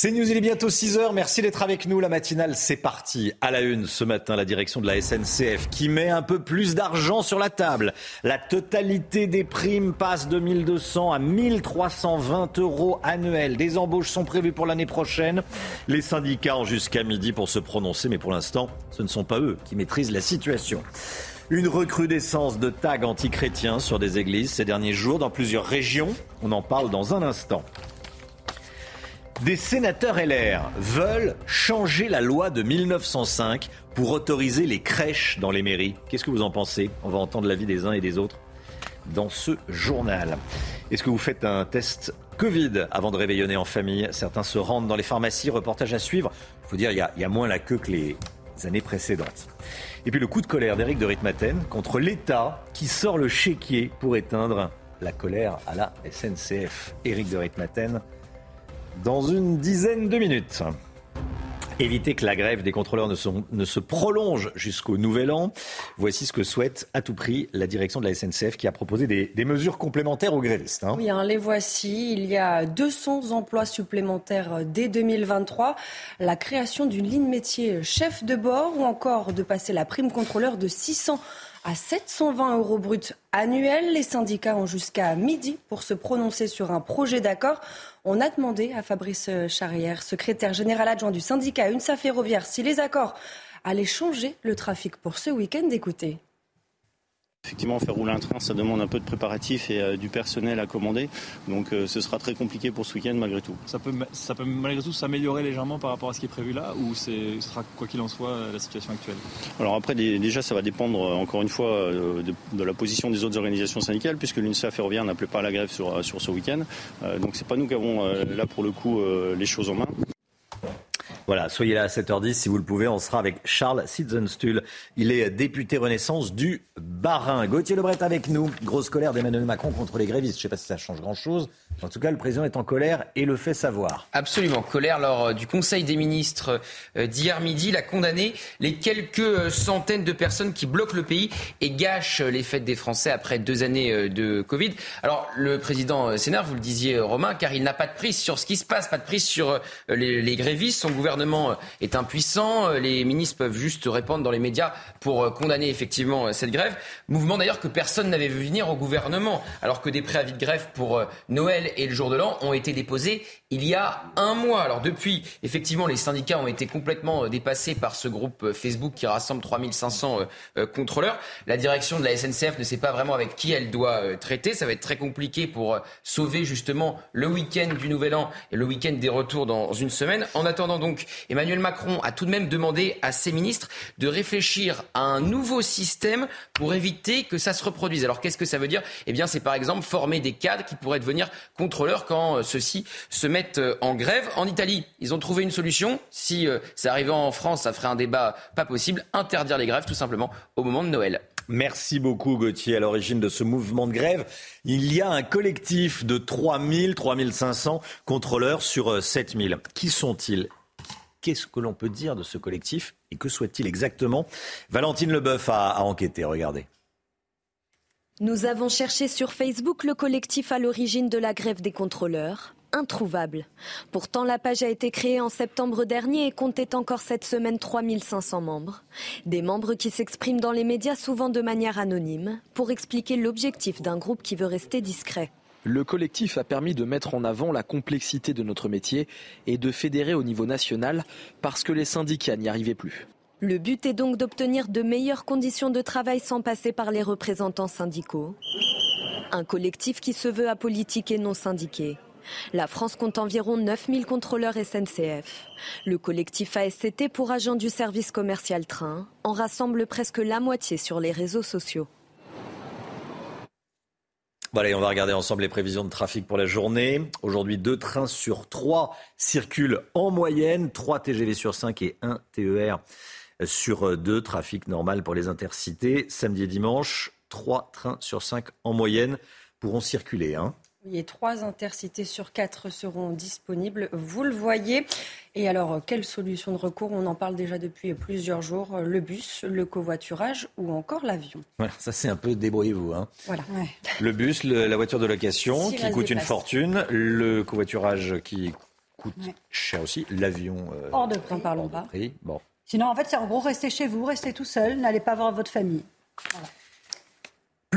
C'est News, il est bientôt 6h. Merci d'être avec nous. La matinale, c'est parti. À la une ce matin, la direction de la SNCF qui met un peu plus d'argent sur la table. La totalité des primes passe de 1200 à 1320 euros annuels. Des embauches sont prévues pour l'année prochaine. Les syndicats ont jusqu'à midi pour se prononcer, mais pour l'instant, ce ne sont pas eux qui maîtrisent la situation. Une recrudescence de tags antichrétiens sur des églises ces derniers jours dans plusieurs régions. On en parle dans un instant. Des sénateurs LR veulent changer la loi de 1905 pour autoriser les crèches dans les mairies. Qu'est-ce que vous en pensez? On va entendre l'avis des uns et des autres dans ce journal. Est-ce que vous faites un test Covid avant de réveillonner en famille? Certains se rendent dans les pharmacies. Reportage à suivre. Il faut dire, il y, a, moins la queue que les années précédentes. Et puis le coup de colère d'Éric de Ritmaten contre l'État qui sort le chéquier pour éteindre la colère à la SNCF. Éric de Ritmaten dans une dizaine de minutes. Éviter que la grève des contrôleurs ne, se prolonge jusqu'au nouvel an. Voici ce que souhaite à tout prix la direction de la SNCF qui a proposé des, des mesures complémentaires aux grévistes. Hein. Oui, hein, les voici. Il y a 200 emplois supplémentaires dès 2023. La création d'une ligne métier chef de bord ou encore de passer la prime contrôleur de 600 à 720 euros bruts annuels. Les syndicats ont jusqu'à midi pour se prononcer sur un projet d'accord. On a demandé à Fabrice Charrière, secrétaire général adjoint du syndicat UNSA Ferroviaire, si les accords allaient changer le trafic pour ce week-end. Écoutez. Effectivement, faire rouler un train, ça demande un peu de préparatif et euh, du personnel à commander. Donc euh, ce sera très compliqué pour ce week-end malgré tout. Ça peut, ça peut malgré tout s'améliorer légèrement par rapport à ce qui est prévu là ou ce sera quoi qu'il en soit la situation actuelle? Alors après, déjà, ça va dépendre euh, encore une fois de, de, la position des autres organisations syndicales puisque l'UNSA ferroviaire n'appelait pas à la grève sur, sur ce week-end. donc c'est pas nous qui avons là pour le coup les choses en main. Voilà, soyez là à 7h10 si vous le pouvez. On sera avec Charles Sitzenstuhl. Il est député Renaissance du Barin. Gauthier Lebret avec nous. Grosse colère d'Emmanuel Macron contre les grévistes. Je ne sais pas si ça change grand-chose. En tout cas, le président est en colère et le fait savoir. Absolument. Colère lors euh, du Conseil des ministres euh, d'hier midi. Il a condamné les quelques euh, centaines de personnes qui bloquent le pays et gâchent les fêtes des Français après deux années de Covid. Alors, le président s'énerve, vous le disiez, Romain, car il n'a pas de prise sur ce qui se passe, pas de prise sur les, grévistes. Gouvernement est impuissant. Les ministres peuvent juste répondre dans les médias pour condamner effectivement cette grève. Mouvement d'ailleurs que personne n'avait vu venir au gouvernement, alors que des préavis de grève pour Noël et le jour de l'an ont été déposés il y a un mois. Alors depuis, effectivement, les syndicats ont été complètement dépassés par ce groupe Facebook qui rassemble 3500 contrôleurs. La direction de la SNCF ne sait pas vraiment avec qui elle doit traiter. Ça va être très compliqué pour sauver justement le week-end du Nouvel An et le week-end des retours dans une semaine. En attendant donc Emmanuel Macron a tout de même demandé à ses ministres de réfléchir à un nouveau système pour éviter que ça se reproduise. Alors qu'est-ce que ça veut dire? Eh bien, c'est par exemple former des cadres qui pourraient devenir contrôleurs quand ceux-ci se mettent en grève. En Italie, ils ont trouvé une solution. Si ça arrivait en France, ça ferait un débat pas possible. Interdire les grèves tout simplement au moment de Noël. Merci beaucoup Gauthier. À l'origine de ce mouvement de grève, il y a un collectif de 3000, 3500 contrôleurs sur 7000. Qui sont-ils? Qu'est-ce que l'on peut dire de ce collectif et que souhaite-t-il exactement? Valentine Leboeuf a, a enquêté, regardez. Nous avons cherché sur Facebook le collectif à l'origine de la grève des contrôleurs. Introuvable. Pourtant, la page a été créée en septembre dernier et comptait encore cette semaine 3500 membres. Des membres qui s'expriment dans les médias souvent de manière anonyme pour expliquer l'objectif d'un groupe qui veut rester discret. Le collectif a permis de mettre en avant la complexité de notre métier et de fédérer au niveau national parce que les syndicats n'y arrivaient plus. Le but est donc d'obtenir de meilleures conditions de travail sans passer par les représentants syndicaux. Un collectif qui se veut apolitique et non syndiqué. La France compte environ 9000 contrôleurs SNCF. Le collectif ASCT pour agents du service commercial train en rassemble presque la moitié sur les réseaux sociaux. Voilà, on va regarder ensemble les prévisions de trafic pour la journée. Aujourd'hui, deux trains sur trois circulent en moyenne, trois TGV sur cinq et un TER sur deux. Trafic normal pour les intercités. Samedi et dimanche, trois trains sur cinq en moyenne pourront circuler. Hein. Et trois intercités sur quatre seront disponibles, vous le voyez. Et alors, quelle solution de recours? On en parle déjà depuis plusieurs jours. Le bus, le covoiturage ou encore l'avion. Voilà, ça c'est un peu débrouillez-vous. Hein. Voilà. Le bus, la voiture de location qui coûte une fortune, le covoiturage qui coûte cher aussi, l'avion. Euh, hors de prix. parlons pas. Bon. Sinon, en fait, c'est en gros, restez chez vous, restez tout seul, n'allez pas voir votre famille. Voilà.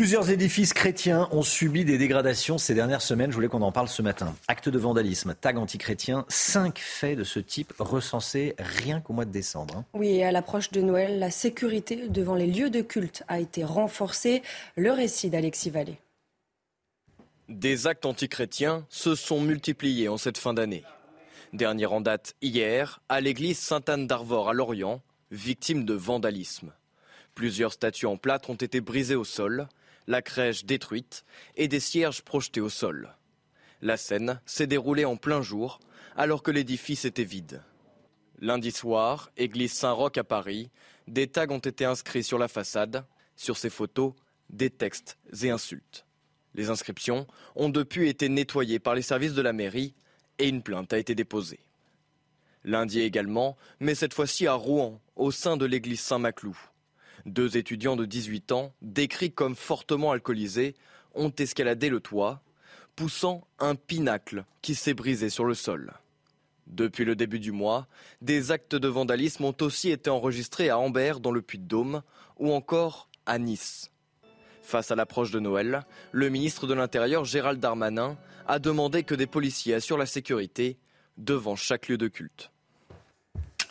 Plusieurs édifices chrétiens ont subi des dégradations ces dernières semaines. Je voulais qu'on en parle ce matin. Acte de vandalisme, tag antichrétien, cinq faits de ce type recensés rien qu'au mois de décembre. Hein. Oui, et à l'approche de Noël, la sécurité devant les lieux de culte a été renforcée. Le récit d'Alexis Vallée. Des actes antichrétiens se sont multipliés en cette fin d'année. Dernière en date hier, à l'église Sainte-Anne d'Arvor à Lorient, victime de vandalisme. Plusieurs statues en plâtre ont été brisées au sol la crèche détruite et des cierges projetés au sol. La scène s'est déroulée en plein jour, alors que l'édifice était vide. Lundi soir, église Saint-Roch à Paris, des tags ont été inscrits sur la façade. Sur ces photos, des textes et insultes. Les inscriptions ont depuis été nettoyées par les services de la mairie et une plainte a été déposée. Lundi également, mais cette fois-ci à Rouen, au sein de l'église Saint-Maclou. Deux étudiants de 18 ans, décrits comme fortement alcoolisés, ont escaladé le toit, poussant un pinacle qui s'est brisé sur le sol. Depuis le début du mois, des actes de vandalisme ont aussi été enregistrés à Ambert dans le Puy-de-Dôme ou encore à Nice. Face à l'approche de Noël, le ministre de l'Intérieur Gérald Darmanin a demandé que des policiers assurent la sécurité devant chaque lieu de culte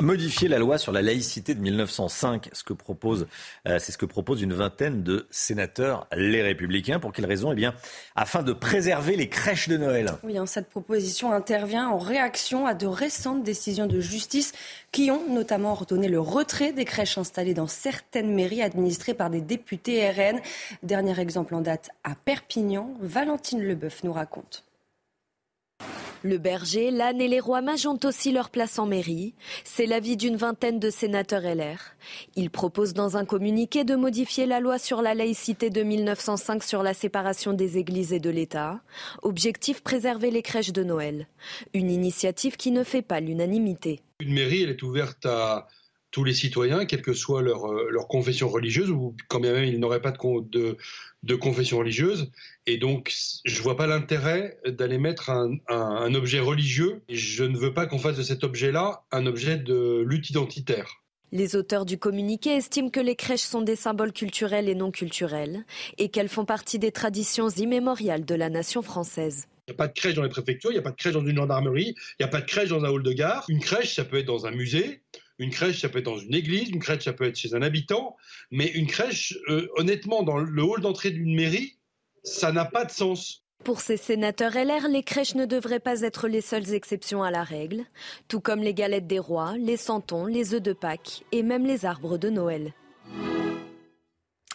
modifier la loi sur la laïcité de 1905. Ce que propose, euh, c'est ce que propose une vingtaine de sénateurs, les Républicains. Pour quelle raison? Eh bien, afin de préserver les crèches de Noël. Oui, hein, cette proposition intervient en réaction à de récentes décisions de justice qui ont notamment ordonné le retrait des crèches installées dans certaines mairies administrées par des députés RN. Dernier exemple en date à Perpignan. Valentine Leboeuf nous raconte. Le berger, l'âne et les rois mages ont aussi leur place en mairie. C'est l'avis d'une vingtaine de sénateurs LR. Ils proposent dans un communiqué de modifier la loi sur la laïcité de 1905 sur la séparation des églises et de l'État. Objectif préserver les crèches de Noël. Une initiative qui ne fait pas l'unanimité. Une mairie, elle est ouverte à tous les citoyens, quelle que soit leur, euh, leur confession religieuse, ou quand bien même ils n'auraient pas de, de, de, confession religieuse. Et donc, je ne vois pas l'intérêt d'aller mettre un, un, objet religieux. je ne veux pas qu'on fasse de cet objet-là un objet de lutte identitaire. Les auteurs du communiqué estiment que les crèches sont des symboles culturels et non culturels, et qu'elles font partie des traditions immémoriales de la nation française. Il n'y a pas de crèche dans les préfectures, il n'y a pas de crèche dans une gendarmerie, il n'y a pas de crèche dans un hall de gare. Une crèche, ça peut être dans un musée, une crèche, ça peut être dans une église, une crèche, ça peut être chez un habitant, mais une crèche, euh, honnêtement, dans le hall d'entrée d'une mairie, ça n'a pas de sens. Pour ces sénateurs LR, les crèches ne devraient pas être les seules exceptions à la règle, tout comme les galettes des rois, les santons, les œufs de Pâques et même les arbres de Noël.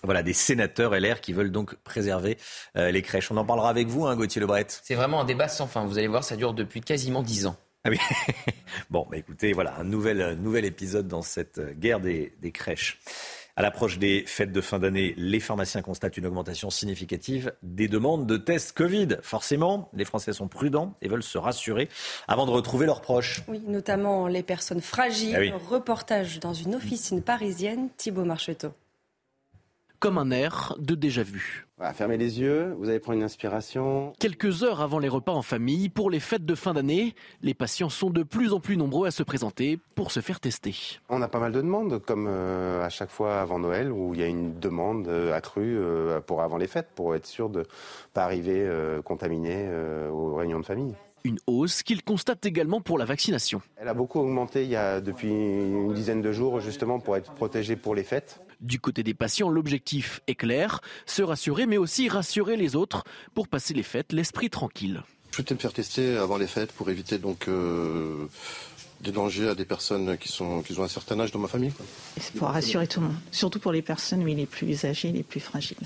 Voilà, des sénateurs LR qui veulent donc préserver euh, les crèches. On en parlera avec vous, hein, Gauthier Lebret. C'est vraiment un débat sans fin. Vous allez voir, ça dure depuis quasiment dix ans. Ah oui. bon, bah écoutez, voilà, un nouvel, nouvel épisode dans cette guerre des, crèches. À l'approche des fêtes de fin d'année, les pharmaciens constatent une augmentation significative des demandes de tests Covid. Forcément, les Français sont prudents et veulent se rassurer avant de retrouver leurs proches. Oui, notamment les personnes fragiles. Ah Reportage dans une officine parisienne, Thibault Marcheteau. Comme un air de déjà-vu. Fermez les yeux, vous allez prendre une inspiration. Quelques heures avant les repas en famille, pour les fêtes de fin d'année, les patients sont de plus en plus nombreux à se présenter pour se faire tester. On a pas mal de demandes, comme euh, à chaque fois avant Noël, où il y a une demande euh, accrue euh, pour avant les fêtes, pour être sûr de ne pas arriver contaminé aux réunions de famille. Une hausse qu'il constate également pour la vaccination. Elle a beaucoup augmenté il y a depuis une dizaine de jours, justement pour être protégée pour les fêtes. Du côté des patients, l'objectif est clair, se rassurer mais aussi rassurer les autres pour passer les fêtes l'esprit tranquille. Je vais me faire tester avant les fêtes pour éviter donc euh, des dangers à des personnes qui, sont, qui ont un certain âge dans ma famille. C'est pour rassurer tout le monde, surtout pour les personnes les plus âgées, les plus fragiles.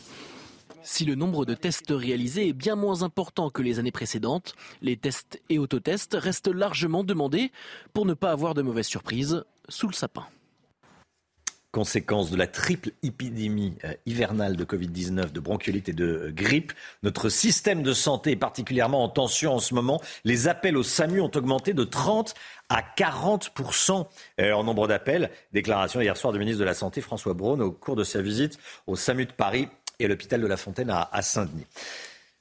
Si le nombre de tests réalisés est bien moins important que les années précédentes, les tests et autotests restent largement demandés pour ne pas avoir de mauvaises surprises sous le sapin. Conséquence de la triple épidémie euh, hivernale de Covid-19, de bronchiolite et de euh, grippe, notre système de santé est particulièrement en tension en ce moment. Les appels au SAMU ont augmenté de 30 à 40% euh, en nombre d'appels. Déclaration hier soir du ministre de la Santé François Braun au cours de sa visite au SAMU de Paris et à l'hôpital de la Fontaine à Saint-Denis.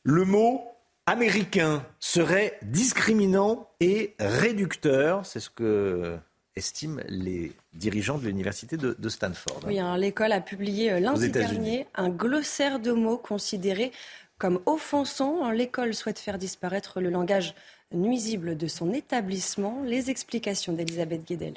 Le mot américain serait discriminant et réducteur, c'est ce que estiment les dirigeants de l'université de, Stanford. Oui, hein, l'école a publié euh, lundi dernier un glossaire de mots considérés comme offensants. L'école souhaite faire disparaître le langage nuisible de son établissement. Les explications d'Elisabeth Guedel.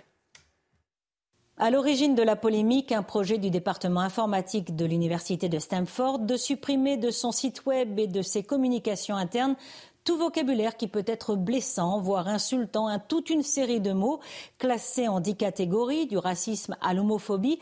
À l'origine de la polémique, un projet du département informatique de l'université de Stanford de supprimer de son site web et de ses communications internes tout vocabulaire qui peut être blessant, voire insultant, hein, toute une série de mots classés en dix catégories, du racisme à l'homophobie,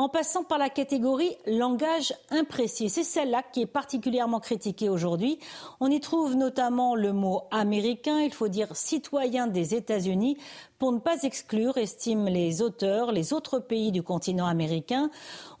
en passant par la catégorie langage imprécis. C'est celle-là qui est particulièrement critiquée aujourd'hui. On y trouve notamment le mot américain, il faut dire citoyen des États-Unis, pour ne pas exclure, estiment les auteurs, les autres pays du continent américain.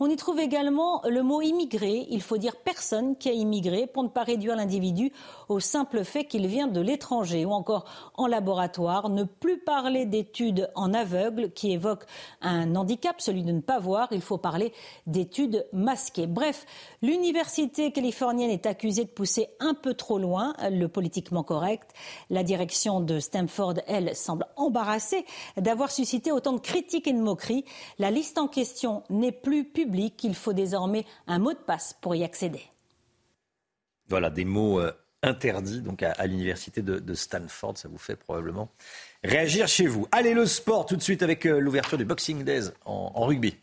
On y trouve également le mot immigré. Il faut dire personne qui a immigré pour ne pas réduire l'individu au simple fait qu'il vient de l'étranger. Ou encore en laboratoire, ne plus parler d'études en aveugle qui évoquent un handicap, celui de ne pas voir. Parler d'études masquées. Bref, l'université californienne est accusée de pousser un peu trop loin le politiquement correct. La direction de Stanford, elle, semble embarrassée d'avoir suscité autant de critiques et de moqueries. La liste en question n'est plus publique. Il faut désormais un mot de passe pour y accéder. Voilà, des mots euh, interdits donc à, l'université de, Stanford. Ça vous fait probablement réagir chez vous. Allez, le sport tout de suite avec euh, l'ouverture du Boxing Days en rugby.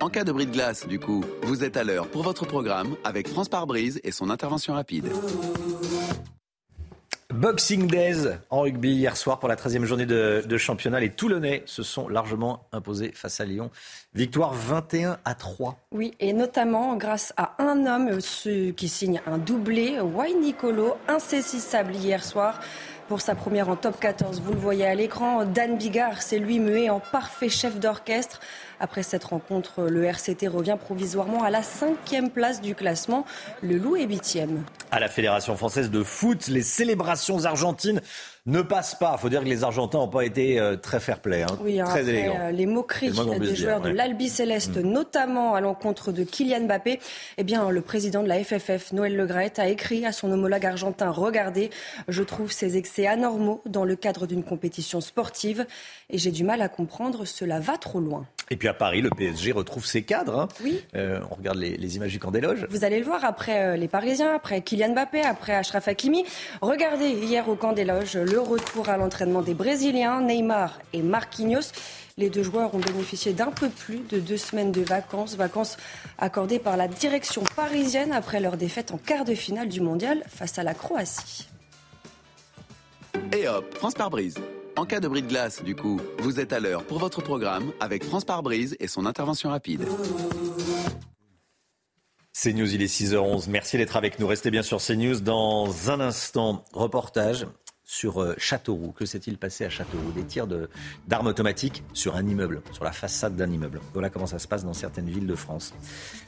En cas de bris de glace, du coup, vous êtes à l'heure pour votre programme avec France par brise et son intervention rapide. Boxing Days en rugby hier soir pour la 13e journée de, championnat. Les Toulonnais se sont largement imposés face à Lyon. Victoire 21 à 3. Oui, et notamment grâce à un homme qui signe un doublé, Wayne Nicolo, insaisissable hier soir pour sa première en top 14. Vous le voyez à l'écran, Dan Bigard s'est lui mué en parfait chef d'orchestre. Après cette rencontre, le RCT revient provisoirement à la cinquième place du classement. Le Loup est huitième. À la Fédération française de foot, les célébrations argentines ne passent pas. Il faut dire que les Argentins n'ont pas été euh, très fair-play, hein. oui, très élégants. Euh, les moqueries des joueurs de l'Albi Céleste, mm. notamment à l'encontre de Kylian Mbappé, eh bien, le président de la FFF, Noël Legrette, a écrit à son homologue argentin Regardez, je trouve ces excès anormaux dans le cadre d'une compétition sportive et j'ai du mal à comprendre, cela va trop loin. Et puis à Paris, le PSG retrouve ses cadres. Hein. Oui. Euh, on regarde les, images du camp des loges. Vous allez le voir après les Parisiens, après Kylian Mbappé, après Achraf Hakimi. Regardez hier au camp des loges le retour à l'entraînement des Brésiliens, Neymar et Marquinhos. Les deux joueurs ont bénéficié d'un peu plus de deux semaines de vacances, vacances accordées par la direction parisienne après leur défaite en quart de finale du mondial face à la Croatie. Et hop, France par brise. En cas de bris de glace, du coup, vous êtes à l'heure pour votre programme avec France par brise et son intervention rapide. CNews, il est 6h11. Merci d'être avec nous. Restez bien sur CNews. Dans un instant, reportage sur euh, Châteauroux. Que s'est-il passé à Châteauroux? Des tirs d'armes automatiques sur un immeuble, sur la façade d'un immeuble. Voilà comment ça se passe dans certaines villes de France.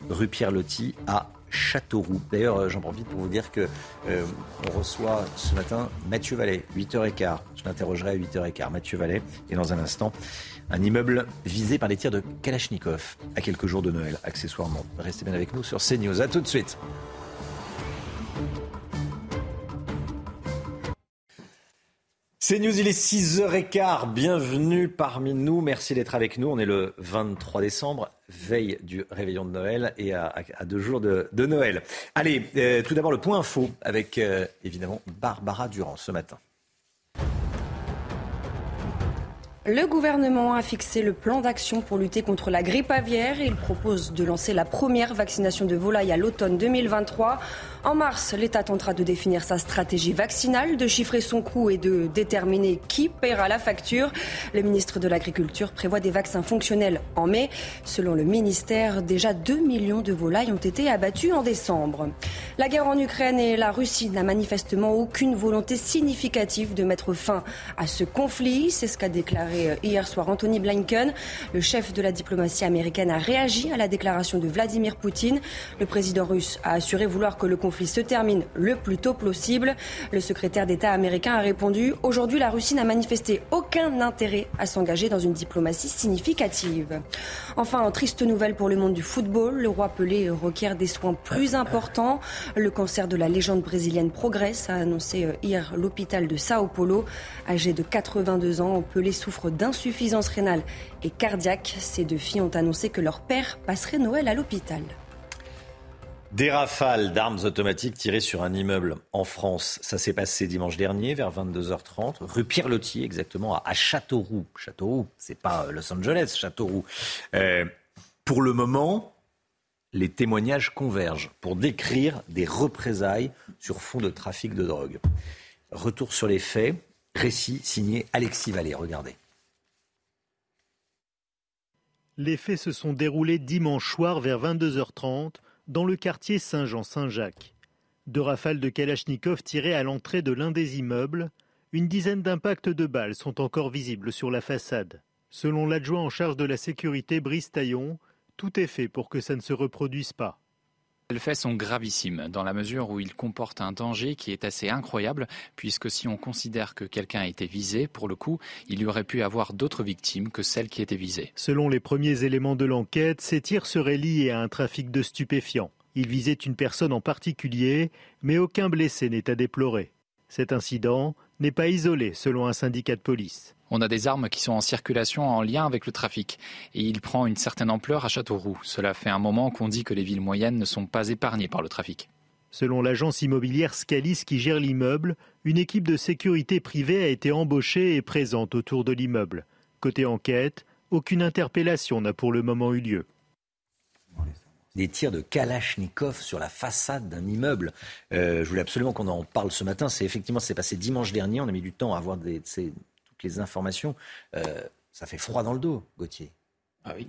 Rue Pierre-Loti à Châteauroux. D'ailleurs, euh, j'en profite pour vous dire que euh, on reçoit ce matin Mathieu Vallet, 8h15. Je l'interrogerai à 8h15. Mathieu Vallet. Et dans un instant, un immeuble visé par les tirs de Kalachnikov à quelques jours de Noël, accessoirement. Restez bien avec nous sur CNews. A tout de suite. C'est News, il est 6h15. Bienvenue parmi nous. Merci d'être avec nous. On est le 23 décembre, veille du réveillon de Noël et à, deux jours de, Noël. Allez, euh, tout d'abord le point info avec euh, évidemment Barbara Durand ce matin. Le gouvernement a fixé le plan d'action pour lutter contre la grippe aviaire il propose de lancer la première vaccination de volailles à l'automne 2023. En mars, l'État tentera de définir sa stratégie vaccinale, de chiffrer son coût et de déterminer qui paiera la facture. Le ministre de l'Agriculture prévoit des vaccins fonctionnels en mai. Selon le ministère, déjà 2 millions de volailles ont été abattues en décembre. La guerre en Ukraine et la Russie n'a manifestement aucune volonté significative de mettre fin à ce conflit. C'est ce qu'a déclaré hier soir Anthony Blinken. Le chef de la diplomatie américaine a réagi à la déclaration de Vladimir Poutine. Le président russe a assuré vouloir que le conflit conflit se termine le plus tôt possible. Le secrétaire d'État américain a répondu Aujourd'hui, la Russie n'a manifesté aucun intérêt à s'engager dans une diplomatie significative. Enfin, en triste nouvelle pour le monde du football, le roi Pelé requiert des soins plus importants. Le cancer de la légende brésilienne progresse, a annoncé euh, hier l'hôpital de Sao Paulo. Âgé de 82 ans, Pelé souffre d'insuffisance rénale et cardiaque. Ses deux filles ont annoncé que leur père passerait Noël à l'hôpital. Des rafales d'armes automatiques tirées sur un immeuble en France. Ça s'est passé dimanche dernier vers 22h30, rue Pierre-Lottier, exactement à Châteauroux. Châteauroux, c'est pas euh, Los Angeles, Châteauroux. Euh, pour le moment, les témoignages convergent pour décrire des représailles sur fond de trafic de drogue. Retour sur les faits, récit signé Alexis Vallée. Regardez. Les faits se sont déroulés dimanche soir vers 22h30 dans le quartier Saint-Jean-Saint-Jacques. Deux rafales de Kalachnikov tirées à l'entrée de l'un des immeubles. Une dizaine d'impacts de balles sont encore visibles sur la façade. Selon l'adjoint en charge de la sécurité, Brice Taillon, tout est fait pour que ça ne se reproduise pas. Les faits sont gravissimes dans la mesure où ils comportent un danger qui est assez incroyable puisque si on considère que quelqu'un a été visé, pour le coup, il y aurait pu avoir d'autres victimes que celles qui étaient visées. Selon les premiers éléments de l'enquête, ces tirs seraient liés à un trafic de stupéfiants. Ils visaient une personne en particulier, mais aucun blessé n'est à déplorer. Cet incident n'est pas isolé selon un syndicat de police. On a des armes qui sont en circulation en lien avec le trafic. Et il prend une certaine ampleur à Châteauroux. Cela fait un moment qu'on dit que les villes moyennes ne sont pas épargnées par le trafic. Selon l'agence immobilière Scalis qui gère l'immeuble, une équipe de sécurité privée a été embauchée et présente autour de l'immeuble. Côté enquête, aucune interpellation n'a pour le moment eu lieu. Des tirs de Kalachnikov sur la façade d'un immeuble. Euh, je voulais absolument qu'on en parle ce matin. C'est effectivement, c'est passé dimanche dernier. On a mis du temps à avoir des, les informations. Euh, ça fait froid dans le dos, Gauthier. Ah oui.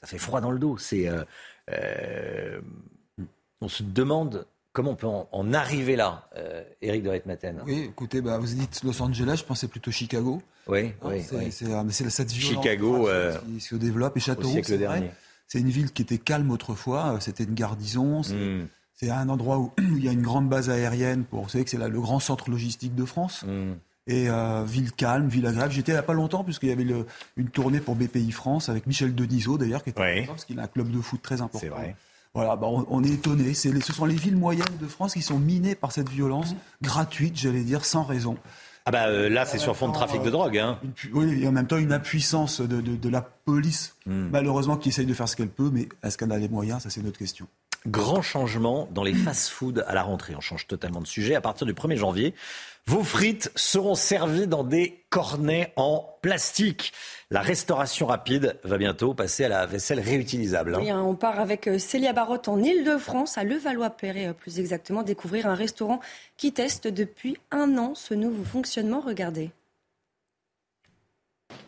Ça fait froid dans le dos. C'est, euh, euh, on se demande comment on peut en, arriver là, Eric de Maten. Oui, écoutez, bah, vous dites Los Angeles, je pensais plutôt Chicago. Oui, hein, oui. C'est, cette Chicago qui se développe et Châteauroux. C'est une ville qui était calme autrefois. C'était une garnison. C'est, hmm. un endroit où il y a une grande base aérienne. Pour, vous savez que c'est là le grand centre logistique de France. Hmm. Et euh, ville calme, ville agréable. J'étais a pas longtemps puisqu'il y avait une tournée pour BPI France avec Michel Denisot d'ailleurs qui était ouais. parce qu'il a un club de foot très important. C'est vrai. Voilà, bah on, est étonné. ce sont les villes moyennes de France qui sont minées par cette violence gratuite, j'allais dire, sans raison. Ah bah euh, là, c'est sur fond de trafic de drogue. Hein. oui, et en même temps une impuissance de, de, de la police, hmm. malheureusement, qui essaye de faire ce qu'elle peut, mais est-ce qu'elle a les moyens? Ça, c'est notre question. Grand changement dans les fast-foods à la rentrée. On change totalement de sujet. À partir du 1er janvier, vos frites seront servies dans des cornets en plastique. La restauration rapide va bientôt passer à la vaisselle réutilisable. Hein. Hein, on part avec euh, Célia Barotte en Ile-de-France, à Levallois-Perret euh, plus exactement, découvrir un restaurant qui teste depuis un an ce nouveau fonctionnement. Regardez.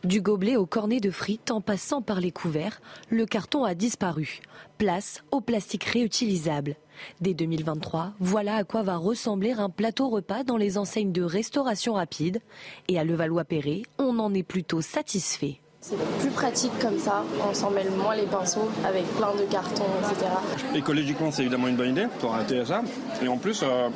Du gobelet au cornet de frites en passant par les couverts, le carton a disparu. Place au plastique réutilisable. Dès 2023, voilà à quoi va ressembler un plateau repas dans les enseignes de restauration rapide. Et à Levallois-Perret, on en est plutôt satisfait. C'est plus pratique comme ça, on s'en mêle moins les pinceaux avec plein de cartons, etc. Écologiquement, c'est évidemment une bonne idée pour arrêter ça. Et en plus, euh,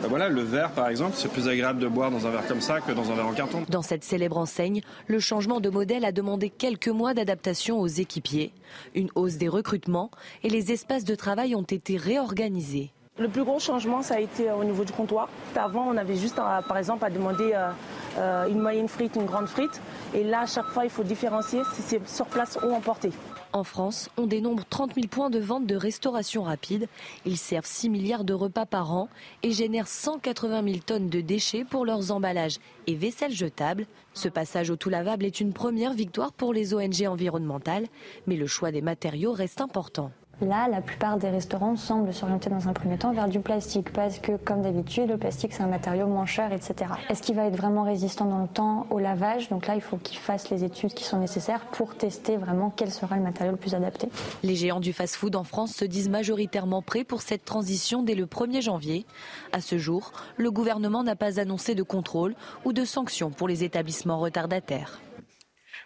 bah voilà, le verre, par exemple, c'est plus agréable de boire dans un verre comme ça que dans un verre en carton. Dans cette célèbre enseigne, le changement de modèle a demandé quelques mois d'adaptation aux équipiers, une hausse des recrutements et les espaces de travail ont été réorganisés. Le plus gros changement, ça a été au niveau du comptoir. Avant, on avait juste, par exemple, à demander euh, euh, une moyenne frite, une grande frite. Et là, à chaque fois, il faut différencier si c'est sur place ou emporté. En France, on dénombre 30 000 points de vente de restauration rapide. Ils servent 6 milliards de repas par an et génèrent 180 000 tonnes de déchets pour leurs emballages et vaisselle jetables. Ce passage au tout lavable est une première victoire pour les ONG environnementales, mais le choix des matériaux reste important. Là, la plupart des restaurants semblent s'orienter dans un premier temps vers du plastique parce que, comme d'habitude, le plastique c'est un matériau moins cher, etc. Est-ce qu'il va être vraiment résistant dans le temps au lavage? Donc là, il faut qu'ils fassent les études qui sont nécessaires pour tester vraiment quel sera le matériau le plus adapté. Les géants du fast-food en France se disent majoritairement prêts pour cette transition dès le 1er janvier. À ce jour, le gouvernement n'a pas annoncé de contrôle ou de sanctions pour les établissements retardataires.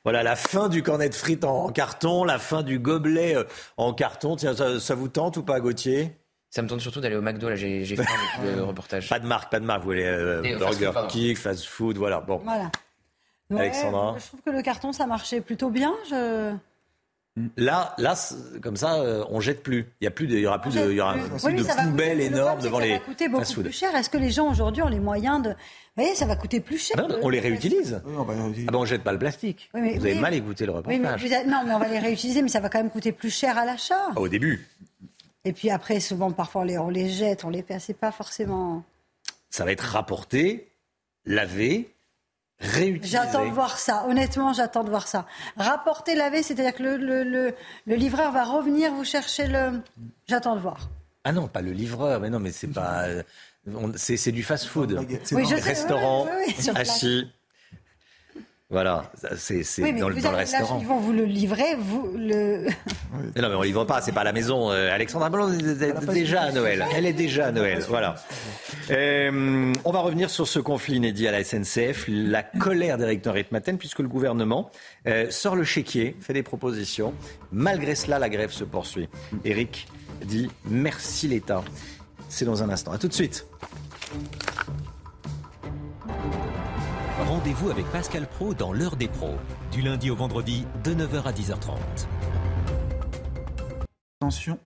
Voilà, la fin du cornet de frites en, carton, la fin du gobelet euh, en carton. Tiens, ça, vous tente ou pas, Gauthier? Ça me tente surtout d'aller au McDo, là, j'ai fait le reportage. Pas de marque, pas de marque, vous voulez euh, Burger King, fast food, voilà. Bon. Voilà. Alexandra? Je trouve que le carton, ça marchait plutôt bien. Je... Là, là, comme ça, euh, on jette plus. Il y a plus, de, il y aura plus de, il y aura oui, de poubelles énormes devant les. Ça va coûter beaucoup plus cher. Est-ce que les gens aujourd'hui ont les moyens de Vous voyez, ça va coûter plus cher. Ah on les réutilise. Oui, on va. Ah ben, on jette pas le plastique. vous avez mal écouté le reportage. Mais Non, mais on va les réutiliser, mais ça va quand même coûter plus cher à l'achat. Au début. Et puis après, souvent, parfois, on les, on les jette, on les perd. C'est pas forcément. Ça va être rapporté, lavé, J'attends de voir ça. Honnêtement, j'attends de voir ça. Rapporter laver, c'est-à-dire que le, le, le, livreur va revenir vous chercher le. J'attends de voir. Ah non, pas le livreur, mais non, mais c'est pas. C'est du fast-food. Oui, restaurant, assis. Voilà, c'est dans, dans, le restaurant. ils vont vous le livrer, vous le. non, mais on ne livre pas, c'est pas à la maison. Euh, Alexandra Ballon est déjà à Noël. Elle est déjà à Noël. Voilà. Euh, on va revenir sur ce conflit inédit à la SNCF, la colère d'Éric Ritmaten, puisque le gouvernement euh, sort le chéquier, fait des propositions. Malgré cela, la grève se poursuit. Éric dit merci l'État. C'est dans un instant. À tout de suite. Rendez-vous avec Pascal Pro dans l'heure des pros, du lundi au vendredi de 9h à 10h30. Attention.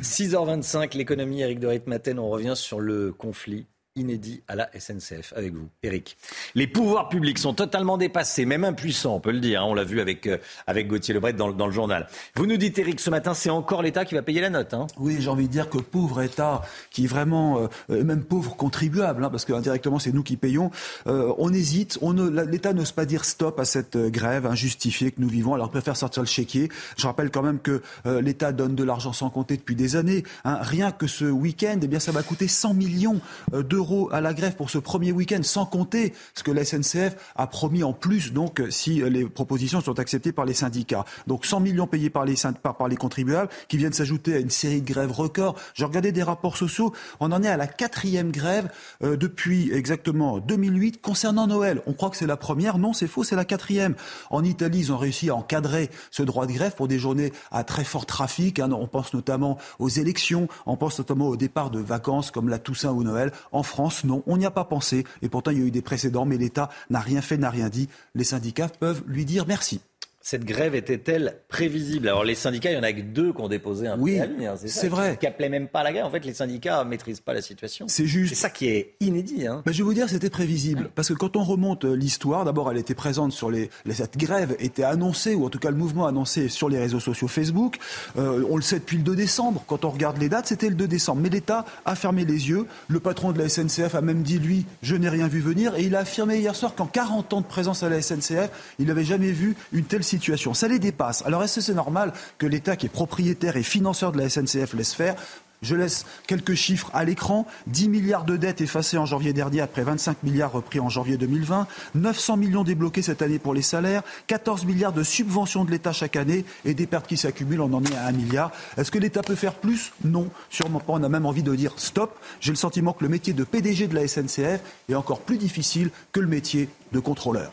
6h25, l'économie, Eric de Ritmaten, on revient sur le conflit inédit à la SNCF avec vous, Eric. Les pouvoirs publics sont totalement dépassés, même impuissants, on peut le dire. Hein. on l'a vu avec, euh, avec Gauthier Lebret dans, dans, le journal. Vous nous dites, Eric, ce matin, c'est encore l'État qui va payer la note. Hein. Oui, j'ai envie de dire que pauvre État, qui vraiment, euh, euh, même pauvre contribuable, hein, parce que indirectement c'est nous qui payons, on hésite. On L'État n'ose pas dire stop à cette grève injustifiée que nous vivons. Alors préfère sortir le chéquier. Je rappelle quand même que l'État donne de l'argent sans compter depuis des années. Rien que ce week-end, eh bien ça va coûter 100 millions d'euros à la grève pour ce premier week-end, sans compter ce que la SNCF a promis en plus, donc si les propositions sont acceptées par les syndicats. Donc 100 millions payés par les, par, les contribuables qui viennent s'ajouter à une série de grèves records. J'ai regardé des rapports sociaux, on en est à la quatrième grève euh, depuis exactement 2008 concernant Noël. On croit que c'est la première, non c'est faux, c'est la quatrième. En Italie, ils ont réussi à encadrer ce droit de grève pour des journées à très fort trafic. Hein. On pense notamment aux élections, on pense notamment au départ de vacances comme la Toussaint ou Noël. France, non, on n'y a pas pensé. Et pourtant, il y a eu des précédents, mais l'État n'a rien fait, n'a rien dit. Les syndicats peuvent lui dire merci cette grève était-elle prévisible? Alors les syndicats, il y en a que deux qui ont déposé un oui, préavis. Hein, c'est vrai. Qui n'appelaient même pas la grève. En fait, les syndicats ne maîtrisent pas la situation. C'est juste. C'est ça qui est inédit. Hein. Ben, je vais vous dire, c'était prévisible. Parce que quand on remonte euh, l'histoire, d'abord, elle était présente sur les, Cette grève était annoncée, ou en tout cas le mouvement annoncé sur les réseaux sociaux Facebook. Euh, on le sait depuis le 2 décembre. Quand on regarde les dates, c'était le 2 décembre. Mais l'État a fermé les yeux. Le patron de la SNCF a même dit, lui, je n'ai rien vu venir. Et il a affirmé hier soir qu'en 40 ans de présence à la SNCF, il n'avait jamais vu une telle situation. Ça les alors est-ce que c'est normal que l'État, qui est propriétaire et financeur de la SNCF, laisse faire? Je laisse quelques chiffres à l'écran. 10 milliards de dettes effacées en janvier dernier après 25 milliards repris en janvier 2020. 900 millions débloqués cette année pour les salaires. 14 milliards de subventions de l'État chaque année et des pertes qui s'accumulent. On en est à 1 milliard. Est-ce que l'État peut faire plus? Non, sûrement pas. On a même envie de dire stop. J'ai le sentiment que le métier de PDG de la SNCF est encore plus difficile que le métier de contrôleur.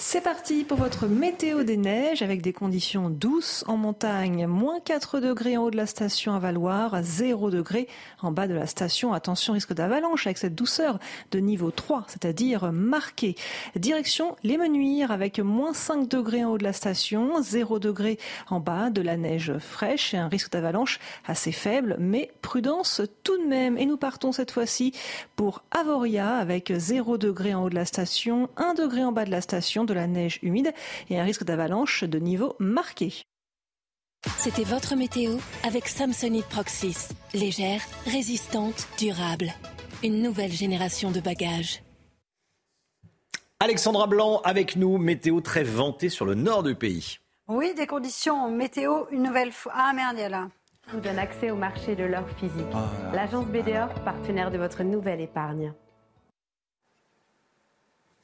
C'est parti pour votre météo des neiges avec des conditions douces en montagne. Moins 4 degrés en haut de la station à Valoir, 0 degrés en bas de la station. Attention, risque d'avalanche avec cette douceur de niveau 3, c'est-à-dire marqué. Direction les Menuires avec moins 5 degrés en haut de la station, 0 degrés en bas de la neige fraîche et un risque d'avalanche assez faible, mais prudence tout de même. Et nous partons cette fois-ci pour Avoria avec 0 degrés en haut de la station, 1 degré en bas de la station de la neige humide et un risque d'avalanche de niveau marqué. C'était votre météo avec Samsonite Proxys. Légère, résistante, durable. Une nouvelle génération de bagages. Alexandra Blanc avec nous, météo très ventée sur le nord du pays. Oui, des conditions météo une nouvelle fois. Ah merde, il y a là. Vous donne accès au marché de l'or physique. L'agence BDOR, partenaire de votre nouvelle épargne.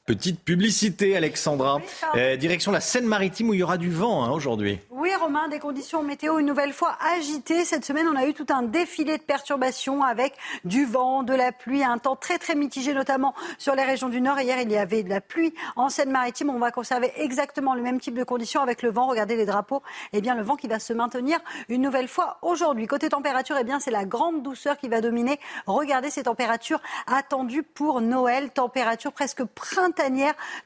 Petite publicité, Alexandra. Euh, direction la Seine-Maritime où il y aura du vent hein, aujourd'hui. Oui, Romain, des conditions météo une nouvelle fois agitées. Cette semaine, on a eu tout un défilé de perturbations avec du vent, de la pluie, un temps très très mitigé, notamment sur les régions du Nord. Hier, il y avait de la pluie en Seine-Maritime. On va conserver exactement le même type de conditions avec le vent. Regardez les drapeaux. Eh bien, le vent qui va se maintenir une nouvelle fois aujourd'hui. Côté température, eh bien, c'est la grande douceur qui va dominer. Regardez ces températures attendues pour Noël. Température presque printanière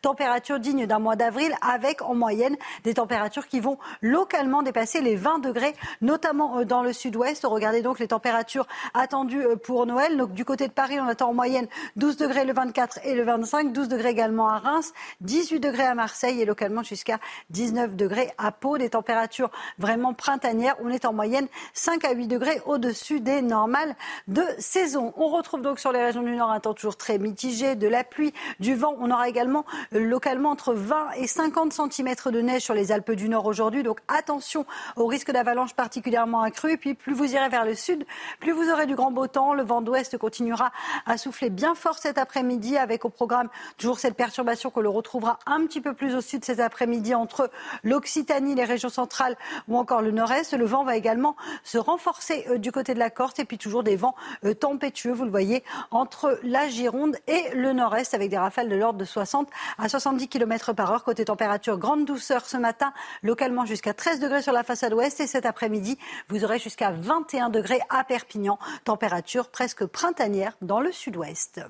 température digne d'un mois d'avril, avec en moyenne des températures qui vont localement dépasser les 20 degrés, notamment euh, dans le sud-ouest. Regardez donc les températures attendues euh, pour Noël. Donc du côté de Paris, on attend en moyenne 12 degrés le 24 et le 25, 12 degrés également à Reims, 18 degrés à Marseille et localement jusqu'à 19 degrés à Pau. Des températures vraiment printanières. On est en moyenne 5 à 8 degrés au-dessus des normales de saison. On retrouve donc sur les régions du Nord un temps toujours très mitigé, de la pluie, du vent. Également euh, localement entre 20 et 50 cm de neige sur les Alpes du Nord aujourd'hui. Donc attention au risque d'avalanche particulièrement accru. Et puis plus vous irez vers le sud, plus vous aurez du grand beau temps. Le vent d'ouest continuera à souffler bien fort cet après-midi avec au programme toujours cette perturbation que l'on retrouvera un petit peu plus au sud cet après-midi entre l'Occitanie, les régions centrales ou encore le nord-est. Le vent va également se renforcer euh, du côté de la Corse et puis toujours des vents euh, tempétueux, vous le voyez, entre la Gironde et le nord-est avec des rafales de l'ordre de 60 à 70 km par heure. Côté température, grande douceur ce matin, localement jusqu'à 13 degrés sur la façade ouest. Et cet après-midi, vous aurez jusqu'à 21 degrés à Perpignan. Température presque printanière dans le sud-ouest.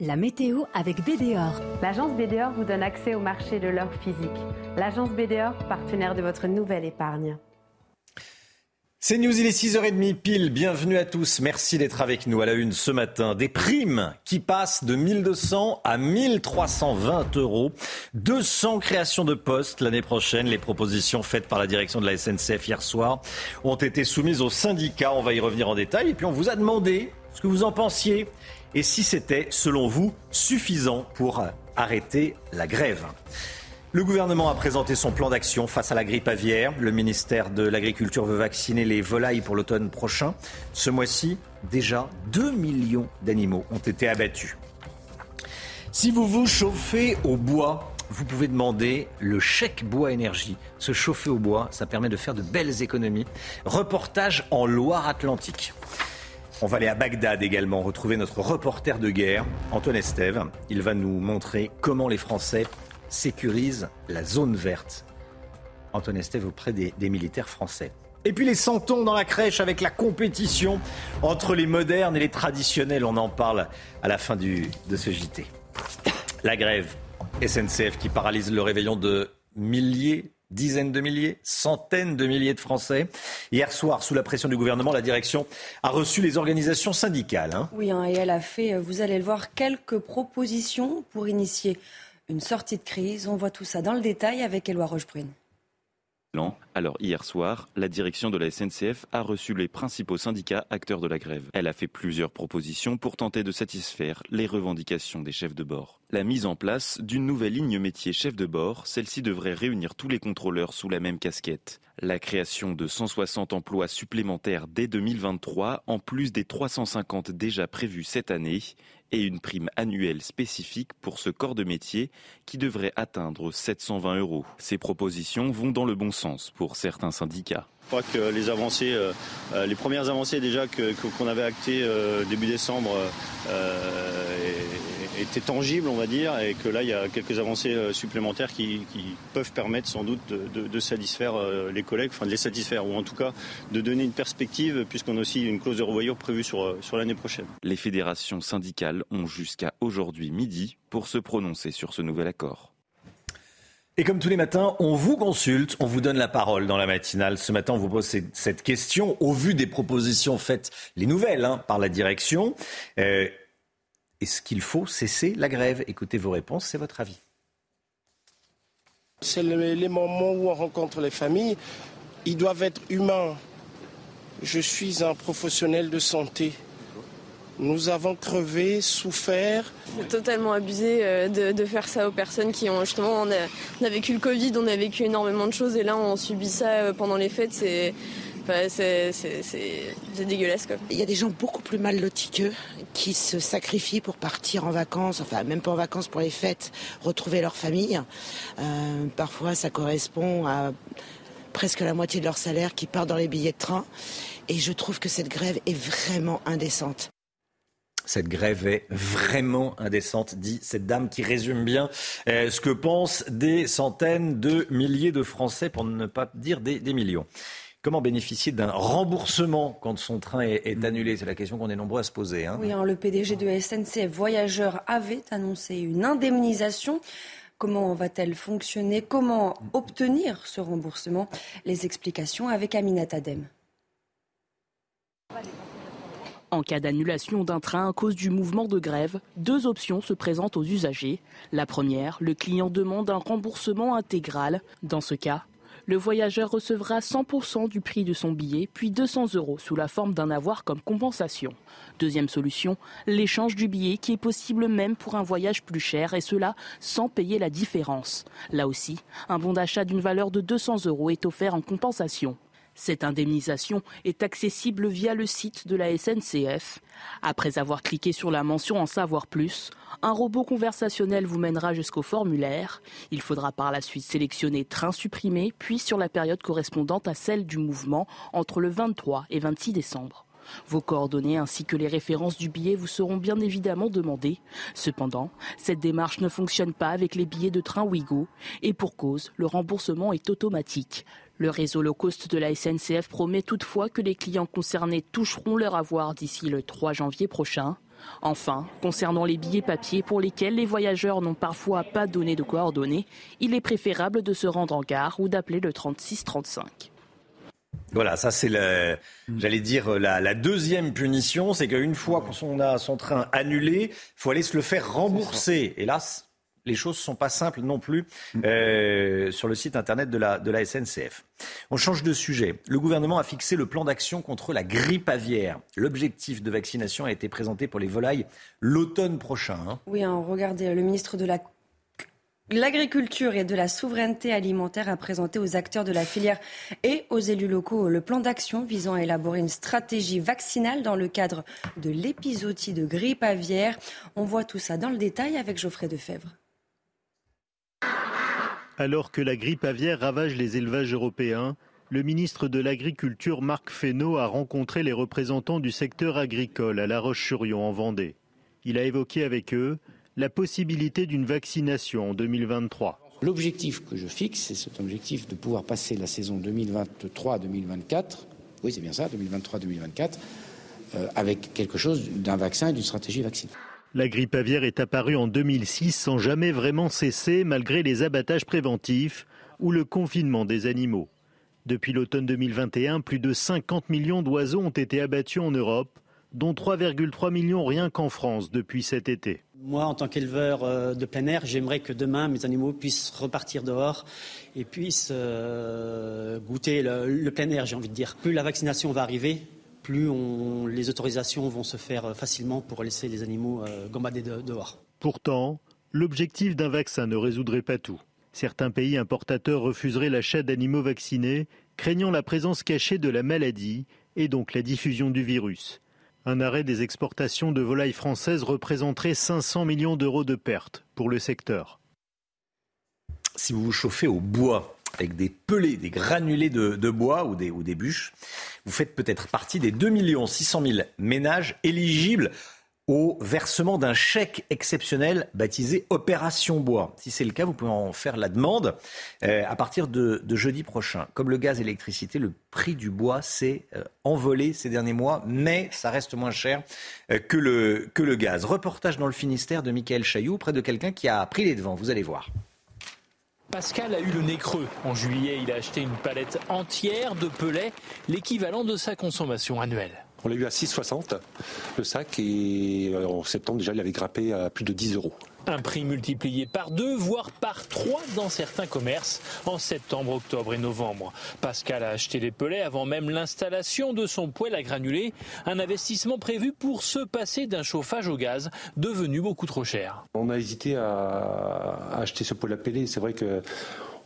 La météo avec BDOR. L'agence BDOR vous donne accès au marché de l'or physique. L'agence BDOR, partenaire de votre nouvelle épargne. C'est News, il est 6h30 pile. Bienvenue à tous. Merci d'être avec nous à la une ce matin. Des primes qui passent de 1200 à 1320 euros. 200 créations de postes l'année prochaine. Les propositions faites par la direction de la SNCF hier soir ont été soumises aux syndicats. On va y revenir en détail. Et puis on vous a demandé ce que vous en pensiez et si c'était, selon vous, suffisant pour arrêter la grève. Le gouvernement a présenté son plan d'action face à la grippe aviaire. Le ministère de l'Agriculture veut vacciner les volailles pour l'automne prochain. Ce mois-ci, déjà 2 millions d'animaux ont été abattus. Si vous vous chauffez au bois, vous pouvez demander le chèque bois énergie. Se chauffer au bois, ça permet de faire de belles économies. Reportage en Loire-Atlantique. On va aller à Bagdad également, retrouver notre reporter de guerre, Antoine Estève. Il va nous montrer comment les Français sécurise la zone verte. Antoine Estève auprès des, militaires français. Et puis les santons dans la crèche avec la compétition entre les modernes et les traditionnels. On en parle à la fin du, de ce JT. La grève SNCF qui paralyse le réveillon de milliers, dizaines de milliers, centaines de milliers de Français. Hier soir, sous la pression du gouvernement, la direction a reçu les organisations syndicales. Hein. Oui, hein, et elle a fait, vous allez le voir, quelques propositions pour initier une sortie de crise. On voit tout ça dans le détail avec Éloi Rochebrune. Alors hier soir, la direction de la SNCF a reçu les principaux syndicats acteurs de la grève. Elle a fait plusieurs propositions pour tenter de satisfaire les revendications des chefs de bord. La mise en place d'une nouvelle ligne métier chef de bord, celle-ci devrait réunir tous les contrôleurs sous la même casquette. La création de 160 emplois supplémentaires dès 2023, en plus des 350 déjà prévus cette année, et une prime annuelle spécifique pour ce corps de métier qui devrait atteindre 720 euros. Ces propositions vont dans le bon sens pour certains syndicats. Je crois que les avancées, euh, euh, les premières avancées déjà qu'on avait actées euh, début décembre étaient tangibles, on va dire, et que là, il y a quelques avancées supplémentaires qui, peuvent permettre sans doute de, satisfaire les collègues, enfin de les satisfaire, ou en tout cas de donner une perspective, puisqu'on a aussi une clause de revoyure prévue sur, sur l'année prochaine. Les fédérations syndicales ont jusqu'à aujourd'hui midi pour se prononcer sur ce nouvel accord. Et comme tous les matins, on vous consulte, on vous donne la parole dans la matinale. Ce matin, on vous pose cette question au vu des propositions faites, les nouvelles, hein, par la direction. Euh, est-ce qu'il faut cesser la grève Écoutez vos réponses, c'est votre avis. C'est les moments où on rencontre les familles. Ils doivent être humains. Je suis un professionnel de santé. Nous avons crevé, souffert. C'est totalement abusé euh, de, faire ça aux personnes qui ont justement. On a, vécu le Covid, on a vécu énormément de choses et là on subit ça euh, pendant les fêtes. C'est. C'est dégueulasse quoi. Il y a des gens beaucoup plus mal lotis qu'eux qui se sacrifient pour partir en vacances, enfin même pas en vacances pour les fêtes, retrouver leur famille. Euh, parfois ça correspond à presque la moitié de leur salaire qui part dans les billets de train. Et je trouve que cette grève est vraiment indécente. Cette grève est vraiment indécente, dit cette dame qui résume bien euh, ce que pensent des centaines de milliers de Français, pour ne pas dire des, millions. Comment bénéficier d'un remboursement quand son train est, annulé? C'est la question qu'on est nombreux à se poser. Hein. Oui, hein, le PDG de SNCF Voyageurs avait annoncé une indemnisation. Comment va-t-elle fonctionner? Comment obtenir ce remboursement? Les explications avec Aminat Adem. En cas d'annulation d'un train à cause du mouvement de grève, deux options se présentent aux usagers. La première, le client demande un remboursement intégral. Dans ce cas, le voyageur recevra 100% du prix de son billet, puis 200 euros sous la forme d'un avoir comme compensation. Deuxième solution, l'échange du billet qui est possible même pour un voyage plus cher et cela sans payer la différence. Là aussi, un bon d'achat d'une valeur de 200 euros est offert en compensation. Cette indemnisation est accessible via le site de la SNCF. Après avoir cliqué sur la mention En savoir plus, un robot conversationnel vous mènera jusqu'au formulaire. Il faudra par la suite sélectionner train supprimé, puis sur la période correspondante à celle du mouvement entre le 23 et 26 décembre. Vos coordonnées ainsi que les références du billet vous seront bien évidemment demandées. Cependant, cette démarche ne fonctionne pas avec les billets de train Ouigo et pour cause, le remboursement est automatique. Le réseau low cost de la SNCF promet toutefois que les clients concernés toucheront leur avoir d'ici le 3 janvier prochain. Enfin, concernant les billets papier pour lesquels les voyageurs n'ont parfois pas donné de coordonnées, il est préférable de se rendre en gare ou d'appeler le 3635. Voilà, ça c'est, j'allais dire, la, la, deuxième punition, c'est qu'une fois qu'on a son train annulé, il faut aller se le faire rembourser. Hélas, les choses ne sont pas simples non plus euh, sur le site internet de la, de la SNCF. On change de sujet. Le gouvernement a fixé le plan d'action contre la grippe aviaire. L'objectif de vaccination a été présenté pour les volailles l'automne prochain. Hein. Oui, hein, regardez, le ministre de la L'agriculture et de la souveraineté alimentaire a présenté aux acteurs de la filière et aux élus locaux le plan d'action visant à élaborer une stratégie vaccinale dans le cadre de l'épisodie de grippe aviaire. On voit tout ça dans le détail avec Geoffrey Defebvre. Alors que la grippe aviaire ravage les élevages européens, le ministre de l'Agriculture Marc Fesneau a rencontré les représentants du secteur agricole à La Roche-sur-Yon en Vendée. Il a évoqué avec eux la possibilité d'une vaccination en 2023. L'objectif que je fixe, c'est cet objectif de pouvoir passer la saison 2023-2024, oui c'est bien ça, 2023-2024, euh, avec quelque chose d'un vaccin et d'une stratégie vaccinale. La grippe aviaire est apparue en 2006 sans jamais vraiment cesser malgré les abattages préventifs ou le confinement des animaux. Depuis l'automne 2021, plus de 50 millions d'oiseaux ont été abattus en Europe, dont 3,3 millions rien qu'en France depuis cet été. Moi, en tant qu'éleveur euh, de plein air, j'aimerais que demain, mes animaux puissent repartir dehors et puissent euh, goûter le, plein air, j'ai envie de dire. Plus la vaccination va arriver, plus les autorisations vont se faire facilement pour laisser les animaux euh, gambader dehors. Pourtant, l'objectif d'un vaccin ne résoudrait pas tout. Certains pays importateurs refuseraient l'achat d'animaux vaccinés, craignant la présence cachée de la maladie et donc la diffusion du virus. Un arrêt des exportations de volailles françaises représenterait 500 millions d'euros de pertes pour le secteur. Si vous vous chauffez au bois avec des pelés, des granulés de, bois ou des, bûches, vous faites peut-être partie des 2 600 000 ménages éligibles au versement d'un chèque exceptionnel baptisé Opération Bois. Si c'est le cas, vous pouvez en faire la demande euh, à partir de, jeudi prochain. Comme le gaz et l'électricité, le prix du bois s'est euh, envolé ces derniers mois, mais ça reste moins cher euh, que, le, que le gaz. Reportage dans le Finistère de Michael Chailloux, près de quelqu'un qui a pris les devants. Vous allez voir. Pascal a eu le nez creux. En juillet, il a acheté une palette entière de pelets, l'équivalent de sa consommation annuelle. On l'a eu à 6,60 le sac et euh, en septembre déjà il avait grimpé à plus de 10 euros. Un prix multiplié par deux, voire par trois dans certains commerces en septembre, octobre et novembre. Pascal a acheté les pelets avant même l'installation de son poêle à granulés, un investissement prévu pour se passer d'un chauffage au gaz devenu beaucoup trop cher. On a hésité à acheter ce poêle à pellet. C'est vrai que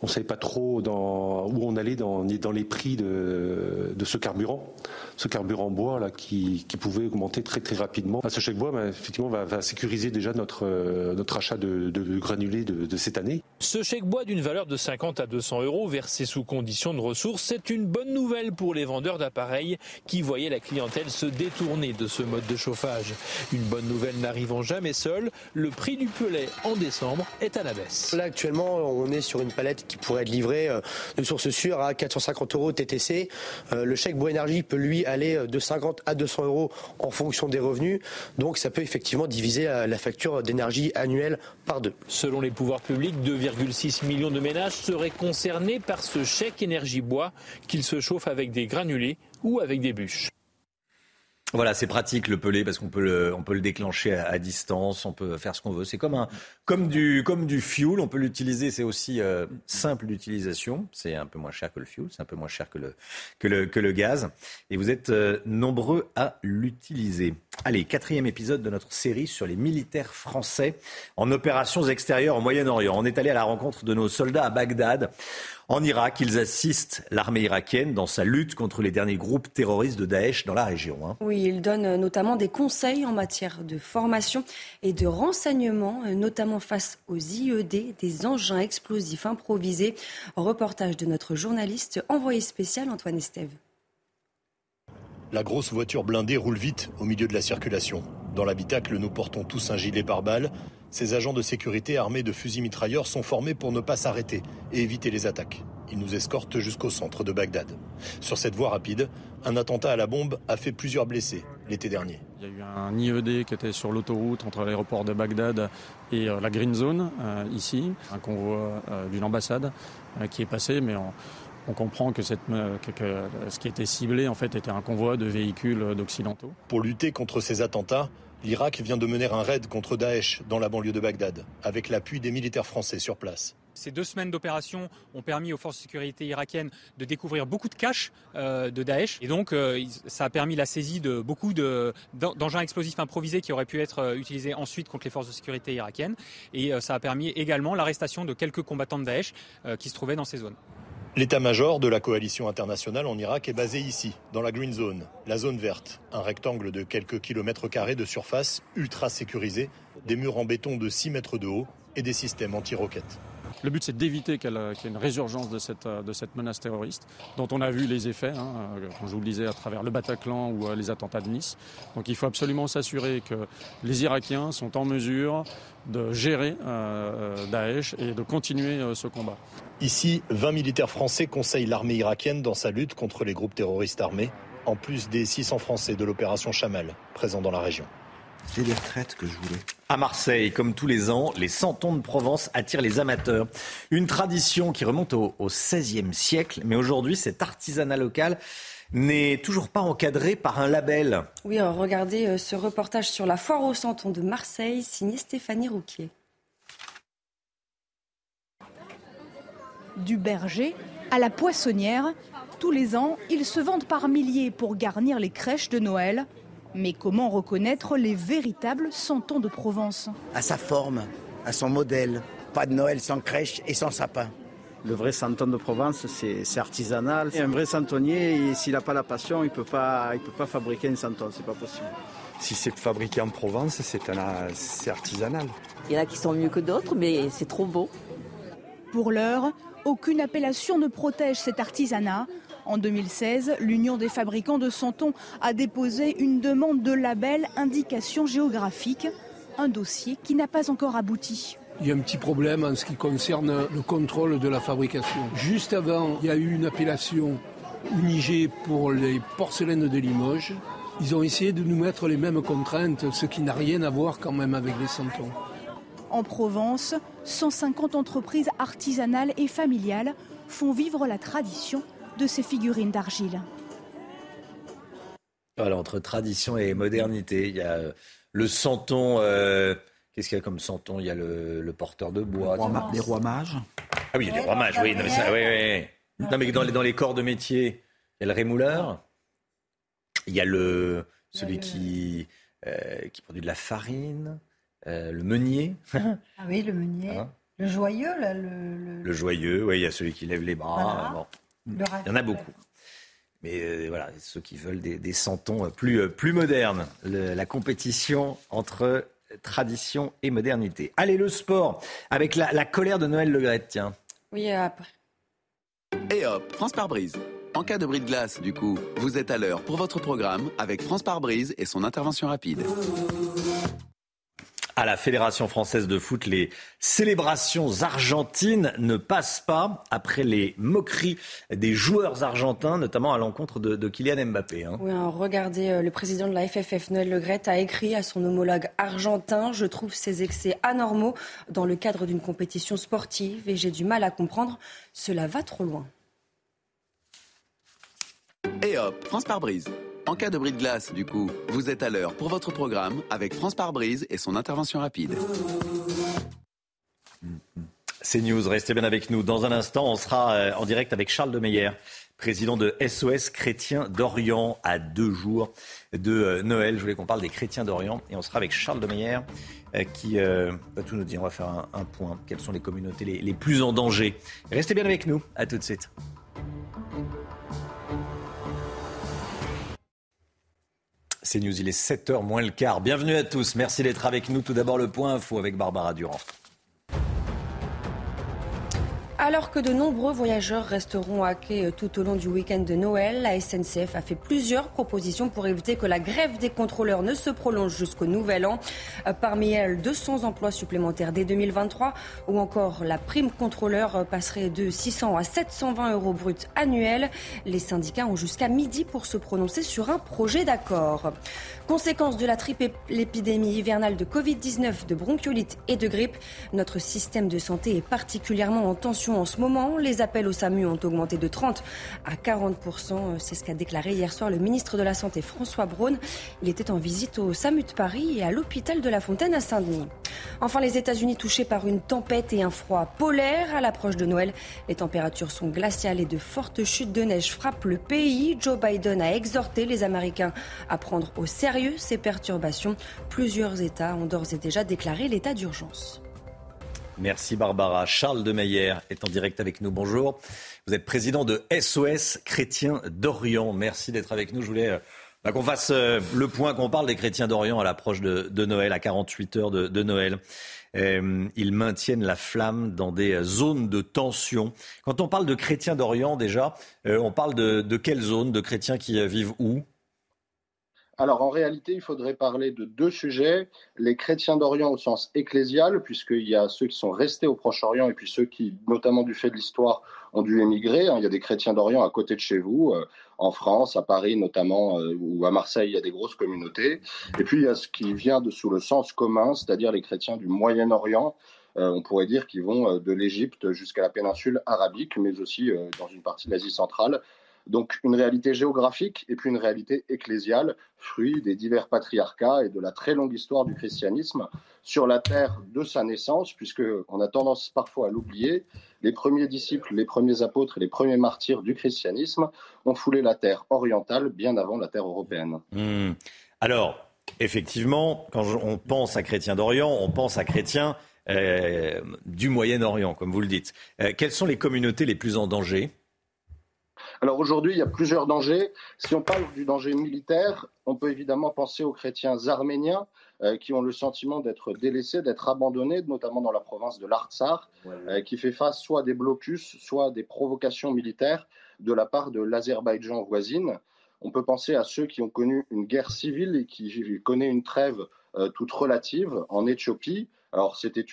on ne savait pas trop dans, où on allait dans, les prix de, ce carburant, ce carburant bois là qui, qui, pouvait augmenter très très rapidement. ce chèque bois, bah, effectivement, va, va, sécuriser déjà notre, euh, notre achat de, de granulés de, de, cette année. Ce chèque bois d'une valeur de 50 à 200 euros versé sous condition de ressources, c'est une bonne nouvelle pour les vendeurs d'appareils qui voyaient la clientèle se détourner de ce mode de chauffage. Une bonne nouvelle n'arrivant jamais seule, le prix du pelet en décembre est à la baisse. Là actuellement, on est sur une palette qui pourrait être livré euh, de source sûre à 450 euros TTC. Euh, le chèque Bois Énergie peut lui aller euh, de 50 à 200 euros en fonction des revenus. Donc ça peut effectivement diviser la facture d'énergie annuelle par deux. Selon les pouvoirs publics, 2,6 millions de ménages seraient concernés par ce chèque énergie bois, qu'ils se chauffent avec des granulés ou avec des bûches. Voilà, c'est pratique le pelé parce qu'on peut le, on peut le déclencher à, distance, on peut faire ce qu'on veut. C'est comme un, comme du, comme du fuel, on peut l'utiliser. C'est aussi euh, simple d'utilisation. C'est un peu moins cher que le fuel, c'est un peu moins cher que le, que le, que le gaz. Et vous êtes euh, nombreux à l'utiliser. Allez, quatrième épisode de notre série sur les militaires français en opérations extérieures au Moyen-Orient. On est allé à la rencontre de nos soldats à Bagdad. En Irak, ils assistent l'armée irakienne dans sa lutte contre les derniers groupes terroristes de Daesh dans la région. Hein. Oui, ils donnent notamment des conseils en matière de formation et de renseignement, notamment face aux IED, des engins explosifs improvisés. Reportage de notre journaliste envoyé spécial Antoine Estève. La grosse voiture blindée roule vite au milieu de la circulation. Dans l'habitacle, nous portons tous un gilet pare-balles. Ces agents de sécurité armés de fusils mitrailleurs sont formés pour ne pas s'arrêter et éviter les attaques. Ils nous escortent jusqu'au centre de Bagdad. Sur cette voie rapide, un attentat à la bombe a fait plusieurs blessés l'été dernier. Il y a eu un IED qui était sur l'autoroute entre l'aéroport de Bagdad et euh, la Green Zone, euh, ici, un convoi euh, d'une ambassade qui est passé, mais on comprend que, cette, que, ce qui était ciblé en fait était un convoi de véhicules d'occidentaux. Pour lutter contre ces attentats, l'Irak vient de mener un raid contre Daesh dans la banlieue de Bagdad, avec l'appui des militaires français sur place. Ces deux semaines d'opération ont permis aux forces de sécurité irakiennes de découvrir beaucoup de caches euh, de Daesh. Et donc, euh, ça a permis la saisie de beaucoup d'engins explosifs improvisés qui auraient pu être euh, utilisés ensuite contre les forces de sécurité irakiennes. Et ça a permis également l'arrestation de quelques combattants de Daesh qui se trouvaient dans ces zones. L'état-major de la coalition internationale en Irak est basé ici, dans la Green Zone, la zone verte, un rectangle de quelques kilomètres carrés de surface ultra sécurisé, des murs en béton de 6 mètres de haut et des systèmes anti-roquettes. Le but, c'est d'éviter qu'il y ait une résurgence de cette, de cette menace terroriste, dont on a vu les effets, hein, comme je vous le disais, à travers le Bataclan ou euh, les attentats de Nice. Donc il faut absolument s'assurer que les Irakiens sont en mesure de gérer euh, euh, Daesh et de continuer ce combat. Ici, 20 militaires français conseillent l'armée irakienne dans sa lutte contre les groupes terroristes armés, en plus des 600 Français de l'opération Chamal, présents dans la région. C'est les retraites que je voulais. À Marseille, comme tous les ans, les santons de Provence attirent les amateurs. Une tradition qui remonte au, XVIe siècle, mais aujourd'hui, cet artisanat local n'est toujours pas encadré par un label. Oui, regardez euh, ce reportage sur la foire au Santon de Marseille, signé Stéphanie Rouquier. Du berger à la poissonnière, tous les ans, ils se vendent par milliers pour garnir les crèches de Noël. Mais comment reconnaître les véritables santons de Provence? À sa forme, à son modèle. Pas de Noël sans crèche et sans sapin. Le vrai santon de Provence, c'est artisanal. un vrai santonnier, s'il n'a pas la passion, il ne peut pas fabriquer un santon, c'est pas possible. Si c'est fabriqué en Provence, c'est artisanal. Il y en a qui sont mieux que d'autres, mais c'est trop beau. Pour l'heure, aucune appellation ne protège cet artisanat. En 2016, l'Union des fabricants de Santon a déposé une demande de label indication géographique, un dossier qui n'a pas encore abouti. Il y a un petit problème en ce qui concerne le contrôle de la fabrication. Juste avant, il y a eu une appellation unigée pour les porcelaines de Limoges. Ils ont essayé de nous mettre les mêmes contraintes, ce qui n'a rien à voir quand même avec les santons. En Provence, 150 entreprises artisanales et familiales font vivre la tradition de ces figurines d'argile. Voilà, entre tradition et modernité, il y a euh, le santon. Euh, qu'est-ce qu'il y a comme santon? Il y a le, porteur de bois. Les rois, mages. Ah oui, les rois mages, oui. Non, mais, ça, oui, oui. Non, mais dans, les, dans les corps de métier, il y a le rémouleur. Il y a le, celui qui, euh, qui produit de la farine. le meunier. ah oui, le meunier. Hein? Le joyeux, là, le, le... joyeux, oui, il y a celui qui lève les bras. Il y en a beaucoup. Mais euh, voilà, ceux qui veulent des, santons plus, euh, plus modernes, la compétition entre tradition et modernité. Allez, le sport, avec la, colère de Noël Le tiens. Oui, après. Et hop, France par brise. En cas de bris de glace, du coup, vous êtes à l'heure pour votre programme avec France par brise et son intervention rapide. À la Fédération française de foot, les célébrations argentines ne passent pas après les moqueries des joueurs argentins, notamment à l'encontre de, Kylian Mbappé. Hein. Oui, hein, regardez, euh, le président de la FFF, Noël Legrette, a écrit à son homologue argentin Je trouve ces excès anormaux dans le cadre d'une compétition sportive et j'ai du mal à comprendre. Cela va trop loin. Et hop, France par brise. En cas de bris de glace, du coup, vous êtes à l'heure pour votre programme avec France par brise et son intervention rapide. C'est News, restez bien avec nous. Dans un instant, on sera euh, en direct avec Charles de Meyer, président de SOS Chrétiens d'Orient, à deux jours de euh, Noël. Je voulais qu'on parle des Chrétiens d'Orient et on sera avec Charles de Meyer euh, qui va tout nous dire. On va faire un, point. Quelles sont les communautés les plus en danger? Restez bien avec nous. À tout de suite. C'est News, il est 7h moins le quart. Bienvenue à tous, merci d'être avec nous. Tout d'abord le point info avec Barbara Durand. Alors que de nombreux voyageurs resteront à quai tout au long du week-end de Noël, la SNCF a fait plusieurs propositions pour éviter que la grève des contrôleurs ne se prolonge jusqu'au nouvel an. Parmi elles, 200 emplois supplémentaires dès 2023 ou encore la prime contrôleur passerait de 600 à 720 euros bruts annuels. Les syndicats ont jusqu'à midi pour se prononcer sur un projet d'accord. Conséquence de la triple épidémie hivernale de Covid-19, de bronchiolite et de grippe, notre système de santé est particulièrement en tension en ce moment. Les appels au SAMU ont augmenté de 30 à 40 C'est ce qu'a déclaré hier soir le ministre de la Santé François Braun. Il était en visite au SAMU de Paris et à l'hôpital de la Fontaine à Saint-Denis. Enfin, les États-Unis touchés par une tempête et un froid polaire à l'approche de Noël. Les températures sont glaciales et de fortes chutes de neige frappent le pays. Joe Biden a exhorté les Américains à prendre au sérieux ces perturbations. Plusieurs États ont d'ores et déjà déclaré l'état d'urgence. Merci Barbara. Charles de Meyer est en direct avec nous. Bonjour. Vous êtes président de SOS Chrétiens d'Orient. Merci d'être avec nous. Je voulais euh, bah, qu'on fasse euh, le point, qu'on parle des chrétiens d'Orient à l'approche de, Noël, à 48 heures de, Noël. Euh, ils maintiennent la flamme dans des zones de tension. Quand on parle de chrétiens d'Orient, déjà, on parle de, de quelles zones de chrétiens qui vivent où? Alors en réalité, il faudrait parler de deux sujets. Les chrétiens d'Orient au sens ecclésial, puisqu'il y a ceux qui sont restés au Proche-Orient et puis ceux qui, notamment du fait de l'histoire, ont dû émigrer. Il y a des chrétiens d'Orient à côté de chez vous, euh, en France, à Paris notamment, euh, ou à Marseille, il y a des grosses communautés. Et puis il y a ce qui vient de sous le sens commun, c'est-à-dire les chrétiens du Moyen-Orient. Euh, on pourrait dire qu'ils vont de l'Égypte jusqu'à la péninsule arabique, mais aussi dans une partie de l'Asie centrale. Donc une réalité géographique et puis une réalité ecclésiale, fruit des divers patriarcats et de la très longue histoire du christianisme sur la terre de sa naissance, puisque on a tendance parfois à l'oublier. Les premiers disciples, les premiers apôtres et les premiers martyrs du christianisme ont foulé la terre orientale bien avant la terre européenne. Hmm. Alors, effectivement, quand on pense à chrétiens d'Orient, on pense à chrétiens euh, du Moyen-Orient, comme vous le dites. Euh, quelles sont les communautés les plus en danger? Alors aujourd'hui, il y a plusieurs dangers. Si on parle du danger militaire, on peut évidemment penser aux chrétiens arméniens euh, qui ont le sentiment d'être délaissés, d'être abandonnés, notamment dans la province de l'Artsar, euh, qui fait face soit à des blocus, soit à des provocations militaires de la part de l'Azerbaïdjan voisine. On peut penser à ceux qui ont connu une guerre civile et qui connaissent une trêve euh, toute relative en Éthiopie. Alors c'était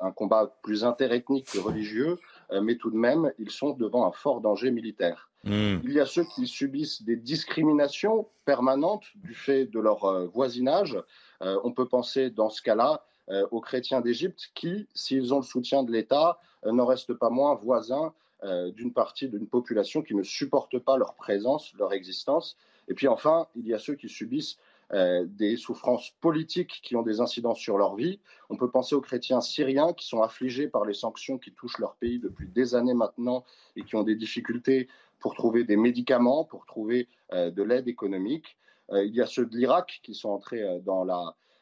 un combat plus interethnique que religieux, mais tout de même, ils sont devant un fort danger militaire. Hmm. Il y a ceux qui subissent des discriminations permanentes du fait de leur euh, voisinage. Euh, on peut penser dans ce cas-là euh, aux chrétiens d'Égypte qui, s'ils ont le soutien de l'État, n'en restent pas moins voisins d'une partie d'une population qui ne supporte pas leur présence, leur existence. Et puis enfin, il y a ceux qui subissent des souffrances politiques qui ont des incidences sur leur vie. On peut penser aux chrétiens syriens qui sont affligés par les sanctions qui touchent leur pays depuis des années maintenant et qui ont des difficultés pour trouver des médicaments, pour trouver euh, de l'aide économique. Euh, il y a ceux de l'Irak qui sont entrés euh, dans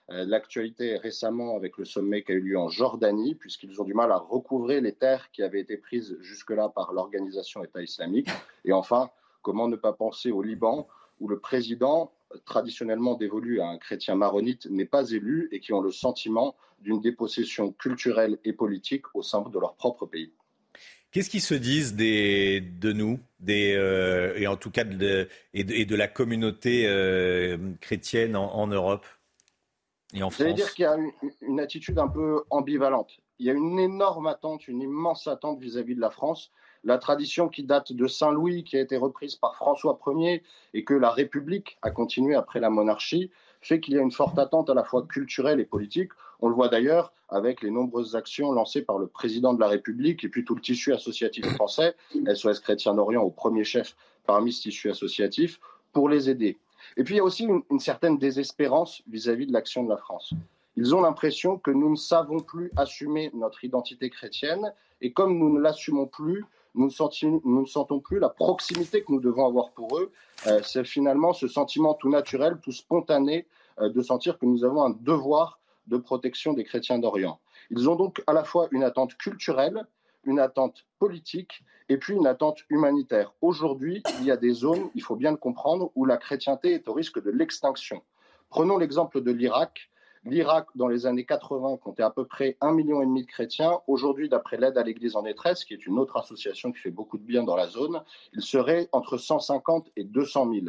l'actualité récemment avec le sommet qui a eu lieu en Jordanie, puisqu'ils ont du mal à recouvrer les terres qui avaient été prises jusque-là par l'organisation État islamique. Et enfin, comment ne pas penser au Liban, où le président, traditionnellement dévolu à un chrétien maronite, n'est pas élu et qui ont le sentiment d'une dépossession culturelle et politique au sein de leur propre pays. Qu'est-ce qu'ils se disent des, de nous, des, euh, et en tout cas de, et, de, la communauté euh, chrétienne en, Europe et en France Je dire qu'il y a une, attitude un peu ambivalente. Il y a une énorme attente, une immense attente vis-à-vis de la France. La tradition qui date de Saint-Louis, qui a été reprise par François Ier et que la République a continué après la monarchie, fait qu'il y a une forte attente à la fois culturelle et politique. On le voit d'ailleurs avec les nombreuses actions lancées par le président de la République et puis tout le tissu associatif français, SOS Chrétien d'Orient au premier chef parmi ce tissu associatif, pour les aider. Et puis il y a aussi une, certaine désespérance vis-à-vis de l'action de la France. Ils ont l'impression que nous ne savons plus assumer notre identité chrétienne et comme nous ne l'assumons plus, nous ne, sentons plus la proximité que nous devons avoir pour eux. Euh, c'est finalement ce sentiment tout naturel, tout spontané euh, de sentir que nous avons un devoir de protection des chrétiens d'Orient. Ils ont donc à la fois une attente culturelle, une attente politique et puis une attente humanitaire. Aujourd'hui, il y a des zones, il faut bien le comprendre, où la chrétienté est au risque de l'extinction. Prenons l'exemple de l'Irak. L'Irak, dans les années 80, comptait à peu près un million et demi de chrétiens. Aujourd'hui, d'après l'aide à l'Église en détresse, qui est une autre association qui fait beaucoup de bien dans la zone, il serait entre 150 et 200 000.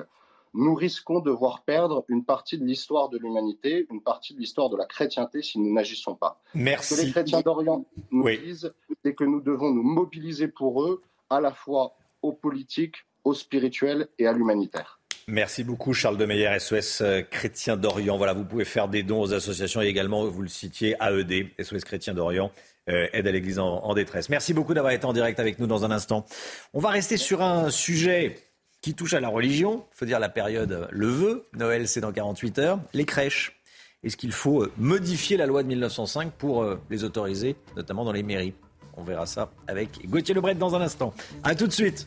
Nous risquons de voir perdre une partie de l'histoire de l'humanité, une partie de l'histoire de la chrétienté si nous n'agissons pas. Merci. Ce que les chrétiens d'Orient nous disent, c'est que nous devons nous mobiliser pour eux, à la fois au politique, au spirituel et à l'humanitaire. Merci beaucoup Charles de Meyer, SOS euh, Chrétien d'Orient. Voilà, vous pouvez faire des dons aux associations et également, vous le citiez, AED, SOS Chrétien d'Orient, euh, aide à l'Église en, détresse. Merci beaucoup d'avoir été en direct avec nous dans un instant. On va rester sur un sujet qui touche à la religion. Faut dire la période le veut. Noël, c'est dans 48 heures. Les crèches. Est-ce qu'il faut euh, modifier la loi de 1905 pour les autoriser, notamment dans les mairies? On verra ça avec Gauthier Lebret dans un instant. A tout de suite.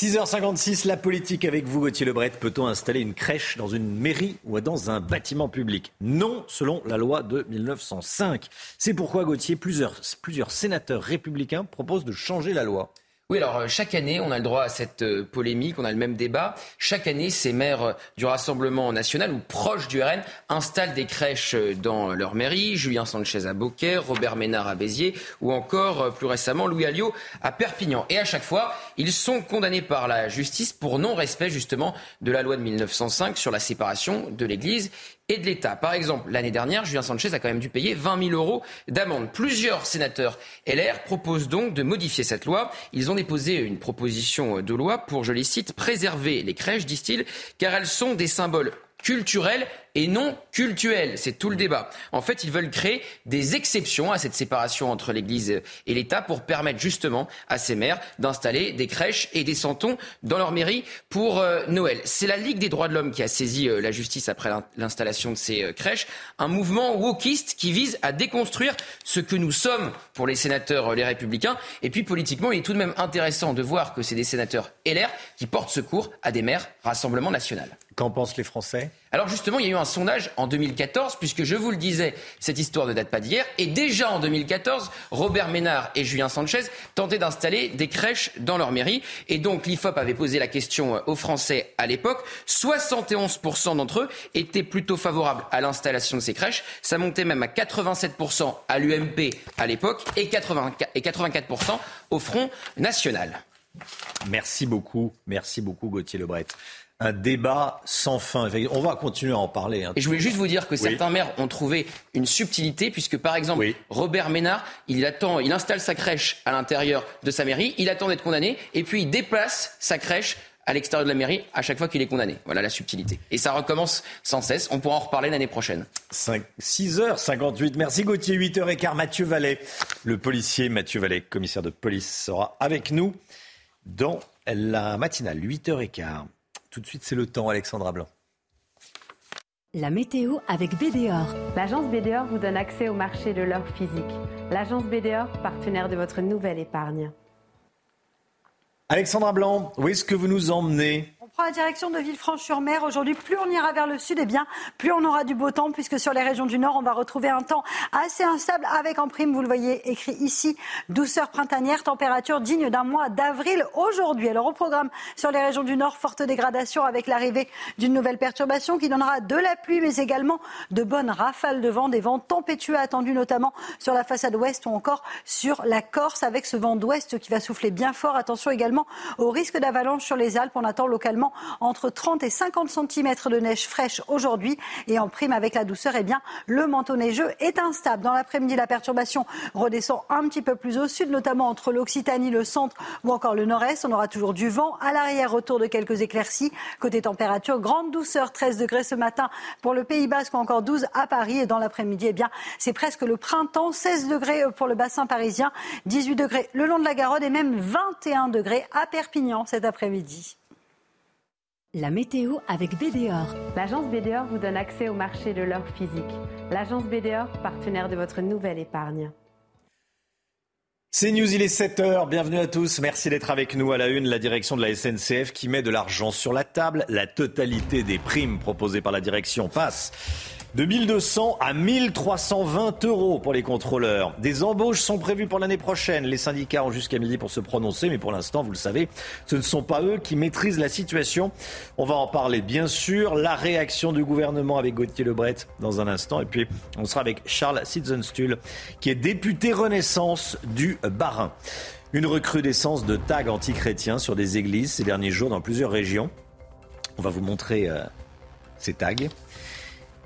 6h56, la politique avec vous, Gauthier Lebret. Peut-on installer une crèche dans une mairie ou dans un bâtiment public? Non, selon la loi de 1905. C'est pourquoi, Gauthier, plusieurs, plusieurs sénateurs républicains proposent de changer la loi. Oui, alors euh, chaque année, on a le droit à cette euh, polémique, on a le même débat. Chaque année, ces maires euh, du Rassemblement national ou proches du RN installent des crèches dans leur mairie. Julien Sanchez à Beaucaire, Robert Ménard à Béziers ou encore plus récemment Louis Alliot à Perpignan. Et à chaque fois, ils sont condamnés par la justice pour non-respect justement de la loi de 1905 sur la séparation de l'Église et de l'État. Par exemple, l'année dernière, Julien Sanchez a quand même dû payer 20 000 euros d'amende. Plusieurs sénateurs LR proposent donc de modifier cette loi. Ils ont déposé une proposition de loi pour, je les cite, préserver les crèches, disent-ils, car elles sont des symboles culturelle et non cultuelle. C'est tout le débat. En fait, ils veulent créer des exceptions à cette séparation entre l'Église et l'État pour permettre justement à ces maires d'installer des crèches et des santons dans leur mairie pour euh, Noël. C'est la Ligue des droits de l'homme qui a saisi euh, la justice après l'installation de ces euh, crèches. Un mouvement wokiste qui vise à déconstruire ce que nous sommes pour les sénateurs les républicains. Et puis politiquement, il est tout de même intéressant de voir que c'est des sénateurs LR qui portent secours à des maires Rassemblement national. Qu'en pensent les Français? Alors justement, il y a eu un sondage en 2014, puisque je vous le disais, cette histoire ne date pas d'hier. Et déjà en 2014, Robert Ménard et Julien Sanchez tentaient d'installer des crèches dans leur mairie. Et donc l'IFOP avait posé la question aux Français à l'époque. 71% d'entre eux étaient plutôt favorables à l'installation de ces crèches. Ça montait même à 87% à l'UMP à l'époque et 84% au Front National. Merci beaucoup, merci beaucoup Gauthier Lebret un débat sans fin. On va continuer à en parler. Hein. Et je voulais juste vous dire que certains maires ont trouvé une subtilité, puisque par exemple, Robert Ménard, il attend, il installe sa crèche à l'intérieur de sa mairie, il attend d'être condamné, et puis il déplace sa crèche à l'extérieur de la mairie à chaque fois qu'il est condamné. Voilà la subtilité. Et ça recommence sans cesse. On pourra en reparler l'année prochaine. 6h58. Merci Gauthier. 8h15. Mathieu Vallet, le policier Mathieu Vallet, commissaire de police, sera avec nous dans la matinale. 8h15. Tout de suite, c'est le temps, Alexandra Blanc. La météo avec BDOR. L'agence BDOR vous donne accès au marché de l'or physique. L'agence BDOR, partenaire de votre nouvelle épargne. Alexandra Blanc, où est-ce que vous nous emmenez? Prend la direction de Villefranche-sur-Mer. Aujourd'hui, plus on ira vers le sud, et eh bien, plus on aura du beau temps, puisque sur les régions du nord, on va retrouver un temps assez instable, avec en prime, vous le voyez écrit ici, douceur printanière, température digne d'un mois d'avril aujourd'hui. Alors au programme sur les régions du nord, forte dégradation avec l'arrivée d'une nouvelle perturbation qui donnera de la pluie, mais également de bonnes rafales de vent, des vents tempétueux attendus notamment sur la façade ouest ou encore sur la Corse, avec ce vent d'ouest qui va souffler bien fort. Attention également au risque d'avalanche sur les Alpes. On attend localement entre 30 et 50 cm de neige fraîche aujourd'hui. Et en prime avec la douceur, eh bien, le manteau neigeux est instable. Dans l'après-midi, la perturbation redescend un petit peu plus au sud, notamment entre l'Occitanie, le centre ou encore le nord-est. On aura toujours du vent. À l'arrière, retour de quelques éclaircies. Côté température, grande douceur, 13 degrés ce matin pour le Pays Basque ou encore 12 à Paris. Et dans l'après-midi, eh bien, c'est presque le printemps. 16 degrés pour le bassin parisien, 18 degrés le long de la Garonne et même 21 degrés à Perpignan cet après-midi. La météo avec BDOR. L'agence BDOR vous donne accès au marché de l'or physique. L'agence BDOR, partenaire de votre nouvelle épargne. C'est News, il est 7h. Bienvenue à tous. Merci d'être avec nous à la une. La direction de la SNCF qui met de l'argent sur la table. La totalité des primes proposées par la direction passe de 1200 à 1320 euros pour les contrôleurs. Des embauches sont prévues pour l'année prochaine. Les syndicats ont jusqu'à midi pour se prononcer, mais pour l'instant, vous le savez, ce ne sont pas eux qui maîtrisent la situation. On va en parler, bien sûr. La réaction du gouvernement avec Gauthier Lebret dans un instant. Et puis, on sera avec Charles Sitzenstuhl, qui est député Renaissance du Bas-Rhin. Une recrudescence de tags antichrétiens sur des églises ces derniers jours dans plusieurs régions. On va vous montrer euh, ces tags.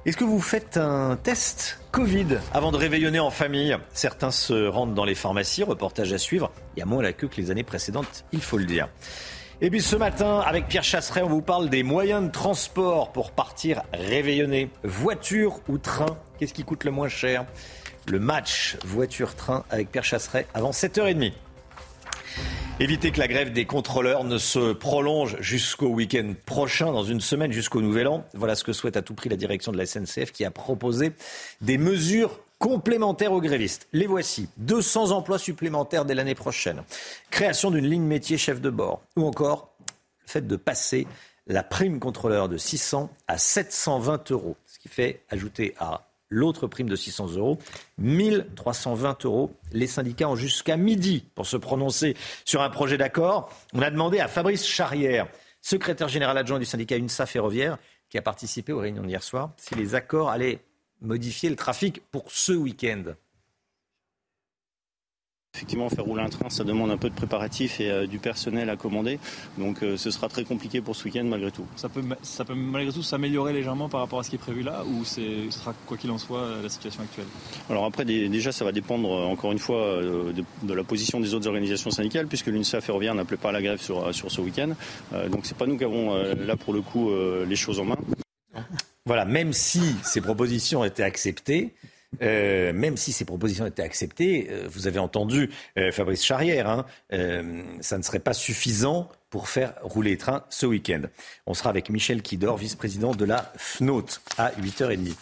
Est-ce que vous faites un test Covid avant de réveillonner en famille Certains se rendent dans les pharmacies, reportage à suivre. Il y a moins la queue que les années précédentes, il faut le dire. Et puis ce matin, avec Pierre Chasseret, on vous parle des moyens de transport pour partir réveillonner. Voiture ou train Qu'est-ce qui coûte le moins cher Le match voiture-train avec Pierre Chasseret avant 7h30. Éviter que la grève des contrôleurs ne se prolonge jusqu'au week-end prochain, dans une semaine jusqu'au Nouvel An. Voilà ce que souhaite à tout prix la direction de la SNCF qui a proposé des mesures complémentaires aux grévistes. Les voici. 200 emplois supplémentaires dès l'année prochaine. Création d'une ligne métier chef de bord. Ou encore le fait de passer la prime contrôleur de 600 à 720 euros. Ce qui fait ajouter à l'autre prime de 600 euros, 1320 euros. Les syndicats ont jusqu'à midi pour se prononcer sur un projet d'accord. On a demandé à Fabrice Charrière, secrétaire général adjoint du syndicat UNSA Ferroviaire, qui a participé aux réunions d'hier soir, si les accords allaient modifier le trafic pour ce week-end. Effectivement, faire rouler un train, ça demande un peu de préparatifs et euh, du personnel à commander. Donc euh, ce sera très compliqué pour ce week-end malgré tout. Ça peut, ça peut malgré tout s'améliorer légèrement par rapport à ce qui est prévu là ou ce sera quoi qu'il en soit euh, la situation actuelle? Alors après, déjà, ça va dépendre encore une fois de, la position des autres organisations syndicales puisque l'UNSA ferroviaire n'appelait pas à la grève sur, sur ce week-end. donc c'est pas nous qui avons là pour le coup les choses en main. Voilà, même si ces propositions étaient acceptées, euh, même si ces propositions étaient acceptées, euh, vous avez entendu euh, Fabrice Charrière, hein, ça ne serait pas suffisant pour faire rouler les trains ce week-end. On sera avec Michel Kidor, vice-président de la FNOT, à 8h30.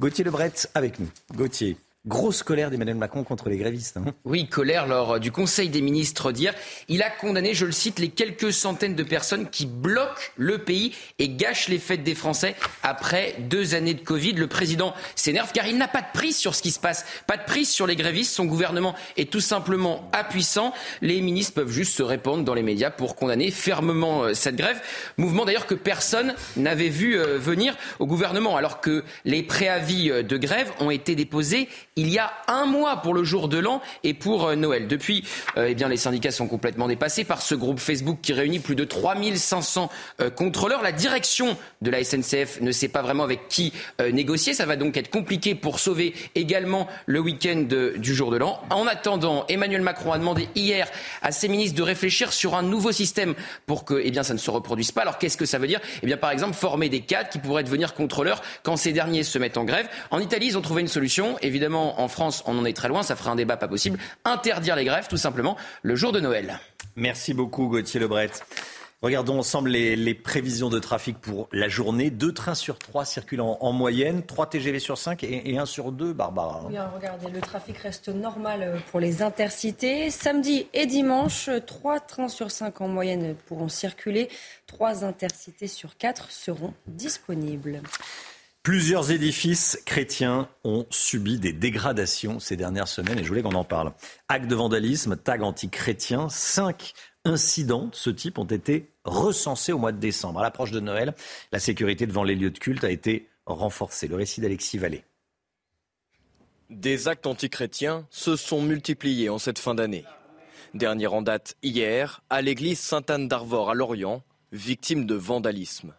Gauthier Lebret avec nous. Gauthier, Grosse colère d'Emmanuel Macron contre les grévistes. Hein. Oui, colère lors du Conseil des ministres d'hier. Il a condamné, je le cite, les quelques centaines de personnes qui bloquent le pays et gâchent les fêtes des Français après deux années de Covid. Le président s'énerve car il n'a pas de prise sur ce qui se passe, pas de prise sur les grévistes. Son gouvernement est tout simplement impuissant. Les ministres peuvent juste se répandre dans les médias pour condamner fermement euh, cette grève. Mouvement d'ailleurs que personne n'avait vu euh, venir au gouvernement alors que les préavis euh, de grève ont été déposés il y a un mois pour le jour de l'an et pour euh, Noël. Depuis, euh, eh bien, les syndicats sont complètement dépassés par ce groupe Facebook qui réunit plus de 3500 euh, contrôleurs. La direction de la SNCF ne sait pas vraiment avec qui négocier. Ça va donc être compliqué pour sauver également le week-end du jour de l'an. En attendant, Emmanuel Macron a demandé hier à ses ministres de réfléchir sur un nouveau système pour que eh bien, ça ne se reproduise pas. Alors qu'est-ce que ça veut dire? Eh bien, Par exemple, former des cadres qui pourraient devenir contrôleurs quand ces derniers se mettent en grève. En Italie, ils ont trouvé une solution. Évidemment, en France, on en est très loin, ça ferait un débat pas possible. Interdire les grèves, tout simplement, le jour de Noël. Merci beaucoup, Gauthier Lebret. Regardons ensemble les, prévisions de trafic pour la journée. Deux trains sur trois circulent en, moyenne, trois TGV sur cinq et, un sur deux, Barbara. Oui, hein, regardez, le trafic reste normal euh, pour les intercités. Samedi et dimanche, trois trains sur cinq en moyenne pourront circuler. Trois intercités sur quatre seront disponibles. Plusieurs édifices chrétiens ont subi des dégradations ces dernières semaines et je voulais qu'on en parle. Actes de vandalisme, tag anti-chrétien, cinq incidents de ce type ont été recensés au mois de décembre. À l'approche de Noël, la sécurité devant les lieux de culte a été renforcée. Le récit d'Alexis Vallée. Des actes anti-chrétiens se sont multipliés en cette fin d'année. Dernière en date hier, à l'église Sainte-Anne d'Arvor à Lorient, victime de vandalisme.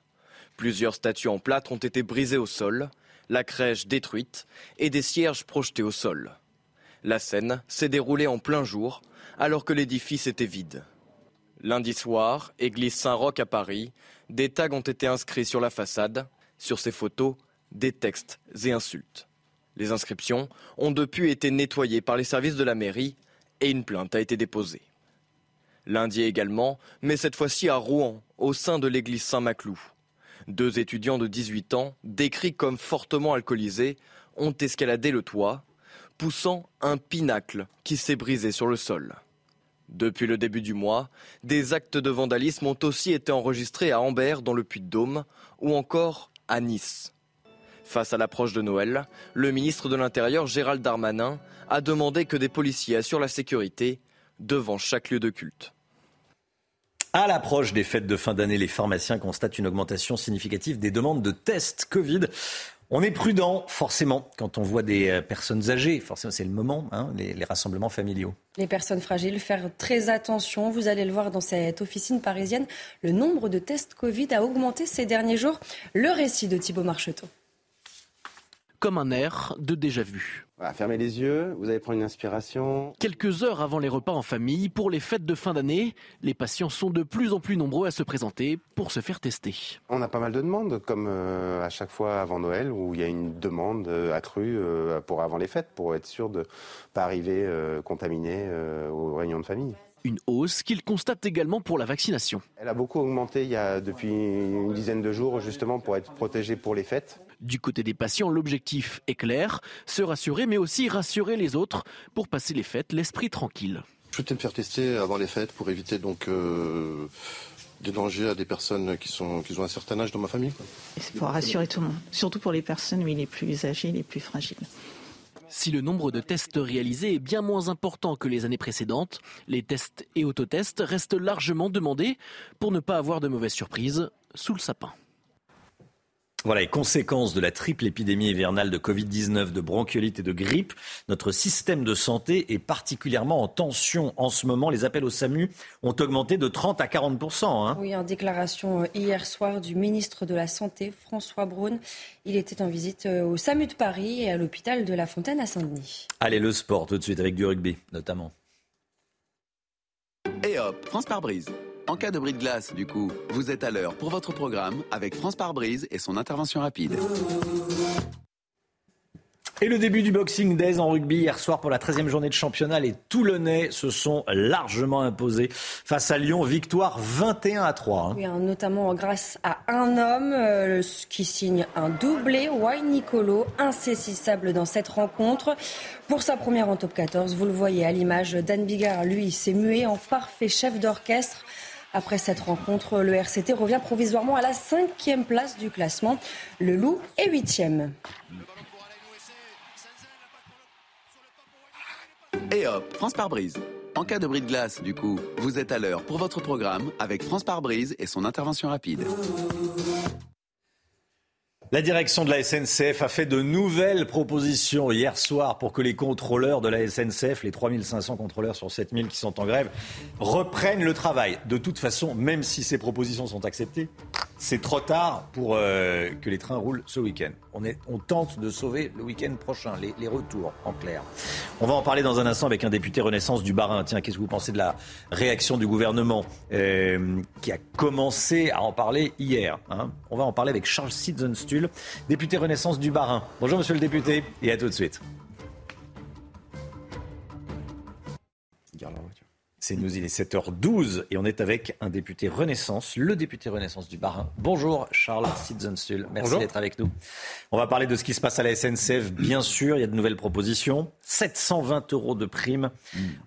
Plusieurs statues en plâtre ont été brisées au sol, la crèche détruite et des cierges projetés au sol. La scène s'est déroulée en plein jour, alors que l'édifice était vide. Lundi soir, église Saint-Roch à Paris, des tags ont été inscrits sur la façade. Sur ces photos, des textes et insultes. Les inscriptions ont depuis été nettoyées par les services de la mairie et une plainte a été déposée. Lundi également, mais cette fois-ci à Rouen, au sein de l'église Saint-Maclou. Deux étudiants de 18 ans, décrits comme fortement alcoolisés, ont escaladé le toit, poussant un pinacle qui s'est brisé sur le sol. Depuis le début du mois, des actes de vandalisme ont aussi été enregistrés à Ambert dans le Puy-de-Dôme ou encore à Nice. Face à l'approche de Noël, le ministre de l'Intérieur Gérald Darmanin a demandé que des policiers assurent la sécurité devant chaque lieu de culte. À l'approche des fêtes de fin d'année, les pharmaciens constatent une augmentation significative des demandes de tests Covid. On est prudent, forcément, quand on voit des euh, personnes âgées. Forcément, c'est le moment, hein, les, les, rassemblements familiaux. Les personnes fragiles, faire très attention. Vous allez le voir dans cette officine parisienne. Le nombre de tests Covid a augmenté ces derniers jours. Le récit de Thibault Marcheteau. Comme un air de déjà-vu fermez les yeux, vous allez prendre une inspiration. Quelques heures avant les repas en famille, pour les fêtes de fin d'année, les patients sont de plus en plus nombreux à se présenter pour se faire tester. On a pas mal de demandes, comme euh, à chaque fois avant Noël, où il y a une demande euh, accrue euh, pour avant les fêtes, pour être sûr de ne pas arriver contaminé aux réunions de famille. Une hausse qu'il constate également pour la vaccination. Elle a beaucoup augmenté il y a depuis une dizaine de jours, justement pour être protégé pour les fêtes. Du côté des patients, l'objectif est clair, se rassurer mais aussi rassurer les autres pour passer les fêtes l'esprit tranquille. Je souhaitais me faire tester avant les fêtes pour éviter donc euh, des dangers à des personnes qui, sont, qui ont un certain âge dans ma famille. C'est pour rassurer tout le monde, surtout pour les personnes les plus âgées, les plus fragiles. Si le nombre de tests réalisés est bien moins important que les années précédentes, les tests et autotests restent largement demandés pour ne pas avoir de mauvaises surprises sous le sapin. Voilà les conséquences de la triple épidémie hivernale de Covid-19, de bronchiolite et de grippe. Notre système de santé est particulièrement en tension en ce moment. Les appels au SAMU ont augmenté de 30 à 40% hein. Oui, en déclaration euh, hier soir du ministre de la Santé, François Braun. Il était en visite euh, au SAMU de Paris et à l'hôpital de La Fontaine à Saint-Denis. Allez, le sport tout de suite avec du rugby notamment. Et hop, France par brise. En cas de bris de glace, du coup, vous êtes à l'heure pour votre programme avec France par brise et son intervention rapide. Et le début du Boxing Days en rugby hier soir pour la 13e journée de championnat, les Toulonnais se sont largement imposés face à Lyon. Victoire 21 à 3. Hein. Oui, hein, notamment grâce à un homme euh, qui signe un doublé, Wayne Nicolo, insaisissable dans cette rencontre. Pour sa première en top 14, vous le voyez à l'image, Dan Bigard, lui, s'est mué en parfait chef d'orchestre. Après cette rencontre, le RCT revient provisoirement à la cinquième place du classement. Le Loup est huitième. Et hop, France par brise. En cas de bris de glace, du coup, vous êtes à l'heure pour votre programme avec France par brise et son intervention rapide. La direction de la SNCF a fait de nouvelles propositions hier soir pour que les contrôleurs de la SNCF, les 3500 contrôleurs sur 7000 qui sont en grève, reprennent le travail. De toute façon, même si ces propositions sont acceptées, c'est trop tard pour euh, que les trains roulent ce week-end. On, tente de sauver le week-end prochain, les, retours, en clair. On va en parler dans un instant avec un député Renaissance du Barin. Tiens, qu'est-ce que vous pensez de la réaction du gouvernement euh, qui a commencé à en parler hier hein? On va en parler avec Charles Sidzenstuhl, député Renaissance du Barin. Bonjour monsieur le député et à tout de suite. C'est nous, il est 7h12 et on est avec un député Renaissance, le député Renaissance du Barin. Bonjour Charles Sidzenstuhl, merci d'être avec nous. On va parler de ce qui se passe à la SNCF, bien sûr, il y a de nouvelles propositions. 720 euros de prime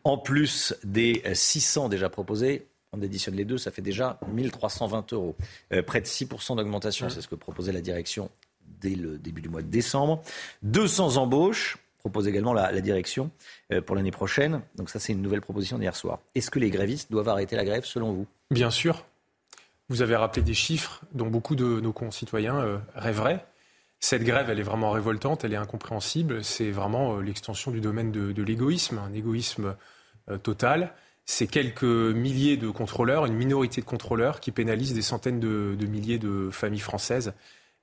en plus des 600 déjà proposés. On additionne les deux, ça fait déjà 1320 euros. Euh, près de 6% d'augmentation, c'est ce que proposait la direction dès le début du mois de décembre. 200 embauches propose également la, direction euh, pour l'année prochaine. Donc ça, c'est une nouvelle proposition d'hier soir. Est-ce que les grévistes doivent arrêter la grève selon vous? Bien sûr. Vous avez rappelé des chiffres dont beaucoup de nos concitoyens euh, rêveraient. Cette grève, elle est vraiment révoltante, elle est incompréhensible. C'est vraiment euh, l'extension du domaine de, l'égoïsme, un égoïsme total. C'est quelques milliers de contrôleurs, une minorité de contrôleurs qui pénalisent des centaines de, milliers de familles françaises.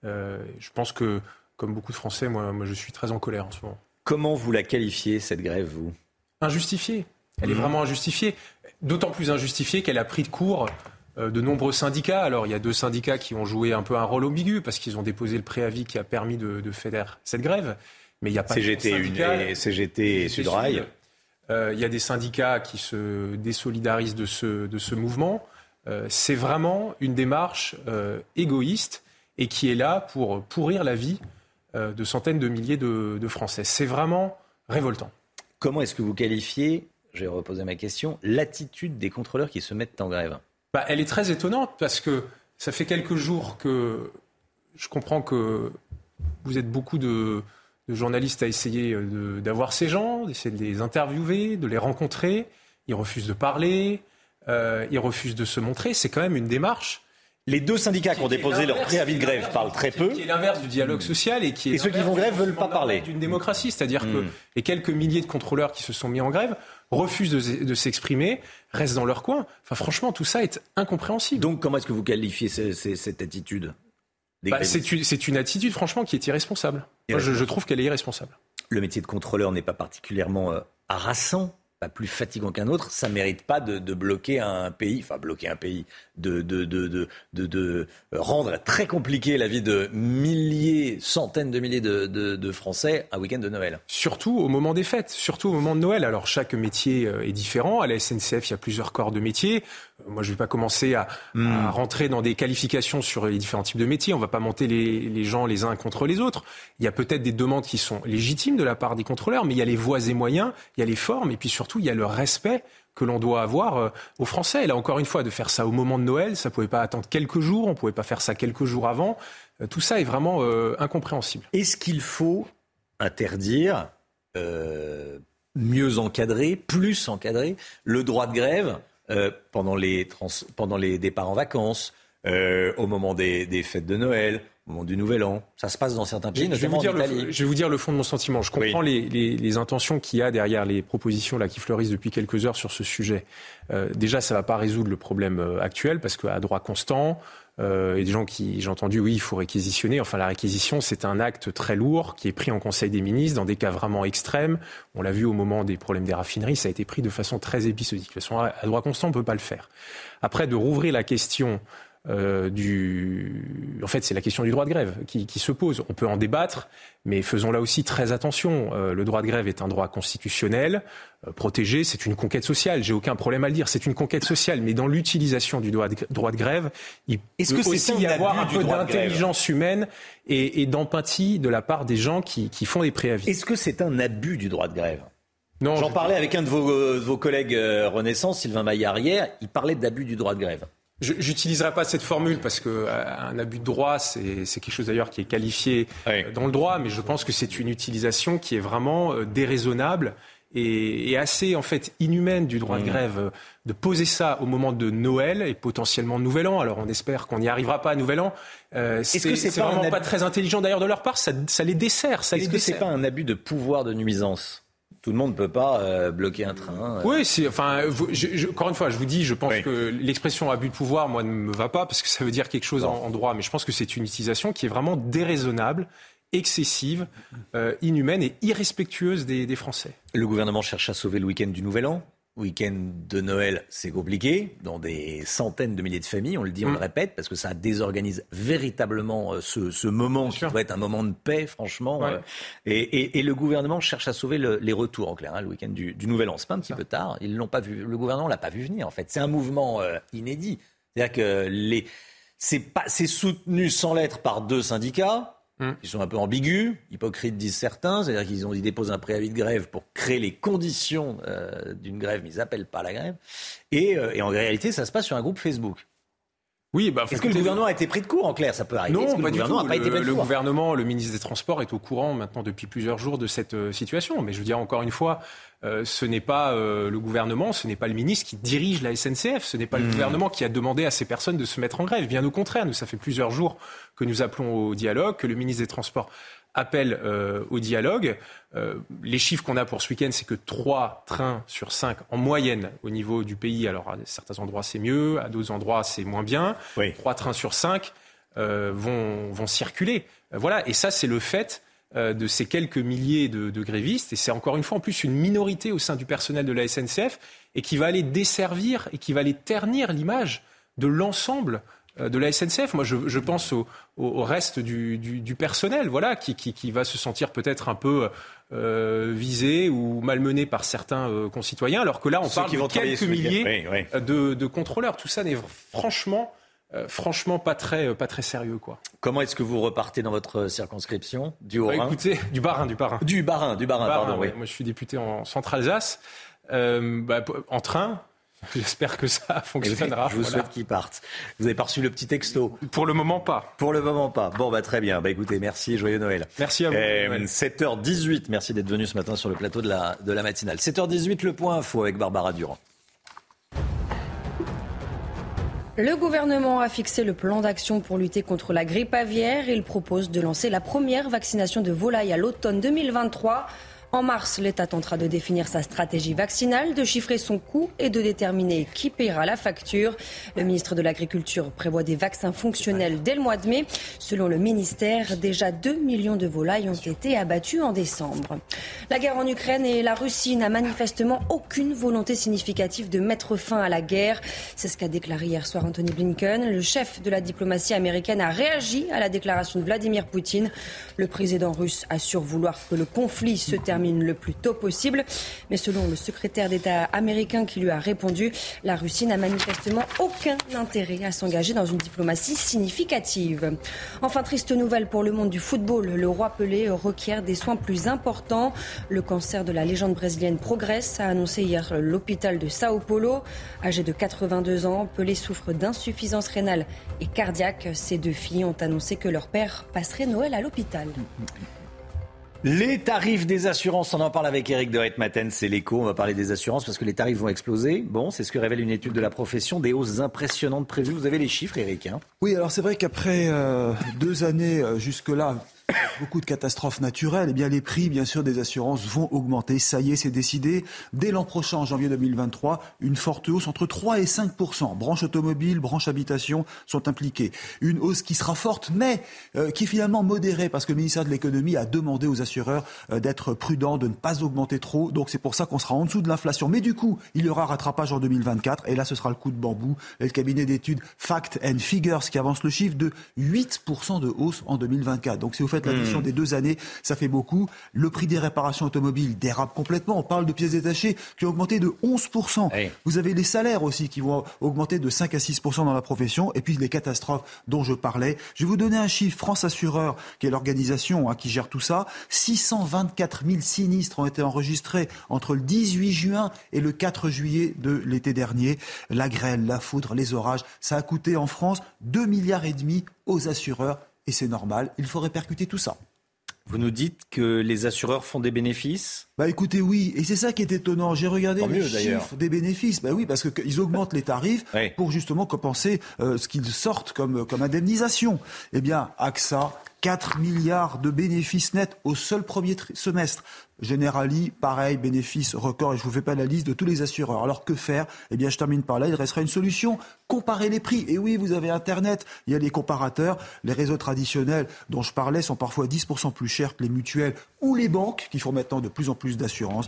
je pense que, comme beaucoup de Français, moi, moi, je suis très en colère en ce moment. Comment vous la qualifiez, cette grève, vous? Injustifiée. Elle est mmh. vraiment injustifiée. D'autant plus injustifiée qu'elle a pris de court euh, de nombreux syndicats. Alors, il y a deux syndicats qui ont joué un peu un rôle ambigu parce qu'ils ont déposé le préavis qui a permis de, faire cette grève. Mais il n'y a pas CGT, de CGT et Sudrail. Euh, il y a des syndicats qui se désolidarisent de ce, de ce mouvement. Euh, c'est vraiment une démarche égoïste et qui est là pour pourrir la vie de centaines de milliers de, Français. C'est vraiment révoltant. Comment est-ce que vous qualifiez, j'ai reposé ma question, l'attitude des contrôleurs qui se mettent en grève? Bah, Elle est très étonnante parce que ça fait quelques jours que je comprends que vous êtes beaucoup de, journalistes à essayer d'avoir ces gens, d'essayer de les interviewer, de les rencontrer. Ils refusent de parler, euh, ils refusent de se montrer. C'est quand même une démarche les deux syndicats qui ont déposé leur préavis de grève parlent très peu. Qui est l'inverse du dialogue social et qui est. Et ceux qui vont grève veulent pas parler. D'une démocratie, c'est-à-dire que hmm. les quelques milliers de contrôleurs qui se sont mis en grève refusent de, s'exprimer, restent dans leur coin. Enfin, franchement, tout ça est incompréhensible. Donc, comment est-ce que vous qualifiez cette attitude bah, C'est une, attitude, franchement, qui est irresponsable. Moi, je, trouve qu'elle est irresponsable. Le métier de contrôleur n'est pas particulièrement euh, harassant pas plus fatigant qu'un autre, ça mérite pas de, bloquer un pays, enfin bloquer un pays, de, de, de, de, rendre très compliqué la vie de milliers, centaines de milliers de, Français un week-end de Noël. Surtout au moment des fêtes, surtout au moment de Noël. Alors chaque métier euh, est différent. À la SNCF, il y a plusieurs corps de métiers. Moi, je ne vais pas commencer à, hmm. rentrer dans des qualifications sur les différents types de métiers. On ne va pas monter les, gens les uns contre les autres. Il y a peut-être des demandes qui sont légitimes de la part des contrôleurs, mais il y a les voies et moyens, il y a les formes, et puis surtout, il y a le respect que l'on doit avoir euh, aux Français. Et là, encore une fois, de faire ça au moment de Noël, ça ne pouvait pas attendre quelques jours, on ne pouvait pas faire ça quelques jours avant. Euh, tout ça est vraiment euh, incompréhensible. Est-ce qu'il faut interdire, mieux encadrer, plus encadrer le droit de grève pendant les départs en vacances, au moment des, fêtes de Noël, au moment du Nouvel An. Ça se passe dans certains pays, je, vais en Italie. Le, je vais vous dire le fond de mon sentiment. Je comprends les, intentions qu'il y a derrière les propositions là, qui fleurissent depuis quelques heures sur ce sujet. déjà, ça ne va pas résoudre le problème actuel parce qu'à droit constant, euh, et des gens qui, j'ai entendu, oui, il faut réquisitionner. Enfin, la réquisition, c'est un acte très lourd qui est pris en Conseil des ministres dans des cas vraiment extrêmes. On l'a vu au moment des problèmes des raffineries, ça a été pris de façon très épisodique. De toute façon, à droit constant, on ne peut pas le faire. Après, de rouvrir la question euh, du... En fait, c'est la question du droit de grève qui, qui, se pose. On peut en débattre, mais faisons là aussi très attention. Euh, le droit de grève est un droit constitutionnel, euh, protégé, c'est une conquête sociale. J'ai aucun problème à le dire, c'est une conquête sociale. Mais dans l'utilisation du droit de, droit de grève, il Est-ce peut que aussi y avoir un peu d'intelligence humaine et, et d'empathie de la part des gens qui, qui font des préavis. Est-ce que c'est un abus du droit de grève? Non, J'en parlais avec un de vos, de vos collègues Renaissance, Sylvain Maillard, hier. Il parlait d'abus du droit de grève. J'utiliserai pas cette formule parce que euh, un abus de droit, c'est quelque chose d'ailleurs qui est qualifié euh, dans le droit, mais je pense que c'est une utilisation qui est vraiment euh, déraisonnable et, assez en fait inhumaine du droit de mmh. grève de poser ça au moment de Noël et potentiellement de Nouvel An. Alors on espère qu'on n'y arrivera pas à Nouvel An. Euh, Est-ce que c'est vraiment pas très intelligent d'ailleurs de leur part ça, ça les dessert. Est-ce que c'est pas un abus de pouvoir de nuisance? Tout le monde ne peut pas euh, bloquer un train. Euh. Oui, c'est, enfin, encore une fois, je vous dis, je pense que l'expression abus de pouvoir, moi, ne me va pas parce que ça veut dire quelque chose en, droit, mais je pense que c'est une utilisation qui est vraiment déraisonnable excessive, euh, inhumaine et irrespectueuse des Français. Le gouvernement cherche à sauver le week-end du Nouvel An week-end de Noël, c'est compliqué, dans des centaines de milliers de familles, on le dit, on le mm. répète, parce que ça désorganise véritablement euh, ce, moment qui doit être un moment de paix, franchement. Euh, et, le gouvernement cherche à sauver les retours, en clair, hein, le week-end du, Nouvel An. C'est pas un petit peu tard, ils l'ont pas vu, le gouvernement l'a pas vu venir, en fait. C'est un mouvement euh, inédit. C'est-à-dire que les, c'est soutenu sans lettres par deux syndicats, Mmh. Ils sont un peu ambigus, hypocrites disent certains, c'est-à-dire qu'ils ont, ils déposent un préavis de grève pour créer les conditions euh, d'une grève, mais ils n'appellent pas la grève. Et, euh, et, en réalité, ça se passe sur un groupe Facebook. Oui, bah, Est-ce que le gouvernement a été pris de court en clair? Ça peut arriver. Non, pas le gouvernement Pas été pris de le gouvernement, le ministre des Transports est au courant maintenant depuis plusieurs jours de cette euh, situation. Mais je veux dire encore une fois, ce n'est pas euh, le gouvernement, ce n'est pas le ministre qui dirige la SNCF, ce n'est pas le hmm. gouvernement qui a demandé à ces personnes de se mettre en grève. Bien au contraire, nous, ça fait plusieurs jours que nous appelons au dialogue, que le ministre des Transports appelle euh, au dialogue. Euh, les chiffres qu'on a pour ce week-end, c'est que 3 trains sur 5 en moyenne au niveau du pays. Alors à certains endroits c'est mieux, à d'autres endroits c'est moins bien. Oui. 3 trains sur 5 euh, vont, vont circuler. voilà, et ça c'est le fait de ces quelques milliers de, de grévistes, et c'est encore une fois en plus une minorité au sein du personnel de la SNCF, et qui va aller desservir et qui va aller ternir l'image de l'ensemble euh, de la SNCF. Moi, je, pense au, reste du, personnel, voilà, qui, qui, va se sentir peut-être un peu euh, visé ou malmené par certains euh, concitoyens, alors que là, on parle de quelques milliers De, contrôleurs. Tout ça n'est franchement, franchement pas très, pas très sérieux, quoi. Comment est-ce que vous repartez dans votre circonscription? Du Haut-Rhin? bah, Écoutez, du Bas-Rhin, du Bas-Rhin. Du Bas-Rhin, du Bas-Rhin, pardon. Oui. Moi, je suis député en Centre-Alsace. Bah, en train, J'espère que ça fonctionnera. Je vous souhaite qu'ils partent. Vous avez pas reçu le petit texto? Pour le moment, pas. Pour le moment, pas. Bon, bah très bien. Bah écoutez, merci et joyeux Noël. Merci à vous. 7h18, euh, merci d'être venu ce matin sur le plateau de la, de la matinale. 7h18, le point info avec Barbara Durand. Le gouvernement a fixé le plan d'action pour lutter contre la grippe aviaire. Il propose de lancer la première vaccination de volailles à l'automne 2023. En mars, l'État tentera de définir sa stratégie vaccinale, de chiffrer son coût et de déterminer qui paiera la facture. Le ministre de l'Agriculture prévoit des vaccins fonctionnels dès le mois de mai. Selon le ministère, déjà 2 millions de volailles ont été abattues en décembre. La guerre en Ukraine et la Russie n'a manifestement aucune volonté significative de mettre fin à la guerre. C'est ce qu'a déclaré hier soir Anthony Blinken. Le chef de la diplomatie américaine a réagi à la déclaration de Vladimir Poutine. Le président russe assure vouloir que le conflit se termine le plus tôt possible. Mais selon le secrétaire d'État américain qui lui a répondu, la Russie n'a manifestement aucun intérêt à s'engager dans une diplomatie significative. Enfin, triste nouvelle pour le monde du football. Le roi Pelé requiert des soins plus importants. Le cancer de la légende brésilienne progresse, a annoncé hier l'hôpital de Sao Paulo. Âgé de 82 ans, Pelé souffre d'insuffisance rénale et cardiaque. Ses deux filles ont annoncé que leur père passerait Noël à l'hôpital. Les tarifs des assurances, on en parle avec Eric de Maten, c'est l'écho, on va parler des assurances parce que les tarifs vont exploser. Bon, c'est ce que révèle une étude de la profession, des hausses impressionnantes prévues. Vous avez les chiffres, Eric hein? Oui, alors c'est vrai qu'après euh, deux années euh, jusque-là, beaucoup de catastrophes naturelles, eh bien les prix, bien sûr, des assurances vont augmenter. Ça y est, c'est décidé. Dès l'an prochain, en janvier 2023, une forte hausse entre 3 et 5 Branche automobile, branche habitation sont impliquées. Une hausse qui sera forte, mais euh, qui finalement modérée, parce que le ministère de l'économie a demandé aux assureurs euh, d'être prudents, de ne pas augmenter trop. Donc c'est pour ça qu'on sera en dessous de l'inflation. Mais du coup, il y aura rattrapage en 2024, et là, ce sera le coup de bambou. Le cabinet d'études Fact and Figures qui avance le chiffre de 8 de hausse en 2024. Donc si vous faites l'addition hmm. des deux années, ça fait beaucoup. Le prix des réparations automobiles dérape complètement. On parle de pièces détachées qui ont augmenté de 11%. Vous avez les salaires aussi qui vont augmenter de 5 à 6% dans la profession. Et puis les catastrophes dont je parlais. Je vais vous donner un chiffre. France Assureur, qui est l'organisation hein, qui gère tout ça, 624 000 sinistres ont été enregistrés entre le 18 juin et le 4 juillet de l'été dernier. La grêle, la foudre, les orages, ça a coûté en France 2 milliards et demi aux assureurs et c'est normal, il faut répercuter tout ça. Vous nous dites que les assureurs font des bénéfices Bah écoutez, oui, et c'est ça qui est étonnant. J'ai regardé les chiffres des bénéfices. Bah oui, parce qu'ils augmentent les tarifs pour justement compenser euh, ce qu'ils sortent comme, comme indemnisation. Eh bien, AXA, 4 milliards de bénéfices nets au seul premier semestre. Generali, pareil, bénéfice record, et je ne vous fais pas la liste de tous les assureurs. Alors que faire? Eh bien, je termine par là, il restera une solution, comparer les prix. Et oui, vous avez Internet, il y a les comparateurs. Les réseaux traditionnels dont je parlais sont parfois 10% plus chers que les mutuelles ou les banques, qui font maintenant de plus en plus d'assurances.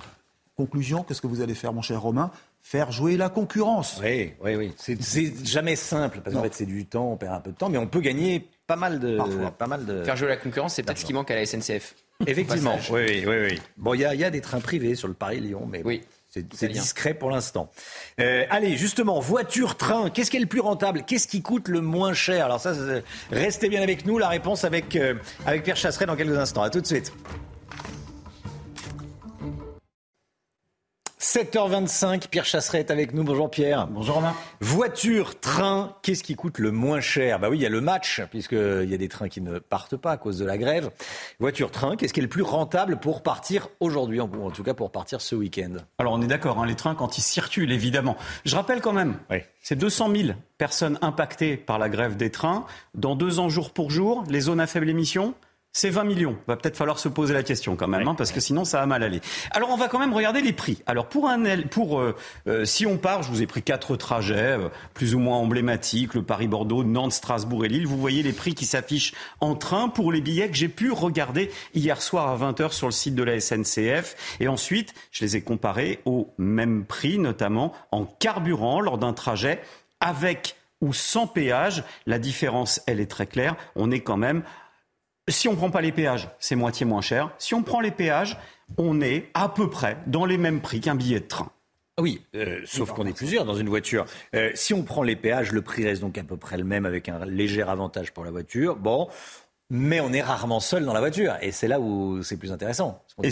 Conclusion, qu'est-ce que vous allez faire, mon cher Romain? Faire jouer la concurrence. Oui, oui, oui. C'est jamais simple, parce qu'en fait, c'est du temps, on perd un peu de temps, mais on peut gagner pas mal de... Pas mal de... Faire jouer la concurrence, c'est peut-être ce qui manque à la SNCF. Effectivement, oui, oui, oui. Bon, il y, y, a des trains privés sur le Paris-Lyon, mais oui. C'est discret pour l'instant. Euh, allez, justement, voiture, train, qu'est-ce qui est le plus rentable? Qu'est-ce qui coûte le moins cher? Alors ça, restez bien avec nous. La réponse avec, euh, avec Pierre Chasseret dans quelques instants. À tout de suite. 7h25, Pierre Chasseret est avec nous. Bonjour Pierre. Bonjour Romain. Voiture, train, qu'est-ce qui coûte le moins cher? Bah oui, il y a le match, puisqu'il y a des trains qui ne partent pas à cause de la grève. Voiture, train, qu'est-ce qui est le plus rentable pour partir aujourd'hui, en tout cas pour partir ce week-end? Alors on est d'accord, hein, les trains quand ils circulent, évidemment. Je rappelle quand même, c'est 200 000 personnes impactées par la grève des trains. Dans deux ans, jour pour jour, les zones à faible émission, c'est 20 millions. Va peut-être falloir se poser la question quand même, hein, parce que sinon ça va mal aller. Alors on va quand même regarder les prix. Alors pour un, pour euh, euh, si on part, je vous ai pris quatre trajets euh, plus ou moins emblématiques le Paris-Bordeaux, Nantes, Strasbourg et Lille. Vous voyez les prix qui s'affichent en train pour les billets que j'ai pu regarder hier soir à 20h sur le site de la SNCF. Et ensuite, je les ai comparés au même prix, notamment en carburant lors d'un trajet avec ou sans péage. La différence, elle est très claire. On est quand même si on ne prend pas les péages, c'est moitié moins cher. Si on prend les péages, on est à peu près dans les mêmes prix qu'un billet de train. Oui, euh, sauf qu'on est plusieurs dans une voiture. Euh, si on prend les péages, le prix reste donc à peu près le même avec un léger avantage pour la voiture. Bon, mais on est rarement seul dans la voiture. Et c'est là où c'est plus intéressant, ce qu'on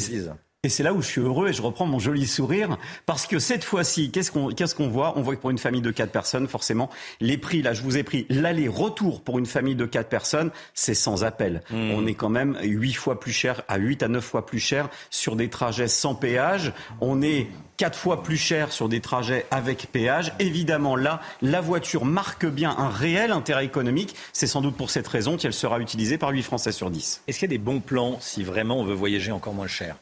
et c'est là où je suis heureux et je reprends mon joli sourire parce que cette fois-ci, qu'est-ce qu'on qu'est-ce qu'on voit? On voit que pour une famille de quatre personnes, forcément, les prix, là, je vous ai pris l'aller-retour pour une famille de quatre personnes, c'est sans appel. Hmm. On est quand même huit fois plus cher, à 8 à 9 fois plus cher sur des trajets sans péage. On est quatre fois plus cher sur des trajets avec péage. Évidemment, là, la voiture marque bien un réel intérêt économique. C'est sans doute pour cette raison qu'elle sera utilisée par 8 Français sur 10. Est-ce qu'il y a des bons plans si vraiment on veut voyager encore moins cher?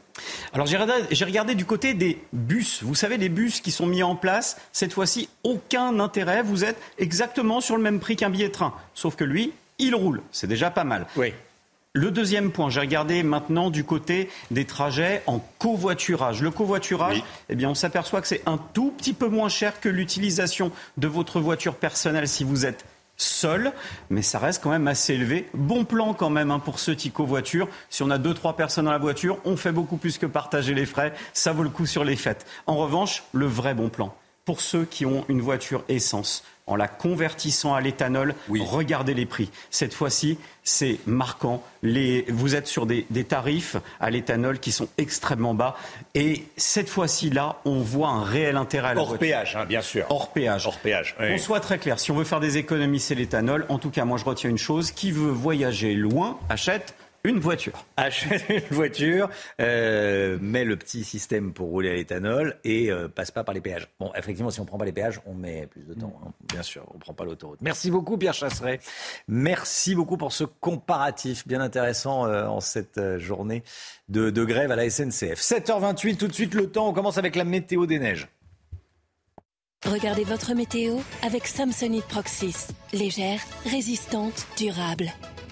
Alors j'ai regardé, regardé, du côté des bus. Vous savez, les bus qui sont mis en place, cette fois-ci, aucun intérêt. Vous êtes exactement sur le même prix qu'un billet de train. Sauf que lui, il roule. C'est déjà pas mal. Oui. Le deuxième point, j'ai regardé maintenant du côté des trajets en covoiturage. Le covoiturage, eh bien, on s'aperçoit que c'est un tout petit peu moins cher que l'utilisation de votre voiture personnelle si vous êtes seul, mais ça reste quand même assez élevé. Bon plan quand même hein, pour ce qui covoiture. Si on a deux trois personnes dans la voiture, on fait beaucoup plus que partager les frais. Ça vaut le coup sur les fêtes. En revanche, le vrai bon plan pour ceux qui ont une voiture essence, en la convertissant à l'éthanol, regardez les prix. Cette fois-ci, c'est marquant. vous êtes sur des, tarifs à l'éthanol qui sont extrêmement bas. Et cette fois-ci, là, on voit un réel intérêt à la Hors péage, hein, bien sûr. Hors péage. Hors péage. On soit très clair. Si on veut faire des économies, c'est l'éthanol. En tout cas, moi, je retiens une chose. Qui veut voyager loin, achète une voiture. Achète une voiture, euh, met le petit système pour rouler à l'éthanol et euh, passe pas par les péages. Bon, effectivement, si on prend pas les péages, on met plus de temps. Hein. Bien sûr, on prend pas l'autoroute. Merci beaucoup, Pierre Chasseret. Merci beaucoup pour ce comparatif bien intéressant euh, en cette euh, journée de, de grève à la SNCF. 7h28, tout de suite le temps. On commence avec la météo des neiges. Regardez votre météo avec Samsonite Proxys. Légère, résistante, durable.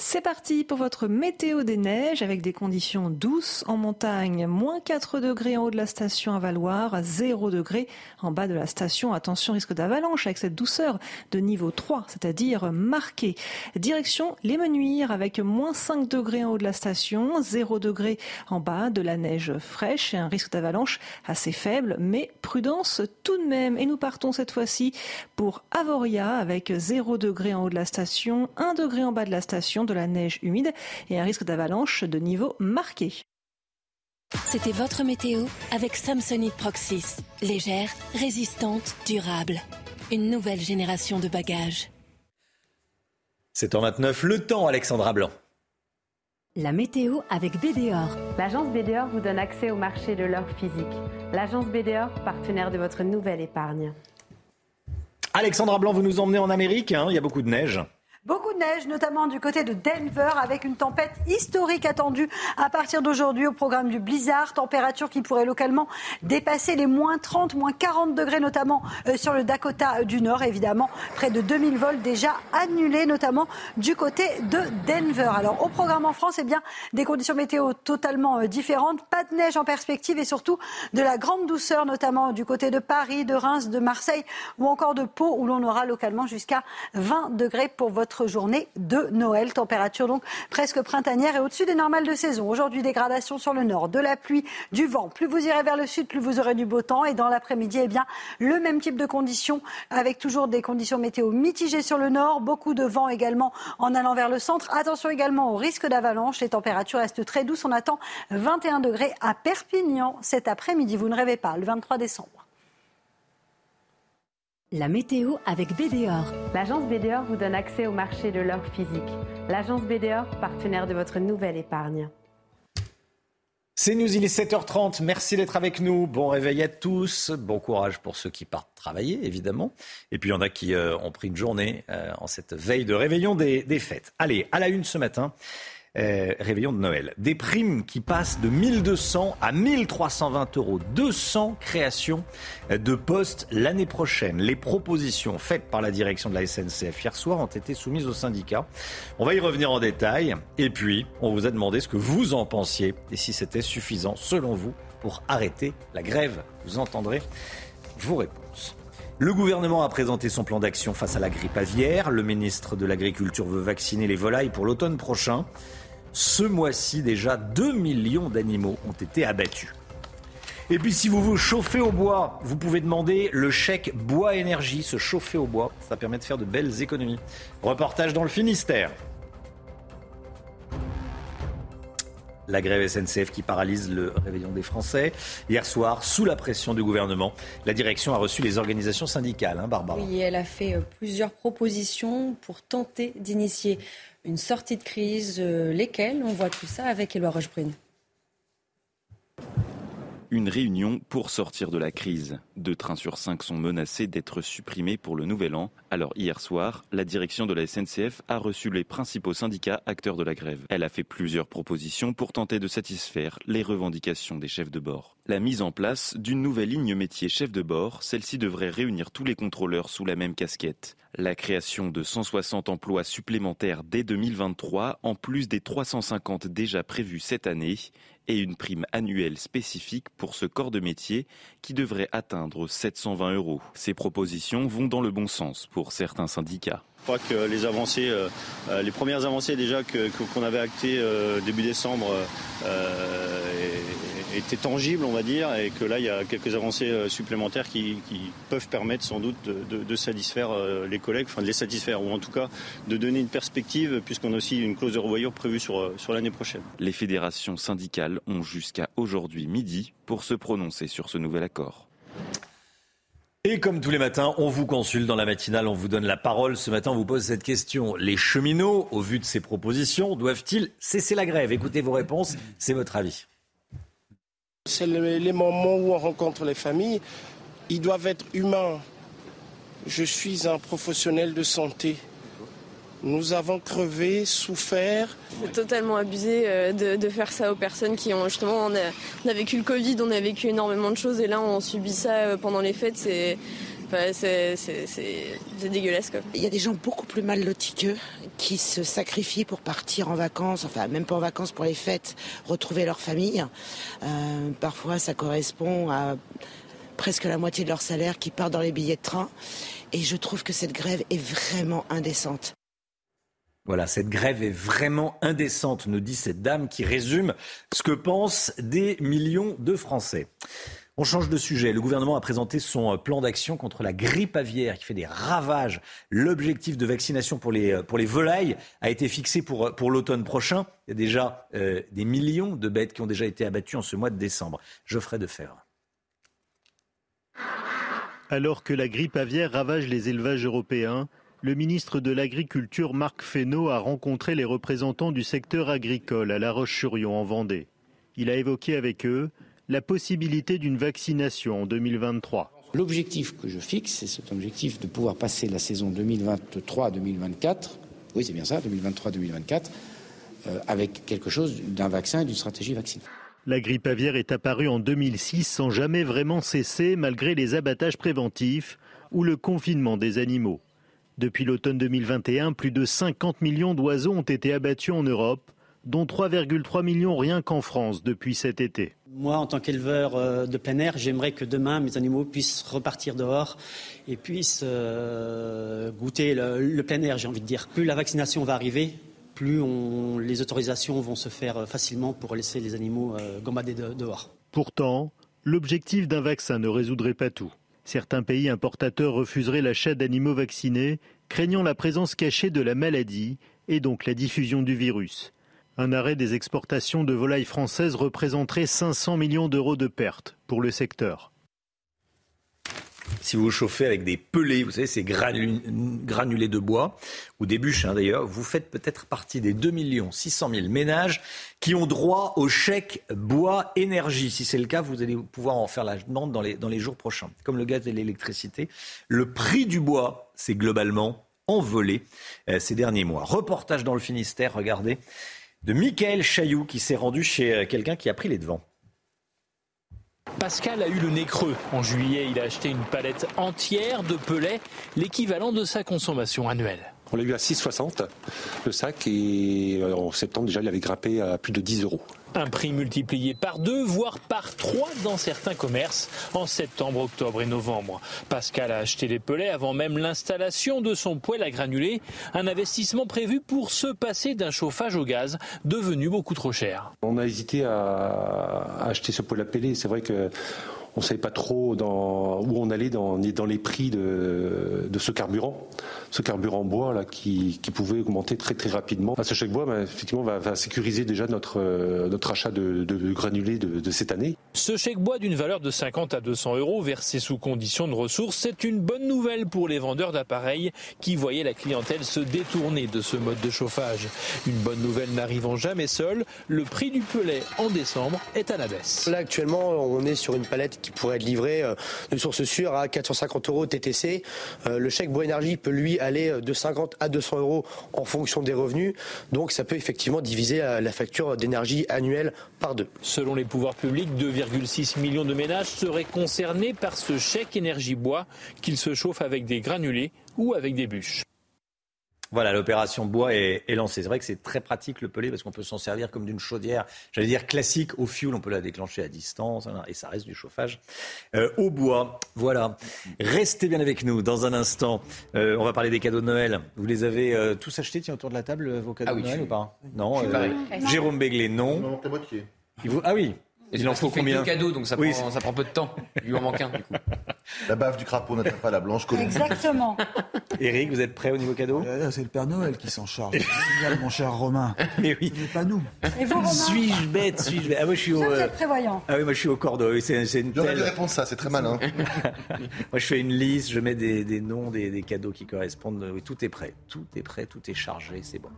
C'est parti pour votre météo des neiges avec des conditions douces en montagne. Moins 4 degrés en haut de la station à Valoir, 0 degrés en bas de la station. Attention, risque d'avalanche avec cette douceur de niveau 3, c'est-à-dire marqué. Direction les Menuires avec moins 5 degrés en haut de la station, 0 degrés en bas de la neige fraîche et un risque d'avalanche assez faible, mais prudence tout de même. Et nous partons cette fois-ci pour Avoria avec 0 degrés en haut de la station, 1 degré en bas de la station de la neige humide et un risque d'avalanche de niveau marqué. C'était votre météo avec Samsonite Proxys. Légère, résistante, durable. Une nouvelle génération de bagages. C'est en 29 le temps, Alexandra Blanc. La météo avec BDOR. L'agence BDOR vous donne accès au marché de l'or physique. L'agence BDOR, partenaire de votre nouvelle épargne. Alexandra Blanc, vous nous emmenez en Amérique, hein, il y a beaucoup de neige. Beaucoup de neige, notamment du côté de Denver, avec une tempête historique attendue à partir d'aujourd'hui au programme du blizzard. Température qui pourrait localement dépasser les moins 30, moins 40 degrés, notamment euh, sur le Dakota du Nord. Évidemment, près de 2000 vols déjà annulés, notamment du côté de Denver. Alors, au programme en France, eh bien, des conditions météo totalement euh, différentes. Pas de neige en perspective et surtout de la grande douceur, notamment du côté de Paris, de Reims, de Marseille ou encore de Pau, où l'on aura localement jusqu'à 20 degrés pour votre journée de Noël. Température donc presque printanière et au-dessus des normales de saison. Aujourd'hui, dégradation sur le nord, de la pluie, du vent. Plus vous irez vers le sud, plus vous aurez du beau temps. Et dans l'après-midi, eh bien, le même type de conditions avec toujours des conditions météo mitigées sur le nord. Beaucoup de vent également en allant vers le centre. Attention également au risque d'avalanche. Les températures restent très douces. On attend 21 degrés à Perpignan cet après-midi. Vous ne rêvez pas, le 23 décembre. La météo avec BDOR. L'agence BDOR vous donne accès au marché de l'or physique. L'agence BDOR, partenaire de votre nouvelle épargne. C'est News, il est 7h30. Merci d'être avec nous. Bon réveil à tous. Bon courage pour ceux qui partent travailler, évidemment. Et puis il y en a qui euh, ont pris une journée euh, en cette veille de réveillon des, des fêtes. Allez, à la une ce matin. Euh, réveillon de Noël. Des primes qui passent de 1200 à 1320 euros. 200 créations de postes l'année prochaine. Les propositions faites par la direction de la SNCF hier soir ont été soumises au syndicat. On va y revenir en détail. Et puis, on vous a demandé ce que vous en pensiez et si c'était suffisant, selon vous, pour arrêter la grève. Vous entendrez vos réponses. Le gouvernement a présenté son plan d'action face à la grippe aviaire. Le ministre de l'Agriculture veut vacciner les volailles pour l'automne prochain. Ce mois-ci, déjà 2 millions d'animaux ont été abattus. Et puis si vous vous chauffez au bois, vous pouvez demander le chèque bois énergie. Se chauffer au bois, ça permet de faire de belles économies. Reportage dans le Finistère. La grève SNCF qui paralyse le réveillon des Français. Hier soir, sous la pression du gouvernement, la direction a reçu les organisations syndicales, hein, Barbara. Oui, elle a fait euh, plusieurs propositions pour tenter d'initier une sortie de crise. Euh, lesquelles? On voit tout ça avec Éloi Rochebrune. Une réunion pour sortir de la crise. Deux trains sur cinq sont menacés d'être supprimés pour le nouvel an. Alors hier soir, la direction de la SNCF a reçu les principaux syndicats acteurs de la grève. Elle a fait plusieurs propositions pour tenter de satisfaire les revendications des chefs de bord. La mise en place d'une nouvelle ligne métier chef de bord, celle-ci devrait réunir tous les contrôleurs sous la même casquette. La création de 160 emplois supplémentaires dès 2023, en plus des 350 déjà prévus cette année, et une prime annuelle spécifique pour ce corps de métier qui devrait atteindre 720 euros. Ces propositions vont dans le bon sens pour certains syndicats. Je crois que les avancées, euh, euh, les premières avancées déjà qu'on avait actées euh, début décembre étaient tangibles, on va dire, et que là il y a quelques avancées supplémentaires qui, peuvent permettre sans doute de, satisfaire les collègues, enfin de les satisfaire, ou en tout cas de donner une perspective, puisqu'on a aussi une clause de revoyure prévue sur, sur l'année prochaine. Les fédérations syndicales ont jusqu'à aujourd'hui midi pour se prononcer sur ce nouvel accord. Et comme tous les matins, on vous consulte dans la matinale, on vous donne la parole. Ce matin, on vous pose cette question. Les cheminots, au vu de ces propositions, doivent-ils cesser la grève? Écoutez vos réponses, c'est votre avis. C'est les moments où on rencontre les familles. Ils doivent être humains. Je suis un professionnel de santé. Nous avons crevé, souffert. C'est totalement abusé euh, de, faire ça aux personnes qui ont justement. On a, vécu le Covid, on a vécu énormément de choses et là on subit ça euh, pendant les fêtes. C'est dégueulasse. Quoi. Il y a des gens beaucoup plus mal lotis qu'eux qui se sacrifient pour partir en vacances, enfin même pas en vacances pour les fêtes, retrouver leur famille. Euh, parfois ça correspond à presque la moitié de leur salaire qui part dans les billets de train. Et je trouve que cette grève est vraiment indécente. Voilà, cette grève est vraiment indécente, nous dit cette dame qui résume ce que pensent des millions de Français. On change de sujet. Le gouvernement a présenté son plan d'action contre la grippe aviaire qui fait des ravages. L'objectif de vaccination pour les, les volailles a été fixé pour, pour l'automne prochain. Il y a déjà euh, des millions de bêtes qui ont déjà été abattues en ce mois de décembre. Geoffrey Defer. Alors que la grippe aviaire ravage les élevages européens, le ministre de l'Agriculture Marc Fesneau a rencontré les représentants du secteur agricole à La Roche-sur-Yon en Vendée. Il a évoqué avec eux la possibilité d'une vaccination en 2023. L'objectif que je fixe, c'est cet objectif de pouvoir passer la saison 2023-2024, oui c'est bien ça, 2023-2024, euh, avec quelque chose d'un vaccin et d'une stratégie vaccinale. La grippe aviaire est apparue en 2006 sans jamais vraiment cesser malgré les abattages préventifs ou le confinement des animaux. Depuis l'automne 2021, plus de 50 millions d'oiseaux ont été abattus en Europe, dont 3,3 millions rien qu'en France depuis cet été. Moi, en tant qu'éleveur euh, de plein air, j'aimerais que demain, mes animaux puissent repartir dehors et puissent euh, goûter le, plein air, j'ai envie de dire. Plus la vaccination va arriver, plus les autorisations vont se faire facilement pour laisser les animaux euh, gambader dehors. Pourtant, l'objectif d'un vaccin ne résoudrait pas tout. Certains pays importateurs refuseraient l'achat d'animaux vaccinés, craignant la présence cachée de la maladie et donc la diffusion du virus. Un arrêt des exportations de volailles françaises représenterait 500 millions d'euros de pertes pour le secteur si vous chauffez avec des pelés, vous savez, ces granulés de bois, ou des bûches hein, d'ailleurs, vous faites peut-être partie des 2 600 000 ménages qui ont droit au chèque bois énergie. Si c'est le cas, vous allez pouvoir en faire la demande dans les, jours prochains. Comme le gaz et l'électricité, le prix du bois s'est globalement envolé euh, ces derniers mois. Reportage dans le Finistère, regardez, de Michael Chailloux qui s'est rendu chez euh, quelqu'un qui a pris les devants. Pascal a eu le nez creux. En juillet, il a acheté une palette entière de pelets, l'équivalent de sa consommation annuelle. On l'a eu à 6,60 le sac et euh, en septembre déjà il avait grimpé à plus de 10 euros. Un prix multiplié par deux, voire par trois dans certains commerces en septembre, octobre et novembre. Pascal a acheté les pelets avant même l'installation de son poêle à granulés, un investissement prévu pour se passer d'un chauffage au gaz devenu beaucoup trop cher. On a hésité à acheter ce poêle à peler. C'est vrai que on ne savait pas trop dans, où on allait dans, dans les prix de, ce carburant, ce carburant bois là qui, pouvait augmenter très très rapidement. ce chèque bois, bah, effectivement, va, sécuriser déjà notre, euh, notre achat de, granulés de, cette année. Ce chèque bois d'une valeur de 50 à 200 euros versé sous condition de ressources, c'est une bonne nouvelle pour les vendeurs d'appareils qui voyaient la clientèle se détourner de ce mode de chauffage. Une bonne nouvelle n'arrivant jamais seule, le prix du pelet en décembre est à la baisse. Là actuellement, on est sur une palette qui pourrait être livré euh, de source sûre à 450 euros TTC. Euh, le chèque Bois Énergie peut lui aller euh, de 50 à 200 euros en fonction des revenus. Donc ça peut effectivement diviser la facture d'énergie annuelle par deux. Selon les pouvoirs publics, 2,6 millions de ménages seraient concernés par ce chèque énergie bois, qu'ils se chauffent avec des granulés ou avec des bûches. Voilà, l'opération bois est, lancée. C'est vrai que c'est très pratique le pelé parce qu'on peut s'en servir comme d'une chaudière, j'allais dire classique au fioul. On peut la déclencher à distance hein, et ça reste du chauffage euh, au bois. Voilà. Restez bien avec nous dans un instant. Euh, on va parler des cadeaux de Noël. Vous les avez euh, tous achetés tiens, autour de la table vos cadeaux ah de Noël ou pas? Non. Jérôme Béglé, non. Ah oui. Il en faut combien deux cadeaux, donc ça, prend, ça prend peu de temps. Il lui en manque un, du coup. La baffe du crapaud n'atteint pas la blanche colombe. Exactement. Eric, vous êtes prêt au niveau cadeau? C'est le Père Noël qui s'en charge. Génial, mon cher Romain. Mais oui. Ce n'est pas nous. Et vous, Romain? Suis-je bête Suis-je bête? Ah, moi, je suis au. Euh, êtes prévoyant. Ah oui, moi je suis au cordeau. Oui, c'est, une J'aurais telle- dû répondre ça, c'est très malin. Moi je fais une liste, je mets des, des noms, des, des cadeaux qui correspondent. Oui, tout est prêt, tout est prêt, tout est chargé, c'est bon.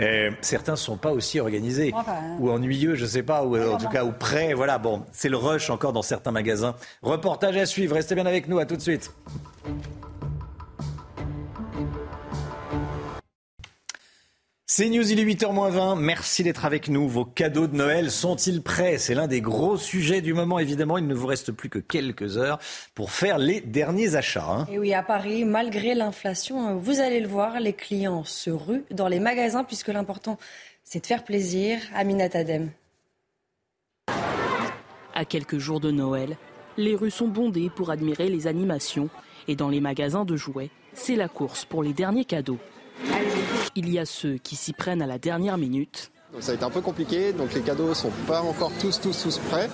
Euh, certains ne sont pas aussi organisés Enfin, hein. ou ennuyeux, je sais pas, ou euh, en tout cas ou prêts. Voilà, bon, c'est le rush encore dans certains magasins. Reportage à suivre. Restez bien avec nous. À tout de suite. C'est News, il est 8h20. Merci d'être avec nous. Vos cadeaux de Noël sont-ils prêts? C'est l'un des gros sujets du moment. Évidemment, il ne vous reste plus que quelques heures pour faire les derniers achats. hein. Et oui, à Paris, malgré l'inflation, vous allez le voir, les clients se ruent dans les magasins puisque l'important, c'est de faire plaisir. Amina Tadem. À quelques jours de Noël, les rues sont bondées pour admirer les animations et dans les magasins de jouets, c'est la course pour les derniers cadeaux. Il y a ceux qui s'y prennent à la dernière minute ça a été un peu compliqué, donc les cadeaux sont pas encore tous, tous, tous prêts.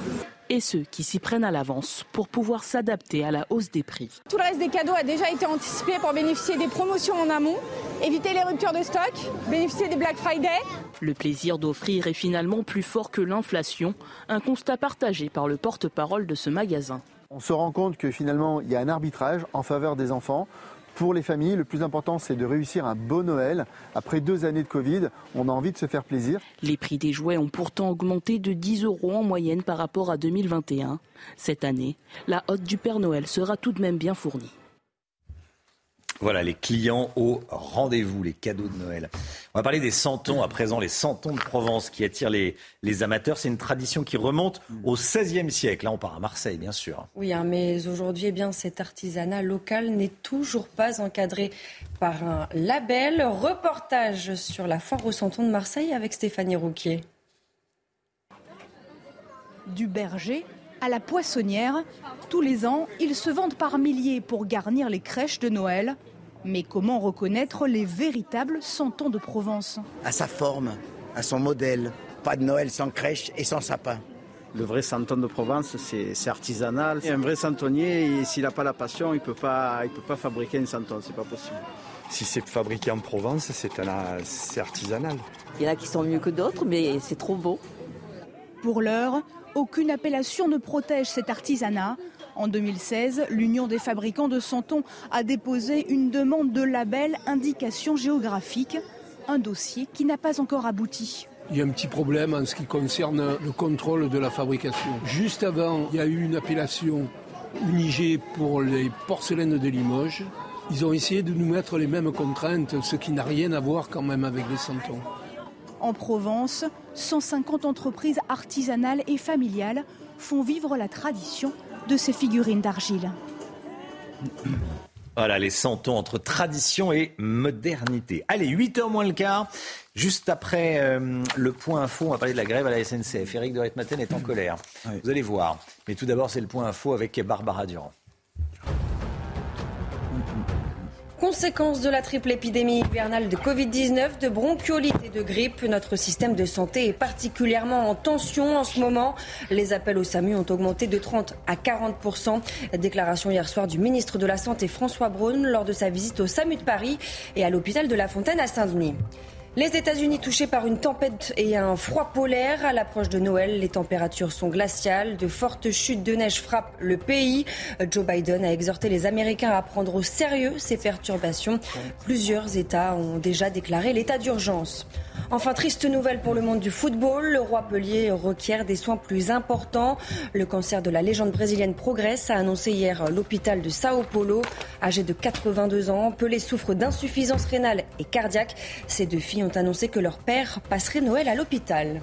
Et ceux qui s'y prennent à l'avance pour pouvoir s'adapter à la hausse des prix. Tout le reste des cadeaux a déjà été anticipé pour bénéficier des promotions en amont, éviter les ruptures de stock, bénéficier des Black Friday. Le plaisir d'offrir est finalement plus fort que l'inflation, un constat partagé par le porte-parole de ce magasin. On se rend compte que finalement, il y a un arbitrage en faveur des enfants. Pour les familles, le plus important, c'est de réussir un beau Noël. Après deux années de Covid, on a envie de se faire plaisir. Les prix des jouets ont pourtant augmenté de 10 euros en moyenne par rapport à 2021. Cette année, la hotte du Père Noël sera tout de même bien fournie. Voilà, les clients au rendez-vous, les cadeaux de Noël. On va parler des santons à présent, les santons de Provence qui attirent les, les amateurs. C'est une tradition qui remonte au XVIe siècle. Là, on part à Marseille, bien sûr. Oui, hein, mais aujourd'hui, eh bien, cet artisanat local n'est toujours pas encadré par un label. Reportage sur la foire au Santon de Marseille avec Stéphanie Rouquier. Du berger à la poissonnière, tous les ans, ils se vendent par milliers pour garnir les crèches de Noël. Mais comment reconnaître les véritables santons de Provence à sa forme, à son modèle. Pas de Noël sans crèche et sans sapin. Le vrai santon de Provence, c'est artisanal. Et un vrai santonnier, s'il n'a pas la passion, il ne peut, pas- il peut pas fabriquer un santon, c'est pas possible. Si c'est fabriqué en Provence, c'est un- c'est artisanal. Il y en a qui sont mieux que d'autres, mais c'est trop beau. Pour l'heure, aucune appellation ne protège cet artisanat. En 2016, l'Union des fabricants de santons a déposé une demande de label indication géographique, un dossier qui n'a pas encore abouti. Il y a un petit problème en ce qui concerne le contrôle de la fabrication. Juste avant, il y a eu une appellation unigée pour les porcelaines de Limoges. Ils ont essayé de nous mettre les mêmes contraintes, ce qui n'a rien à voir quand même avec les santons. En Provence, 150 entreprises artisanales et familiales font vivre la tradition de ces figurines d'argile. Voilà, les santons entre tradition et modernité. Allez, 8h moins le quart. Juste après euh, le point info, on va parler de la grève à la SNCF. Éric de Ritmaten est en colère. Vous allez voir. Mais tout d'abord, c'est le point info avec Barbara Durand. Conséquence de la triple épidémie hivernale de Covid-19, de bronchiolite et de grippe, notre système de santé est particulièrement en tension en ce moment. Les appels au SAMU ont augmenté de 30 à 40% Déclaration hier soir du ministre de la Santé François Braun lors de sa visite au SAMU de Paris et à l'hôpital de La Fontaine à Saint-Denis. Les États-Unis touchés par une tempête et un froid polaire. À l'approche de Noël, les températures sont glaciales. De fortes chutes de neige frappent le pays. Joe Biden a exhorté les Américains à prendre au sérieux ces perturbations. Plusieurs États ont déjà déclaré l'état d'urgence. Enfin, triste nouvelle pour le monde du football. Le roi Pellier requiert des soins plus importants. Le cancer de la légende brésilienne progresse, a annoncé hier l'hôpital de Sao Paulo. Âgé de 82 ans, Pelé souffre d'insuffisance rénale et cardiaque. Ses deux filles ont annoncé que leur père passerait Noël à l'hôpital.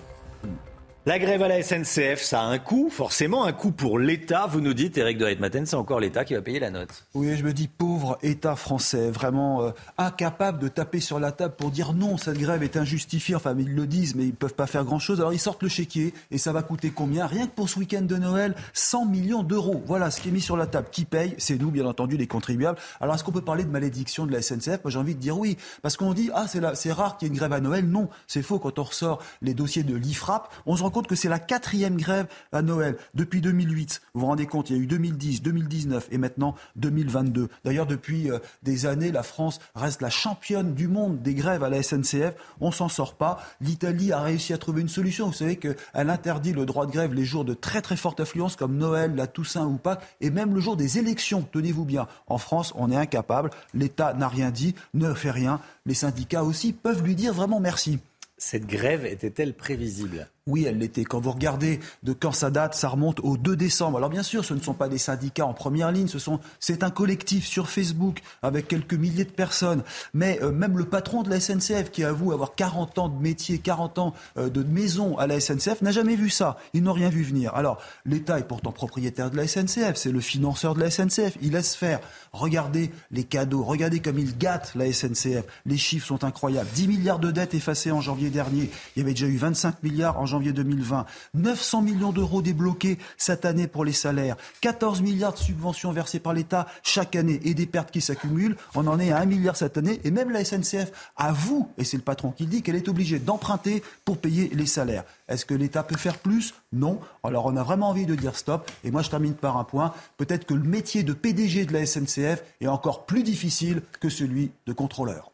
La grève à la SNCF, ça a un coût, forcément un coût pour l'État. Vous nous dites, Éric de Ritmaten, c'est encore l'État qui va payer la note. Oui, je me dis pauvre État français, vraiment euh, incapable de taper sur la table pour dire non, cette grève est injustifiée. Enfin, ils le disent, mais ils peuvent pas faire grand-chose. Alors ils sortent le chéquier et ça va coûter combien? Rien que pour ce week-end de Noël, 100 millions d'euros. Voilà ce qui est mis sur la table. Qui paye? C'est nous, bien entendu, les contribuables. Alors est-ce qu'on peut parler de malédiction de la SNCF Moi, j'ai envie de dire oui, parce qu'on dit ah c'est rare qu'il y ait une grève à Noël. Non, c'est faux. Quand on ressort les dossiers de l'IFRAP, on se rend compte que c'est la quatrième grève à Noël depuis 2008. Vous vous rendez compte, il y a eu 2010, 2019 et maintenant 2022. D'ailleurs, depuis euh, des années, la France reste la championne du monde des grèves à la SNCF. On s'en sort pas. L'Italie a réussi à trouver une solution. Vous savez qu'elle interdit le droit de grève les jours de très très forte affluence comme Noël, la Toussaint ou Pâques et même le jour des élections. Tenez-vous bien. En France, on est incapable. L'État n'a rien dit, ne fait rien. Les syndicats aussi peuvent lui dire vraiment merci. Cette grève était-elle prévisible? Oui, elle l'était. Quand vous regardez de quand ça date, ça remonte au 2 décembre. Alors bien sûr, ce ne sont pas des syndicats en première ligne, ce sont, c'est un collectif sur Facebook avec quelques milliers de personnes. Mais euh, même le patron de la SNCF, qui avoue avoir 40 ans de métier, 40 ans euh, de maison à la SNCF, n'a jamais vu ça. Ils n'ont rien vu venir. Alors l'État est pourtant propriétaire de la SNCF, c'est le financeur de la SNCF. Il laisse faire. Regardez les cadeaux, regardez comme il gâte la SNCF. Les chiffres sont incroyables. 10 milliards de dettes effacées en janvier dernier. Il y avait déjà eu 25 milliards en janvier janvier 2020. 900 millions d'euros débloqués cette année pour les salaires. 14 milliards de subventions versées par l'État chaque année et des pertes qui s'accumulent. On en est à 1 milliard cette année. Et même la SNCF avoue, et c'est le patron qui le dit, qu'elle est obligée d'emprunter pour payer les salaires. Est-ce que l'État peut faire plus? Non. Alors on a vraiment envie de dire stop. Et moi je termine par un point. Peut-être que le métier de PDG de la SNCF est encore plus difficile que celui de contrôleur.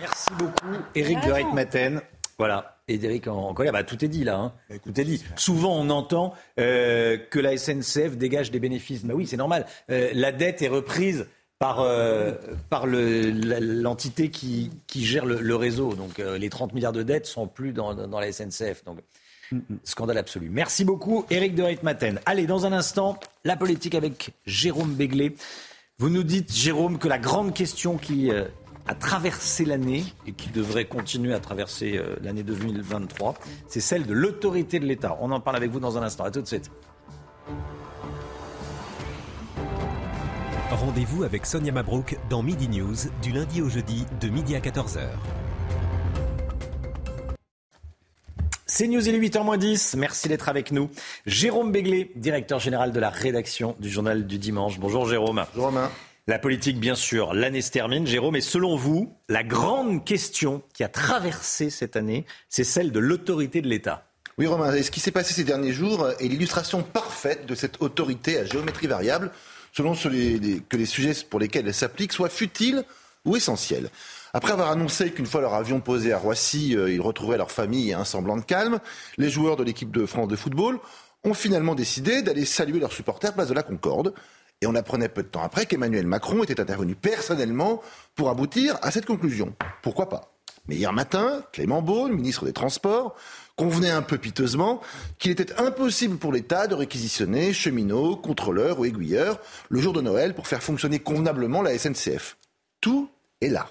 Merci beaucoup, Eric de Reitmaten. Voilà. Et Eric en colère, bah, tout est dit là. Hein. Tout est dit. Souvent, on entend euh, que la SNCF dégage des bénéfices. Bah oui, c'est normal. Euh, la dette est reprise par, euh, par l'entité qui, qui, gère le, réseau. Donc les 30 milliards de dettes sont plus dans, dans la SNCF. Donc scandale absolu. Merci beaucoup, Eric de Reitmaten. Allez, dans un instant, la politique avec Jérôme Béglé. Vous nous dites, Jérôme, que la grande question qui à traverser l'année et qui devrait continuer à traverser euh, l'année 2023, c'est celle de l'autorité de l'État. On en parle avec vous dans un instant. À tout de suite. Rendez-vous avec Sonia Mabrouk dans Midi News du lundi au jeudi de midi à 14h. C'est News, il est 8h10. Merci d'être avec nous. Jérôme Béglé, directeur général de la rédaction du journal du dimanche. Bonjour Jérôme. Bonjour Romain. La politique, bien sûr, l'année se termine. Jérôme, et selon vous, la grande question qui a traversé cette année, c'est celle de l'autorité de l'État. Oui, Romain, et ce qui s'est passé ces derniers jours est l'illustration parfaite de cette autorité à géométrie variable, selon que les sujets pour lesquels elle s'applique soient futiles ou essentiels. Après avoir annoncé qu'une fois leur avion posé à Roissy, euh, ils retrouveraient leur famille et un semblant de calme, les joueurs de l'équipe de France de football ont finalement décidé d'aller saluer leurs supporters place de la Concorde. Et on apprenait peu de temps après qu'Emmanuel Macron était intervenu personnellement pour aboutir à cette conclusion. Pourquoi pas? Mais hier matin, Clément Beaune, ministre des Transports, convenait un peu piteusement qu'il était impossible pour l'État de réquisitionner cheminots, contrôleurs ou aiguilleurs le jour de Noël pour faire fonctionner convenablement la SNCF. Tout est là.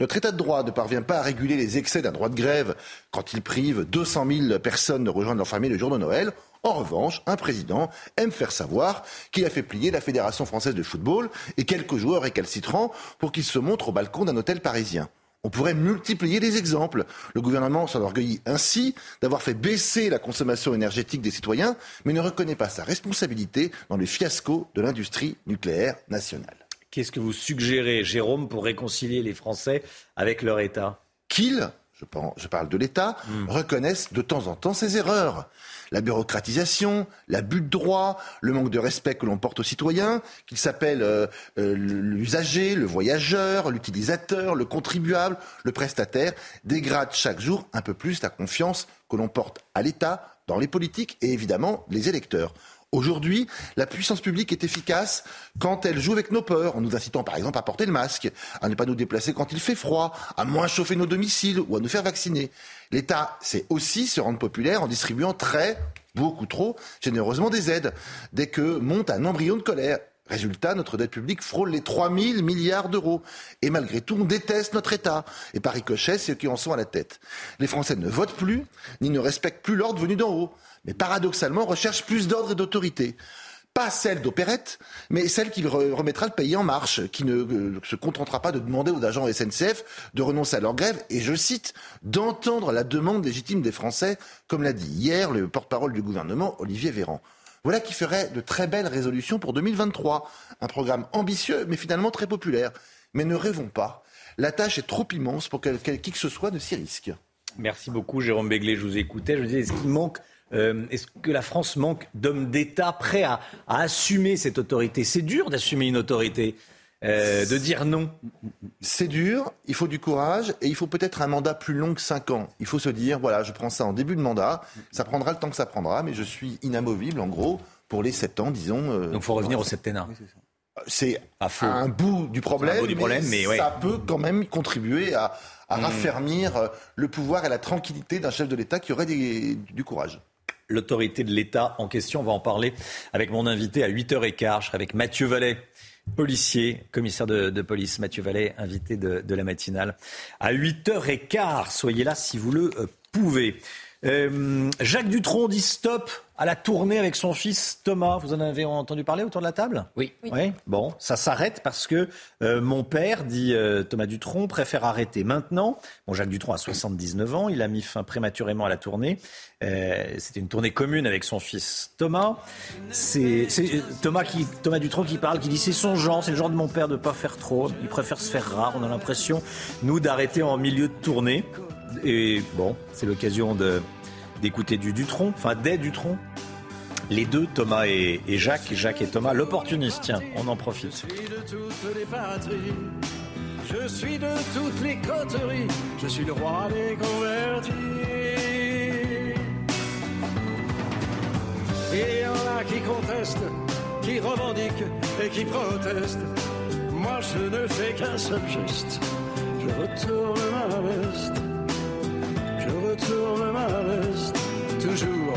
Notre État de droit ne parvient pas à réguler les excès d'un droit de grève quand il prive 200 000 personnes de rejoindre leur famille le jour de Noël. En revanche, un président aime faire savoir qu'il a fait plier la Fédération française de football et quelques joueurs récalcitrants pour qu'ils se montrent au balcon d'un hôtel parisien. On pourrait multiplier les exemples. Le gouvernement s'enorgueillit ainsi d'avoir fait baisser la consommation énergétique des citoyens, mais ne reconnaît pas sa responsabilité dans le fiasco de l'industrie nucléaire nationale. Qu'est-ce que vous suggérez, Jérôme, pour réconcilier les Français avec leur État? Qu'ils, je parle de l'État, hmm. reconnaissent de temps en temps ses erreurs la bureaucratisation, l'abus de droit, le manque de respect que l'on porte aux citoyens, qu'il s'appelle euh, euh, l'usager, le voyageur, l'utilisateur, le contribuable, le prestataire, dégradent chaque jour un peu plus la confiance que l'on porte à l'État, dans les politiques et évidemment les électeurs. Aujourd'hui, la puissance publique est efficace quand elle joue avec nos peurs, en nous incitant par exemple à porter le masque, à ne pas nous déplacer quand il fait froid, à moins chauffer nos domiciles ou à nous faire vacciner. L'État sait aussi se rendre populaire en distribuant très, beaucoup trop généreusement des aides, dès que monte un embryon de colère. Résultat, notre dette publique frôle les 3 000 milliards d'euros. Et malgré tout, on déteste notre État. Et par ricochet, ceux qui en sont à la tête. Les Français ne votent plus, ni ne respectent plus l'ordre venu d'en haut mais paradoxalement recherche plus d'ordre et d'autorité. Pas celle d'opérette, mais celle qui remettra le pays en marche, qui ne euh, se contentera pas de demander aux agents SNCF de renoncer à leur grève, et je cite, d'entendre la demande légitime des Français, comme l'a dit hier le porte-parole du gouvernement, Olivier Véran. Voilà qui ferait de très belles résolutions pour 2023. Un programme ambitieux, mais finalement très populaire. Mais ne rêvons pas. La tâche est trop immense pour que qui que ce soit ne s'y risque. Merci beaucoup, Jérôme Béglé. Je vous écoutais. Je disais, est-ce qu'il manque euh, est-ce que la France manque d'hommes d'État prêts à, assumer cette autorité? C'est dur d'assumer une autorité. Euh, de dire non C'est dur, il faut du courage et il faut peut-être un mandat plus long que 5 ans. Il faut se dire, voilà, je prends ça en début de mandat, ça prendra le temps que ça prendra, mais je suis inamovible en gros pour les 7 ans, disons. Euh, Donc il faut revenir au septennat. C'est un bout du problème, du problème mais, ça peut quand même contribuer à, hmm. raffermir le pouvoir et la tranquillité d'un chef de l'État qui aurait du courage l'autorité de l'État en question. On va en parler avec mon invité à 8h15. Je serai avec Mathieu Vallet, policier, commissaire de, police. Mathieu Vallet, invité de, la matinale. À 8h15, soyez là si vous le euh, pouvez. Euh, Jacques Dutronc dit stop à la tournée avec son fils Thomas. Vous en avez entendu parler autour de la table? Oui. oui. Bon, ça s'arrête parce que euh, mon père, dit euh, Thomas Dutronc, préfère arrêter maintenant. Bon, Jacques Dutronc a 79 ans. Il a mis fin prématurément à la tournée. Euh, C'était une tournée commune avec son fils Thomas. C'est Thomas, qui, Thomas Dutronc qui parle, qui dit c'est son genre, c'est le genre de mon père de pas faire trop. Il préfère se faire rare. On a l'impression, nous, d'arrêter en milieu de tournée. Et bon, c'est l'occasion de d'écouter du Dutron, enfin des Dutron. Les deux, Thomas et, Jacques, Jacques et Thomas, l'opportuniste, tiens, on en profite. Je suis de toutes les patries, je suis de toutes les coteries, je suis le roi des convertis. Il y en a qui contestent, qui revendiquent et qui protestent. Moi je ne fais qu'un seul geste, je retourne ma veste retourne ma veste, toujours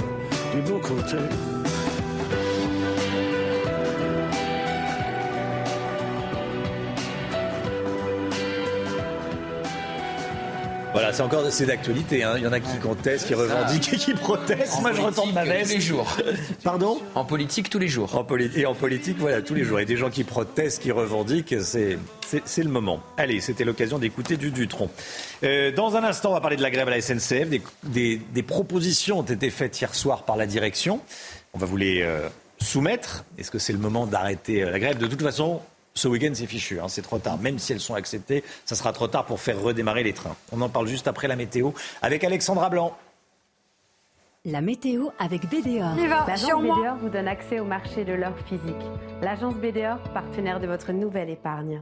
du bon côté. Voilà, c'est encore c'est d'actualité. Hein. Il y en a qui contestent, qui revendiquent, qui protestent. Moi, je retourne ma veste. Tous les jours. Pardon? En politique, tous les jours. En et en politique, voilà, tous les jours. Et des gens qui protestent, qui revendiquent, c'est, c'est, le moment. Allez, c'était l'occasion d'écouter du Dutron. Euh, dans un instant, on va parler de la grève à la SNCF. Des, des, propositions ont été faites hier soir par la direction. On va vous les euh, soumettre. Est-ce que c'est le moment d'arrêter euh, la grève? De toute façon, ce week-end, c'est fichu, hein, c'est trop tard. Même si elles sont acceptées, ça sera trop tard pour faire redémarrer les trains. On en parle juste après la météo avec Alexandra Blanc. La météo avec BDOR. L'agence BDOR vous donne accès au marché de l'or physique. L'agence BDOR, partenaire de votre nouvelle épargne.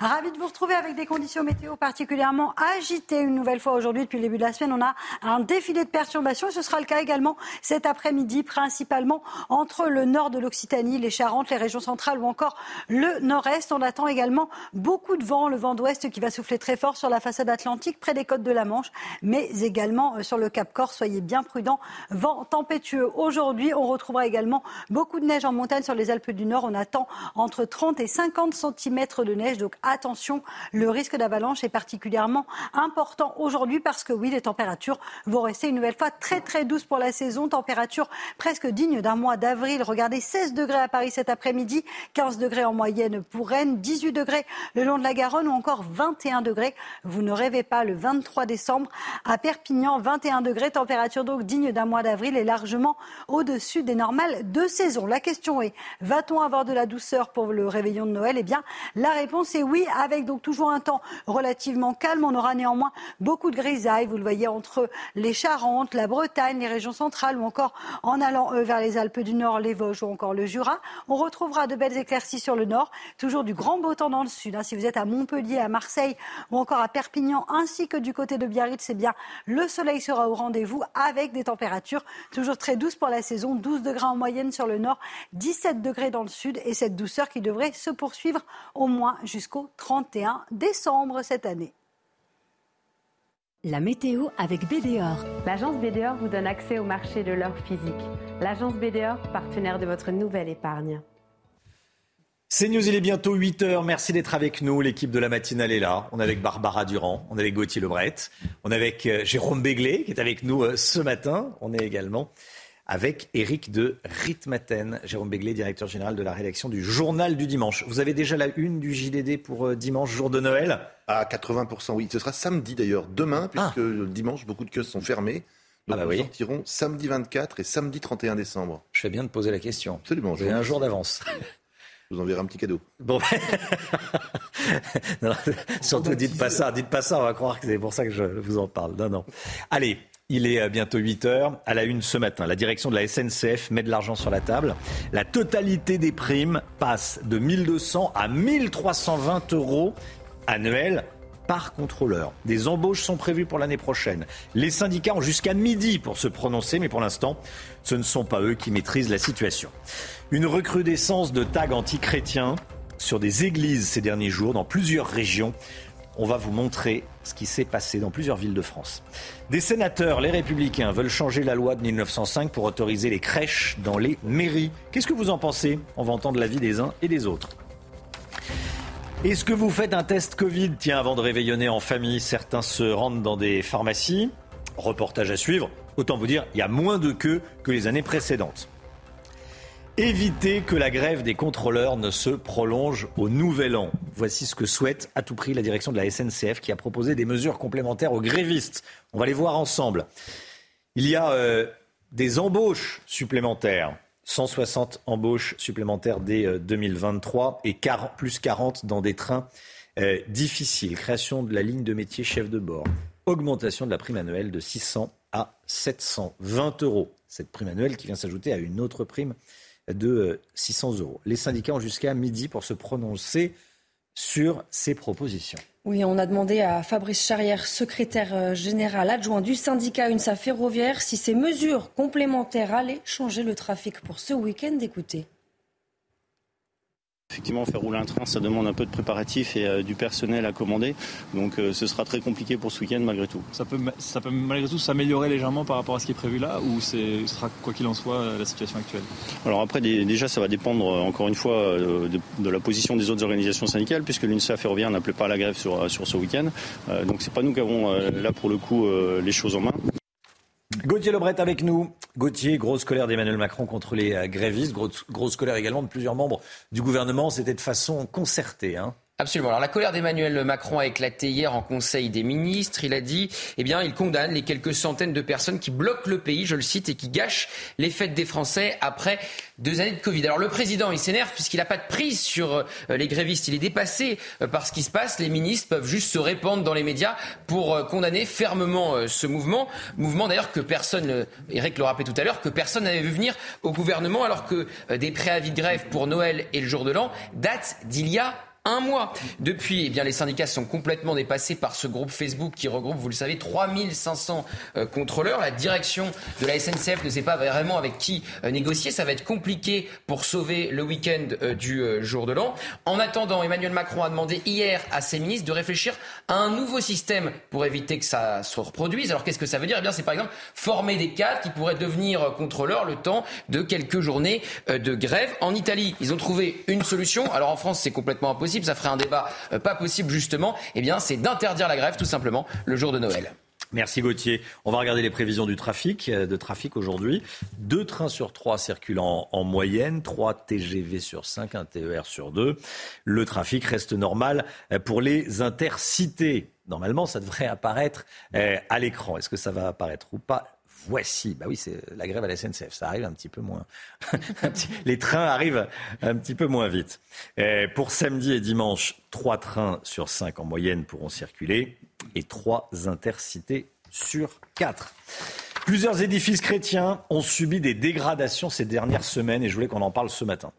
Ravi de vous retrouver avec des conditions météo particulièrement agitées une nouvelle fois aujourd'hui. Depuis le début de la semaine, on a un défilé de perturbations. Ce sera le cas également cet après-midi, principalement entre le nord de l'Occitanie, les Charentes, les régions centrales ou encore le nord-est. On attend également beaucoup de vent, le vent d'ouest qui va souffler très fort sur la façade atlantique près des côtes de la Manche, mais également euh, sur le Cap Corse. Soyez bien prudents. Vent tempétueux aujourd'hui. On retrouvera également beaucoup de neige en montagne sur les Alpes du Nord. On attend entre 30 et 50 cm de neige. Donc attention, le risque d'avalanche est particulièrement important aujourd'hui parce que oui, les températures vont rester une nouvelle fois très très douces pour la saison. Température presque digne d'un mois d'avril. Regardez, 16 degrés à Paris cet après-midi, 15 degrés en moyenne pour Rennes, 18 degrés le long de la Garonne ou encore 21 degrés. Vous ne rêvez pas le 23 décembre à Perpignan, 21 degrés, température donc digne d'un mois d'avril et largement au-dessus des normales de saison. La question est, va-t-on avoir de la douceur pour le réveillon de Noël? Eh bien, la réponse est oui, avec donc toujours un temps relativement calme. On aura néanmoins beaucoup de grisailles, vous le voyez, entre les Charentes, la Bretagne, les régions centrales ou encore en allant euh, vers les Alpes du Nord, les Vosges ou encore le Jura. On retrouvera de belles éclaircies sur le nord, toujours du grand beau temps dans le sud. Hein. Si vous êtes à Montpellier, à Marseille ou encore à Perpignan, ainsi que du côté de Biarritz, c'est bien le soleil sera au rendez-vous avec des températures toujours très douces pour la saison, 12 degrés en moyenne sur le nord, 17 degrés dans le sud et cette douceur qui devrait se poursuivre au moins jusqu'au 31 décembre cette année. La météo avec BDOR. L'agence BDOR vous donne accès au marché de l'or physique. L'agence BDOR, partenaire de votre nouvelle épargne. C'est News, il est bientôt 8 h Merci d'être avec nous. L'équipe de la matinale est là. On est avec Barbara Durand, on est avec Gauthier Lebret, on est avec euh, Jérôme Béglé qui est avec nous euh, ce matin. On est également avec Eric de Ritmaten, Jérôme Béglé, directeur général de la rédaction du Journal du Dimanche. Vous avez déjà la une du JDD pour euh, dimanche, jour de Noël? À 80%, oui. Ce sera samedi d'ailleurs, demain, puisque ah. dimanche, beaucoup de kiosques sont fermés. Donc ah bah nous sortirons samedi 24 et samedi 31 décembre. Je fais bien de poser la question. Absolument. J'ai un jour d'avance. Je vous enverrai un petit cadeau. Bon, non, surtout dites pas ça, dites pas ça, on va croire que c'est pour ça que je vous en parle. Non, non. Allez, il est euh, bientôt 8 heures. À la une ce matin, la direction de la SNCF met de l'argent sur la table. La totalité des primes passe de 1200 à 1320 euros annuels par contrôleur. Des embauches sont prévues pour l'année prochaine. Les syndicats ont jusqu'à midi pour se prononcer, mais pour l'instant, ce ne sont pas eux qui maîtrisent la situation. Une recrudescence de tags antichrétiens sur des églises ces derniers jours dans plusieurs régions. On va vous montrer ce qui s'est passé dans plusieurs villes de France. Des sénateurs, les républicains, veulent changer la loi de 1905 pour autoriser les crèches dans les mairies. Qu'est-ce que vous en pensez? On va entendre l'avis des uns et des autres. Est-ce que vous faites un test Covid? Tiens, avant de réveillonner en famille, certains se rendent dans des pharmacies. Reportage à suivre. Autant vous dire, il y a moins de queues que les années précédentes. Éviter que la grève des contrôleurs ne se prolonge au nouvel an. Voici ce que souhaite à tout prix la direction de la SNCF qui a proposé des mesures complémentaires aux grévistes. On va les voir ensemble. Il y a euh, des embauches supplémentaires. 160 embauches supplémentaires dès 2023 euh, et plus 40 dans des trains euh, difficiles. Création de la ligne de métier chef de bord. Augmentation de la prime annuelle de 600 à 720 euros. Cette prime annuelle qui vient s'ajouter à une autre prime de 600 euh, euros. Les syndicats ont jusqu'à midi pour se prononcer sur ces propositions. Oui, on a demandé à Fabrice Charrière, secrétaire euh, général adjoint du syndicat UNSA Ferroviaire, si ces mesures complémentaires allaient changer le trafic pour ce week-end. Écoutez. Effectivement, faire rouler un train, ça demande un peu de préparatif et euh, du personnel à commander. Donc euh, ce sera très compliqué pour ce week-end malgré tout. Ça peut, ça peut malgré tout s'améliorer légèrement par rapport à ce qui est prévu là ou ce sera quoi qu'il en soit euh, la situation actuelle? Alors après, déjà, ça va dépendre encore une fois de, la position des autres organisations syndicales puisque l'UNSA ferroviaire n'appelait pas à la grève sur, sur ce week-end. donc c'est pas nous qui avons là pour le coup les choses en main. Gauthier Lebret avec nous. Gauthier, grosse colère d'Emmanuel Macron contre les euh, grévistes, grosse, grosse, colère également de plusieurs membres du gouvernement. C'était de façon concertée. Hein. Absolument. Alors la colère d'Emmanuel Macron a éclaté hier en Conseil des ministres. Il a dit, eh bien, il condamne les quelques centaines de personnes qui bloquent le pays, je le cite, et qui gâchent les fêtes des Français après deux années de Covid. Alors le président, il s'énerve puisqu'il n'a pas de prise sur euh, les grévistes. Il est dépassé euh, par ce qui se passe. Les ministres peuvent juste se répandre dans les médias pour euh, condamner fermement ce mouvement. Mouvement d'ailleurs que personne, Eric le rappelait tout à l'heure, que personne n'avait vu venir au gouvernement alors que des préavis de grève pour Noël et le jour de l'an datent d'il y a un mois. Depuis, eh bien, les syndicats sont complètement dépassés par ce groupe Facebook qui regroupe, vous le savez, 3500 euh, contrôleurs. La direction de la SNCF ne sait pas vraiment avec qui euh, négocier. Ça va être compliqué pour sauver le week-end euh, du jour de l'an. En attendant, Emmanuel Macron a demandé hier à ses ministres de réfléchir à un nouveau système pour éviter que ça se reproduise. Alors qu'est-ce que ça veut dire? Eh bien, c'est par exemple former des cadres qui pourraient devenir contrôleurs le temps de quelques journées de grève. En Italie, ils ont trouvé une solution. Alors en France, c'est complètement impossible ça ferait un débat euh, pas possible justement, eh bien c'est d'interdire la grève tout simplement le jour de Noël. Merci Gauthier. On va regarder les prévisions du trafic, euh, de trafic aujourd'hui. Deux trains sur trois circulant en, moyenne, trois TGV sur cinq, un TER sur deux. Le trafic reste normal euh, pour les intercités. Normalement, ça devrait apparaître à l'écran. Est-ce que ça va apparaître ou pas voici. Bah oui, c'est la grève à la SNCF. Ça arrive un petit peu moins. Les trains arrivent un petit peu moins vite. pour samedi et dimanche, trois trains sur cinq en moyenne pourront circuler et trois intercités sur quatre. Plusieurs édifices chrétiens ont subi des dégradations ces dernières semaines et je voulais qu'on en parle ce matin.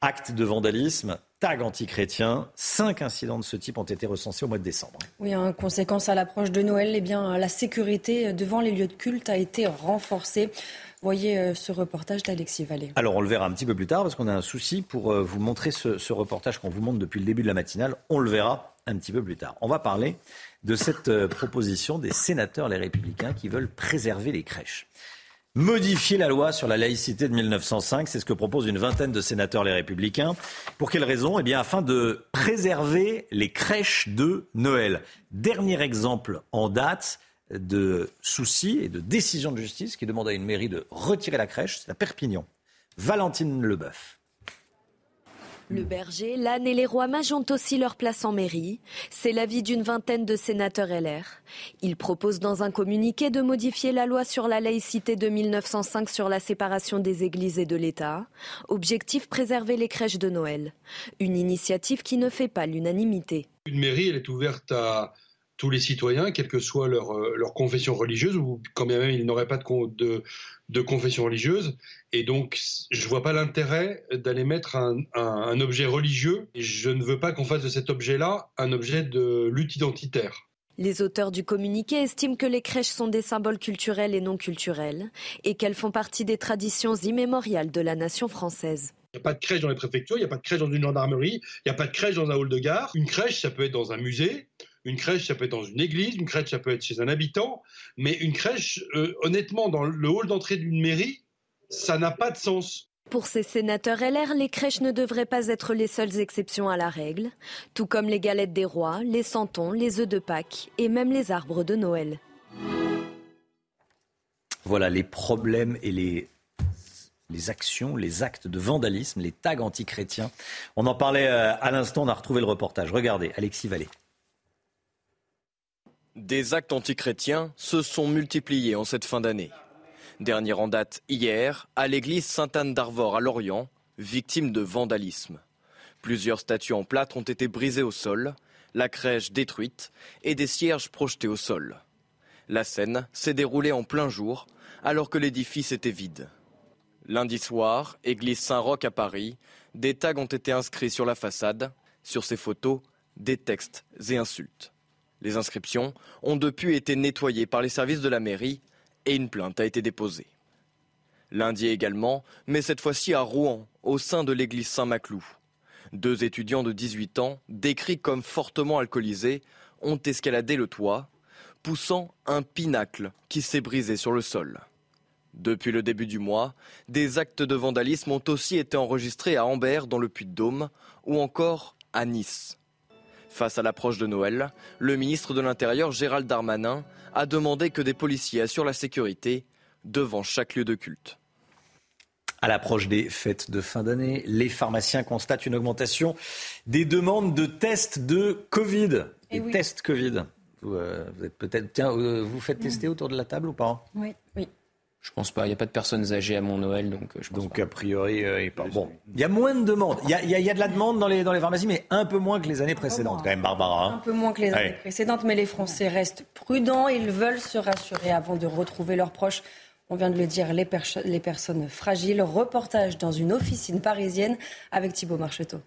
Actes de vandalisme, tag anti-chrétien. Cinq incidents de ce type ont été recensés au mois de décembre. Oui, en conséquence à l'approche de Noël, eh bien, la sécurité devant les lieux de culte a été renforcée. Voyez euh, ce reportage d'Alexis Vallée. Alors on le verra un petit peu plus tard parce qu'on a un souci pour euh, vous montrer ce, ce reportage qu'on vous montre depuis le début de la matinale. On le verra un petit peu plus tard. On va parler de cette euh, proposition des sénateurs les républicains qui veulent préserver les crèches modifier la loi sur la laïcité de 1905. C'est ce que propose une vingtaine de sénateurs les républicains. Pour quelle raison? Eh bien, afin de préserver les crèches de Noël. Dernier exemple en date de soucis et de décision de justice qui demande à une mairie de retirer la crèche, c'est à Perpignan. Valentine Leboeuf. Le berger, l'âne et les rois mages ont aussi leur place en mairie. C'est l'avis d'une vingtaine de sénateurs LR. Ils proposent dans un communiqué de modifier la loi sur la laïcité de 1905 sur la séparation des églises et de l'État. Objectif préserver les crèches de Noël. Une initiative qui ne fait pas l'unanimité. Une mairie, elle est ouverte à tous les citoyens, quelle que soit leur, euh, leur confession religieuse, ou quand bien même ils n'auraient pas de, con- de, de confession religieuse. Et donc, je ne vois pas l'intérêt d'aller mettre un, un- un objet religieux. Je ne veux pas qu'on fasse de cet objet-là un objet de lutte identitaire. Les auteurs du communiqué estiment que les crèches sont des symboles culturels et non culturels et qu'elles font partie des traditions immémoriales de la nation française. Il n'y a pas de crèche dans les préfectures, il n'y a pas de crèche dans une gendarmerie, il n'y a pas de crèche dans un hall de gare. Une crèche, ça peut être dans un musée, une crèche, ça peut être dans une église, une crèche, ça peut être chez un habitant. Mais une crèche, euh, honnêtement, dans le hall d'entrée d'une mairie, ça n'a pas de sens. Pour ces sénateurs LR, les crèches ne devraient pas être les seules exceptions à la règle, tout comme les galettes des rois, les santons, les œufs de Pâques et même les arbres de Noël. Voilà les problèmes et les, les actions, les actes de vandalisme, les tags antichrétiens. On en parlait euh, à l'instant, on a retrouvé le reportage. Regardez, Alexis Vallée. Des actes antichrétiens se sont multipliés en cette fin d'année. Dernier en date hier, à l'église Sainte-Anne d'Arvor à Lorient, victime de vandalisme. Plusieurs statues en plâtre ont été brisées au sol, la crèche détruite et des cierges projetés au sol. La scène s'est déroulée en plein jour, alors que l'édifice était vide. Lundi soir, église Saint-Roch à Paris, des tags ont été inscrits sur la façade. Sur ces photos, des textes et insultes. Les inscriptions ont depuis été nettoyées par les services de la mairie et une plainte a été déposée. Lundi également, mais cette fois-ci à Rouen, au sein de l'église Saint-Maclou. Deux étudiants de 18 ans, décrits comme fortement alcoolisés, ont escaladé le toit, poussant un pinacle qui s'est brisé sur le sol. Depuis le début du mois, des actes de vandalisme ont aussi été enregistrés à Ambert dans le Puy-de-Dôme ou encore à Nice. Face à l'approche de Noël, le ministre de l'Intérieur Gérald Darmanin a demandé que des policiers assurent la sécurité devant chaque lieu de culte. À l'approche des fêtes de fin d'année, les pharmaciens constatent une augmentation des demandes de tests de Covid. Eh Des oui. tests Covid. Vous, euh, vous êtes peut-être. Tiens, euh, vous faites tester autour de la table ou pas? Oui, oui. Je pense pas. Il n'y a pas de personnes âgées à mon Noël, donc euh, je pense Donc, a priori, euh, il part- bon. Il y a moins de demandes. Il y a, il y a- il y a de la demande dans les, dans les pharmacies, mais un peu moins que les années précédentes, quand même, Barbara. Un hein. peu moins que les années précédentes, mais les Français restent prudents. Ils veulent se rassurer avant de retrouver leurs proches. On vient de le dire, les, perche- les personnes fragiles. Reportage dans une officine parisienne avec Thibault Marcheteau.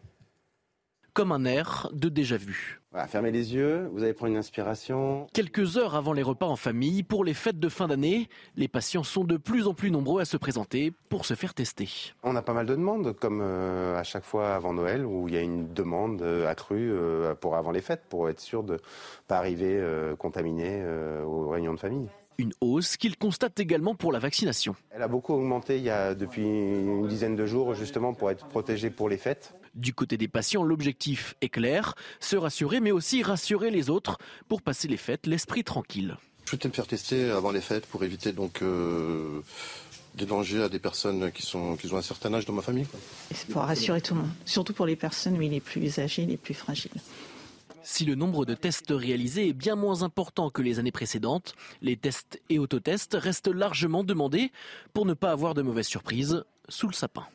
Comme un air de déjà-vu. Voilà, fermez les yeux, vous allez prendre une inspiration. Quelques heures avant les repas en famille, pour les fêtes de fin d'année, les patients sont de plus en plus nombreux à se présenter pour se faire tester. On a pas mal de demandes, comme euh, à chaque fois avant Noël, où il y a une demande euh, accrue euh, pour avant les fêtes, pour être sûr de ne pas arriver contaminé aux réunions de famille. Une hausse qu'ils constatent également pour la vaccination. Elle a beaucoup augmenté il y a depuis une dizaine de jours, justement pour être protégé pour les fêtes. Du côté des patients, l'objectif est clair, se rassurer mais aussi rassurer les autres pour passer les fêtes l'esprit tranquille. Je souhaitais me faire tester avant les fêtes pour éviter donc euh, des dangers à des personnes qui, sont, qui ont un certain âge dans ma famille. C'est pour rassurer tout le monde, surtout pour les personnes oui, les plus âgées, les plus fragiles. Si le nombre de tests réalisés est bien moins important que les années précédentes, les tests et autotests restent largement demandés pour ne pas avoir de mauvaises surprises sous le sapin.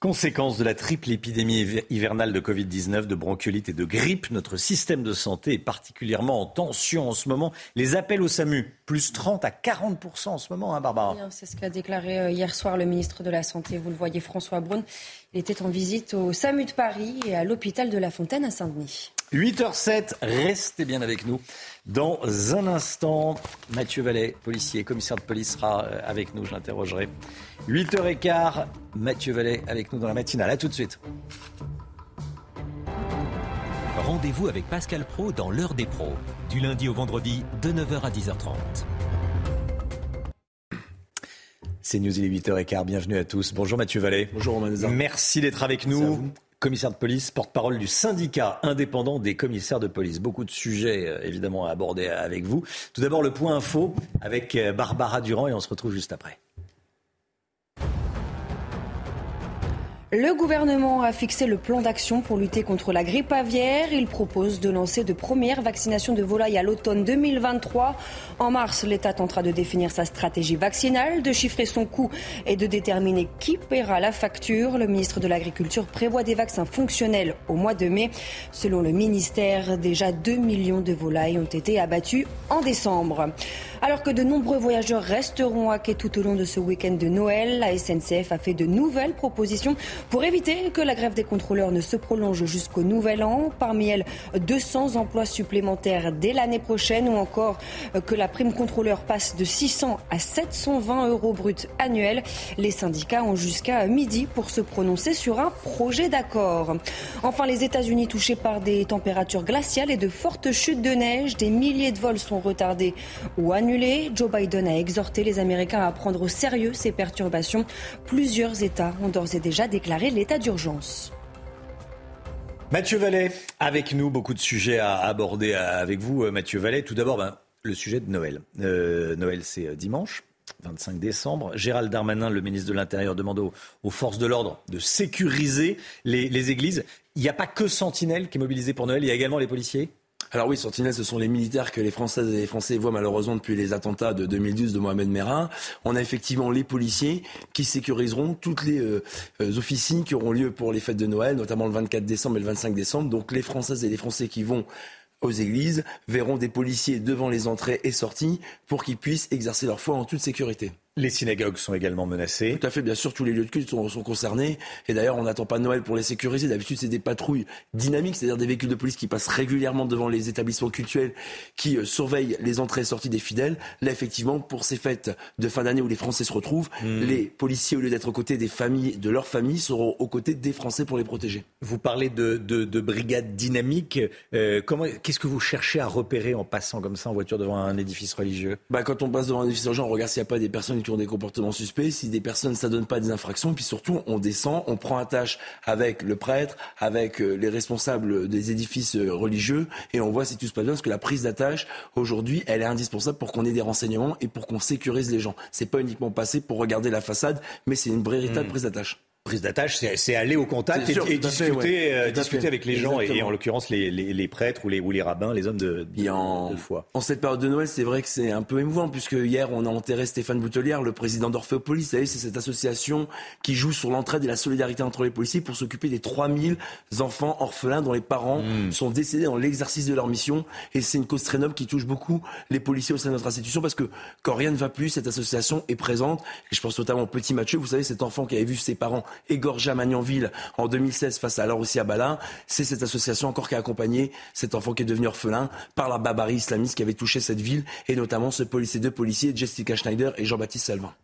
Conséquence de la triple épidémie hiver- hivernale de Covid-19, de bronchiolite et de grippe, notre système de santé est particulièrement en tension en ce moment. Les appels au SAMU, plus 30 à 40% en ce moment, hein, Barbara Bien, C'est ce qu'a déclaré euh, hier soir le ministre de la Santé. Vous le voyez, François Braun. Il était en visite au SAMU de Paris et à l'hôpital de La Fontaine à Saint-Denis. 8h07, restez bien avec nous. Dans un instant, Mathieu Vallet, policier, commissaire de police, sera euh, avec nous, je l'interrogerai. 8h15, Mathieu Vallet avec nous dans la matinale. A tout de suite. Rendez-vous avec Pascal Pro dans l'heure des pros, du lundi au vendredi de 9h à 10h30. C'est News, il est 8h15, bienvenue à tous. Bonjour Mathieu Vallet. Bonjour Romain. Merci d'être avec nous. Commissaire de police, porte-parole du syndicat indépendant des commissaires de police. Beaucoup de sujets euh, évidemment à aborder avec vous. Tout d'abord le point info avec euh, Barbara Durand et on se retrouve juste après. Le gouvernement a fixé le plan d'action pour lutter contre la grippe aviaire. Il propose de lancer de premières vaccinations de volailles à l'automne 2023. En mars, l'État tentera de définir sa stratégie vaccinale, de chiffrer son coût et de déterminer qui paiera la facture. Le ministre de l'Agriculture prévoit des vaccins fonctionnels au mois de mai. Selon le ministère, déjà 2 millions de volailles ont été abattues en décembre. Alors que de nombreux voyageurs resteront à quai tout au long de ce week-end de Noël, la SNCF a fait de nouvelles propositions pour éviter que la grève des contrôleurs ne se prolonge jusqu'au nouvel an. Parmi elles, 200 emplois supplémentaires dès l'année prochaine ou encore que la prime contrôleur passe de 600 à 720 euros bruts annuels. Les syndicats ont jusqu'à midi pour se prononcer sur un projet d'accord. Enfin, les États-Unis touchés par des températures glaciales et de fortes chutes de neige, des milliers de vols sont retardés ou annulés Joe Biden a exhorté les Américains à prendre au sérieux ces perturbations. Plusieurs États ont d'ores et déjà déclaré l'état d'urgence. Mathieu Vallet, avec nous, beaucoup de sujets à aborder avec vous, euh, Mathieu Vallet. Tout d'abord, ben, le sujet de Noël. Euh, Noël, c'est euh, dimanche. 25 décembre. Gérald Darmanin, le ministre de l'Intérieur, demande aux, forces de l'ordre de sécuriser les, les églises. Il n'y a pas que Sentinelle qui est mobilisé pour Noël, il y a également les policiers? Alors oui, Sentinelle, ce sont les militaires que les Françaises et les Français voient malheureusement depuis les attentats de 2012 de Mohamed Merah. On a effectivement les policiers qui sécuriseront toutes les euh, euh, officines qui auront lieu pour les fêtes de Noël, notamment le 24 décembre et le 25 décembre. Donc les Françaises et les Français qui vont aux églises verront des policiers devant les entrées et sorties pour qu'ils puissent exercer leur foi en toute sécurité. Les synagogues sont également menacées. Tout à fait, bien sûr, tous les lieux de culte sont, concernés. Et d'ailleurs, on n'attend pas Noël pour les sécuriser. D'habitude, c'est des patrouilles dynamiques, c'est-à-dire des véhicules de police qui passent régulièrement devant les établissements cultuels, qui euh, surveillent les entrées et sorties des fidèles. Là, effectivement, pour ces fêtes de fin d'année où les Français se retrouvent, hmm. les policiers, au lieu d'être aux côtés des familles, de leurs familles, seront aux côtés des Français pour les protéger. Vous parlez de, de, brigades dynamiques. Euh, comment, qu'est-ce que vous cherchez à repérer en passant comme ça en voiture devant un édifice religieux? Bah, Quand on passe devant un édifice religieux, on regarde s'il n'y a pas des personnes qui des comportements suspects, si des personnes ne s'adonnent pas des infractions, puis surtout on descend, on prend attache avec le prêtre, avec euh, les responsables des édifices euh, religieux, et on voit si tout se passe bien, parce que la prise d'attache aujourd'hui, elle est indispensable pour qu'on ait des renseignements et pour qu'on sécurise les gens. C'est pas uniquement passer pour regarder la façade, mais c'est une véritable mmh. prise d'attache prise d'attache, c'est aller au contact et, discuter, euh, discuter avec les gens, et, en l'occurrence les, les, prêtres ou les, ou les rabbins, les hommes de, en, foi. En cette période de Noël, c'est vrai que c'est un peu émouvant, puisque hier, on a enterré Stéphane Boutelière, le président d'Orphéopolis. Vous savez, c'est cette association qui joue sur l'entraide et la solidarité entre les policiers pour s'occuper des 3000 enfants orphelins dont les parents hmm. sont décédés dans l'exercice de leur mission. Et c'est une cause très noble qui touche beaucoup les policiers au sein de notre institution, parce que quand rien ne va plus, cette association est présente. Et je pense notamment au petit Mathieu, vous savez, cet enfant qui avait vu ses parents égorgé à Magnanville en 2016 face à alors aussi à Balin. C'est cette association encore qui a accompagné cet enfant qui est devenu orphelin par la barbarie islamiste qui avait touché cette ville et notamment ce policier, deux policiers, Jessica Schneider et Jean-Baptiste Salvin.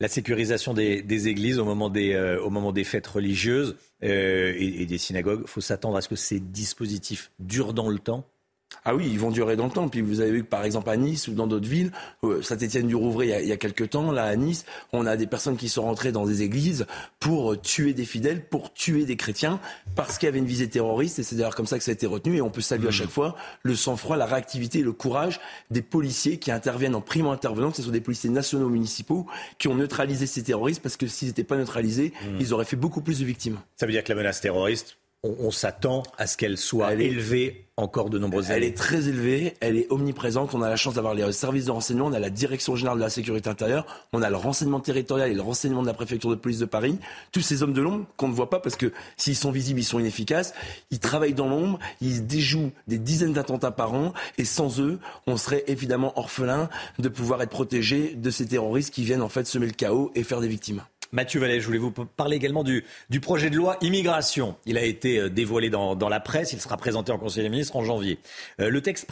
La sécurisation des, églises au moment des, euh, au moment des fêtes religieuses euh, et, et, des synagogues, il faut s'attendre à ce que ces dispositifs durent dans le temps ah oui, ils vont durer dans le temps. Puis vous avez vu que par exemple à Nice ou dans d'autres villes, euh, Saint-Étienne-du-Rouvray, il, y a, il y a quelques temps, là à Nice, on a des personnes qui sont rentrées dans des églises pour tuer des fidèles, pour tuer des chrétiens, parce qu'il y avait une visée terroriste. Et c'est d'ailleurs comme ça que ça a été retenu. Et on peut saluer à mmh. chaque fois le sang-froid, la réactivité et le courage des policiers qui interviennent en primo intervenant, que ce soit des policiers nationaux ou municipaux, qui ont neutralisé ces terroristes, parce que s'ils n'étaient pas neutralisés, mmh. ils auraient fait beaucoup plus de victimes. Ça veut dire que la menace terroriste, on, s'attend à ce qu'elle soit élevée encore de nombreuses années. Elle est très élevée, elle est omniprésente. On a la chance d'avoir les services de renseignement, on a la direction générale de la sécurité intérieure, on a le renseignement territorial et le renseignement de la préfecture de police de Paris. Tous ces hommes de l'ombre qu'on ne voit pas parce que s'ils sont visibles, ils sont inefficaces. Ils travaillent dans l'ombre, ils déjouent des dizaines d'attentats par an et sans eux, on serait évidemment orphelin de pouvoir être protégé de ces terroristes qui viennent en fait semer le chaos et faire des victimes. Mathieu Vallet, je voulais vous parler également du, projet de loi immigration. Il a été euh, dévoilé dans, la presse, il sera présenté en Conseil des ministres en janvier. Euh, le texte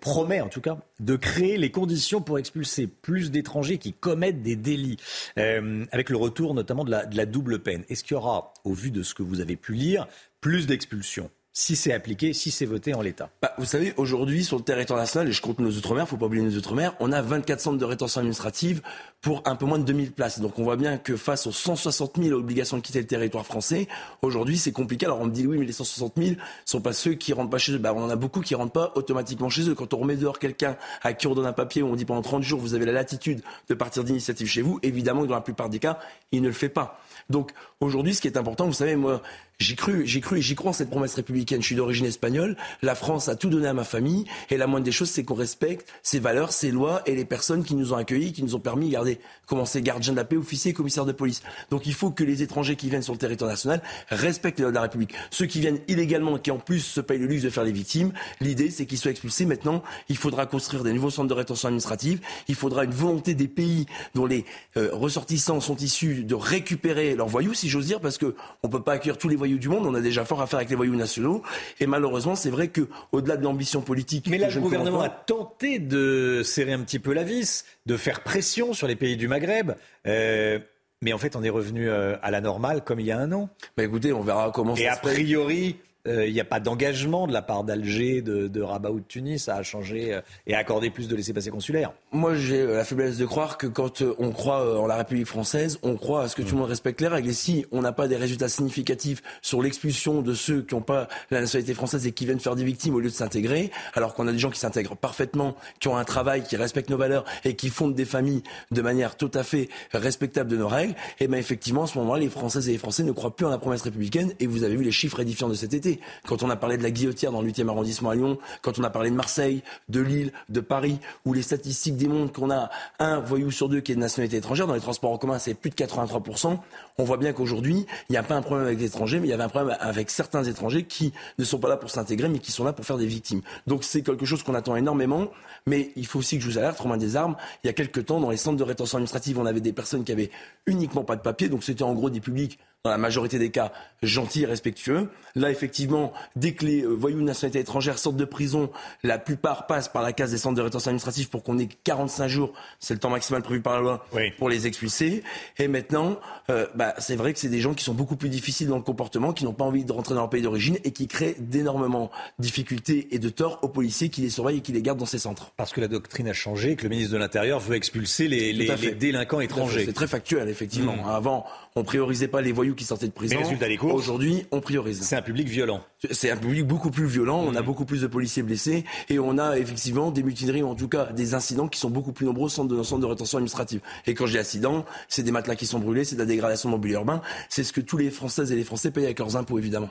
promet en tout cas de créer les conditions pour expulser plus d'étrangers qui commettent des délits, euh, avec le retour notamment de la, de la double peine. Est-ce qu'il y aura, au vu de ce que vous avez pu lire, plus d'expulsions? Si c'est appliqué, si c'est voté en l'état bah, Vous savez, aujourd'hui, sur le territoire national, et je compte nos Outre-mer, il ne faut pas oublier nos Outre-mer, on a 24 centres de rétention administrative pour un peu moins de 2000 places. Donc on voit bien que face aux 160 000 obligations de quitter le territoire français, aujourd'hui c'est compliqué. Alors on me dit oui, mais les 160 000 sont pas ceux qui rentrent pas chez eux. Bah, on en a beaucoup qui rentrent pas automatiquement chez eux. Quand on remet dehors quelqu'un à qui on donne un papier où on dit pendant 30 jours vous avez la latitude de partir d'initiative chez vous, évidemment que dans la plupart des cas, il ne le fait pas. Donc aujourd'hui, ce qui est important, vous savez, moi, J'y cru, j'y cru j'y crois en cette promesse républicaine. Je suis d'origine espagnole. La France a tout donné à ma famille. Et la moindre des choses, c'est qu'on respecte ses valeurs, ses lois et les personnes qui nous ont accueillis, qui nous ont permis de garder, commencer gardien de la paix, officier, commissaire de police. Donc il faut que les étrangers qui viennent sur le territoire national respectent les lois de la République. Ceux qui viennent illégalement, qui en plus se payent le luxe de faire les victimes, l'idée, c'est qu'ils soient expulsés. Maintenant, il faudra construire des nouveaux centres de rétention administrative. Il faudra une volonté des pays dont les euh, ressortissants sont issus de récupérer leurs voyous, si j'ose dire, parce que on peut pas accueillir tous les voyous du monde. On a déjà fort à faire avec les voyous nationaux. Et malheureusement, c'est vrai que au-delà de l'ambition politique, Mais là, le ne gouvernement a tenté de serrer un petit peu la vis, de faire pression sur les pays du Maghreb. Euh, mais en fait, on est revenu euh, à la normale comme il y a un an. Bah écoutez, on verra comment Et ça a se passe. priori, euh, il n'y a pas d'engagement de la part d'Alger, de, de Rabat ou de Tunis à changer euh, et à accorder plus de laissés-passer consulaires. Moi, j'ai la faiblesse de croire que quand euh, on croit euh, en la République française, on croit à ce que tout le monde respecte les règles. Et si on n'a pas des résultats significatifs sur l'expulsion de ceux qui n'ont pas la nationalité française et qui viennent faire des victimes au lieu de s'intégrer, alors qu'on a des gens qui s'intègrent parfaitement, qui ont un travail, qui respectent nos valeurs et qui fondent des familles de manière tout à fait respectable de nos règles, et bien effectivement, à ce moment-là, les Françaises et les Français ne croient plus en la promesse républicaine. Et vous avez vu les chiffres édifiants de cet été. Quand on a parlé de la guillotière dans le 8e arrondissement à Lyon, quand on a parlé de Marseille, de Lille, de Paris, où les statistiques démontrent qu'on a un voyou sur deux qui est de nationalité étrangère, dans les transports en commun, c'est plus de 83%. On voit bien qu'aujourd'hui, il n'y a pas un problème avec les étrangers, mais il y avait un problème avec certains étrangers qui ne sont pas là pour s'intégrer, mais qui sont là pour faire des victimes. Donc c'est quelque chose qu'on attend énormément, mais il faut aussi que je vous alerte, Romain des Armes, il y a quelques temps, dans les centres de rétention administrative, on avait des personnes qui avaient uniquement pas de papier, donc c'était en gros des publics dans la majorité des cas, gentils et respectueux. Là, effectivement, dès que les euh, voyous de nationalité étrangère sortent de prison, la plupart passent par la case des centres de rétention administrative pour qu'on ait 45 jours, c'est le temps maximal prévu par la loi, pour les expulser. Et maintenant, euh, bah, c'est vrai que c'est des gens qui sont beaucoup plus difficiles dans le comportement, qui n'ont pas envie de rentrer dans leur pays d'origine et qui créent d'énormément difficultés et de torts aux policiers qui les surveillent et qui les gardent dans ces centres. Parce que la doctrine a changé, que le ministre de l'Intérieur veut expulser les, délinquants étrangers. C'est très factuel, effectivement. Mm. Avant, on priorisait pas les voyous qui sortaient de prison. Aujourd'hui, on priorise. C'est un public violent. C'est un public beaucoup plus violent. On a beaucoup plus de policiers blessés et on a effectivement des mutineries, ou en tout cas des incidents qui sont beaucoup plus nombreux au centre de, centre de rétention administrative. Et quand dis accident, c'est des matelas qui sont brûlés, c'est de la dégradation de mobilier urbain. C'est ce que tous les Françaises et les Français payent avec leurs impôts, évidemment.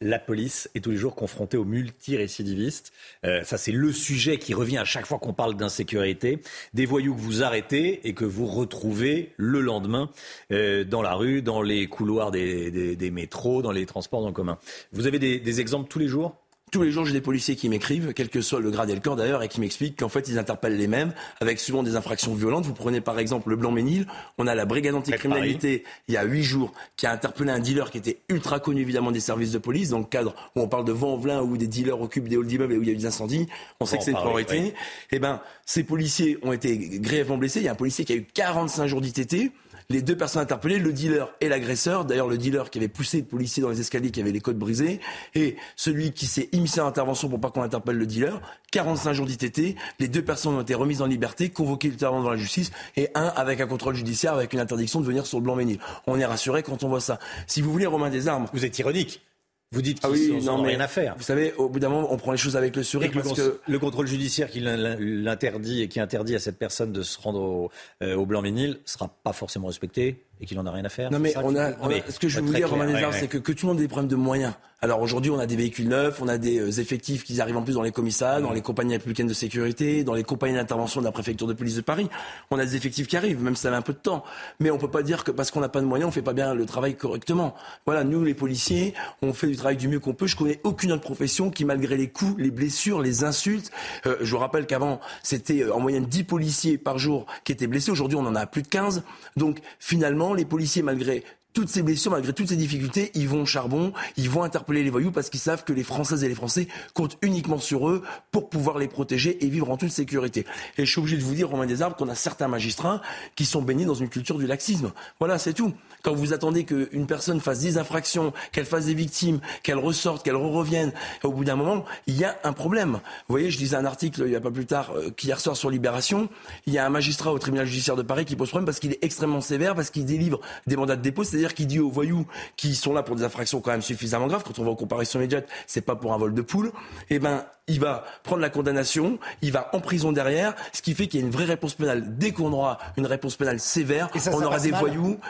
La police est tous les jours confrontée aux multirécidivistes. Euh, ça, c'est le sujet qui revient à chaque fois qu'on parle d'insécurité. Des voyous que vous arrêtez et que vous retrouvez le lendemain euh, dans la rue, dans les couloirs des, des- des métros, dans les transports en commun. Vous avez des, des exemples tous les jours? Tous les jours, j'ai des policiers qui m'écrivent, quel que soit le grade et le corps d'ailleurs, et qui m'expliquent qu'en fait, ils interpellent les mêmes, avec souvent des infractions violentes. Vous prenez par exemple le Blanc-Ménil, on a la brigade anticriminalité, il y a huit jours, qui a interpellé un dealer qui était ultra connu évidemment des services de police, dans le cadre où on parle de vent en velin, où des dealers occupent des halls d'immeubles et où il y a eu des incendies. On sait que c'est une priorité. Eh ben, ces policiers ont été grièvement blessés. Il y a un policier qui a eu 45 jours d'ITT. Les deux personnes interpellées, le dealer et l'agresseur. D'ailleurs, le dealer qui avait poussé le policier dans les escaliers, qui avait les côtes brisées, et celui qui s'est immiscé à l'intervention pour pas qu'on interpelle le dealer. 45 jours d'ITT. Les deux personnes ont été remises en liberté, convoquées ultérieurement devant la justice, et un avec un contrôle judiciaire, avec une interdiction de venir sur le Blanc-Ménil. On est rassuré quand on voit ça. Si vous voulez, Romain des Armes. Vous êtes ironique. Vous dites ah qu'ils oui, mais rien à faire. Vous savez, au bout d'un moment, on prend les choses avec le sourire le, parce cons- que le contrôle judiciaire qui l'in- l'interdit et qui interdit à cette personne de se rendre au, euh, au Blanc-Ménil sera pas forcément respecté et qu'il en a rien à faire. Non mais on a, on ce que je veux vous dire, Romain Ouais, c'est ouais. que, que tout le monde a des problèmes de moyens. Alors aujourd'hui, on a des véhicules neufs, on a des euh, effectifs qui arrivent en plus dans les commissariats, dans les compagnies républicaines de sécurité, dans les compagnies d'intervention de la préfecture de police de Paris. On a des effectifs qui arrivent, même si ça met un peu de temps. Mais on peut pas dire que parce qu'on n'a pas de moyens, on fait pas bien le travail correctement. Voilà, nous les policiers, on fait du travail du mieux qu'on peut. Je connais aucune autre profession qui, malgré les coups, les blessures, les insultes, euh, je vous rappelle qu'avant c'était euh, en moyenne 10 policiers par jour qui étaient blessés. Aujourd'hui, on en a plus de 15. Donc finalement, les policiers, malgré toutes ces blessures, malgré toutes ces difficultés, ils vont au charbon, ils vont interpeller les voyous parce qu'ils savent que les Françaises et les Français comptent uniquement sur eux pour pouvoir les protéger et vivre en toute sécurité. Et je suis obligé de vous dire, Romain Desarbres, qu'on a certains magistrats qui sont baignés dans une culture du laxisme. Voilà, c'est tout. Quand vous attendez qu'une personne fasse 10 infractions, qu'elle fasse des victimes, qu'elle ressorte, qu'elle revienne, au bout d'un moment, il y a un problème. Vous voyez, je lisais un article il n'y a pas plus tard euh, qui ressort sur Libération. Il y a un magistrat au tribunal judiciaire de Paris qui pose problème parce qu'il est extrêmement sévère, parce qu'il délivre des mandats de dépôt, c'est-à-dire qu'il dit aux voyous qui sont là pour des infractions quand même suffisamment graves, quand on va en comparaison immédiate, c'est pas pour un vol de poule, eh ben, il va prendre la condamnation, il va en prison derrière, ce qui fait qu'il y a une vraie réponse pénale. Dès qu'on aura une réponse pénale sévère, ça, on ça aura des mal voyous.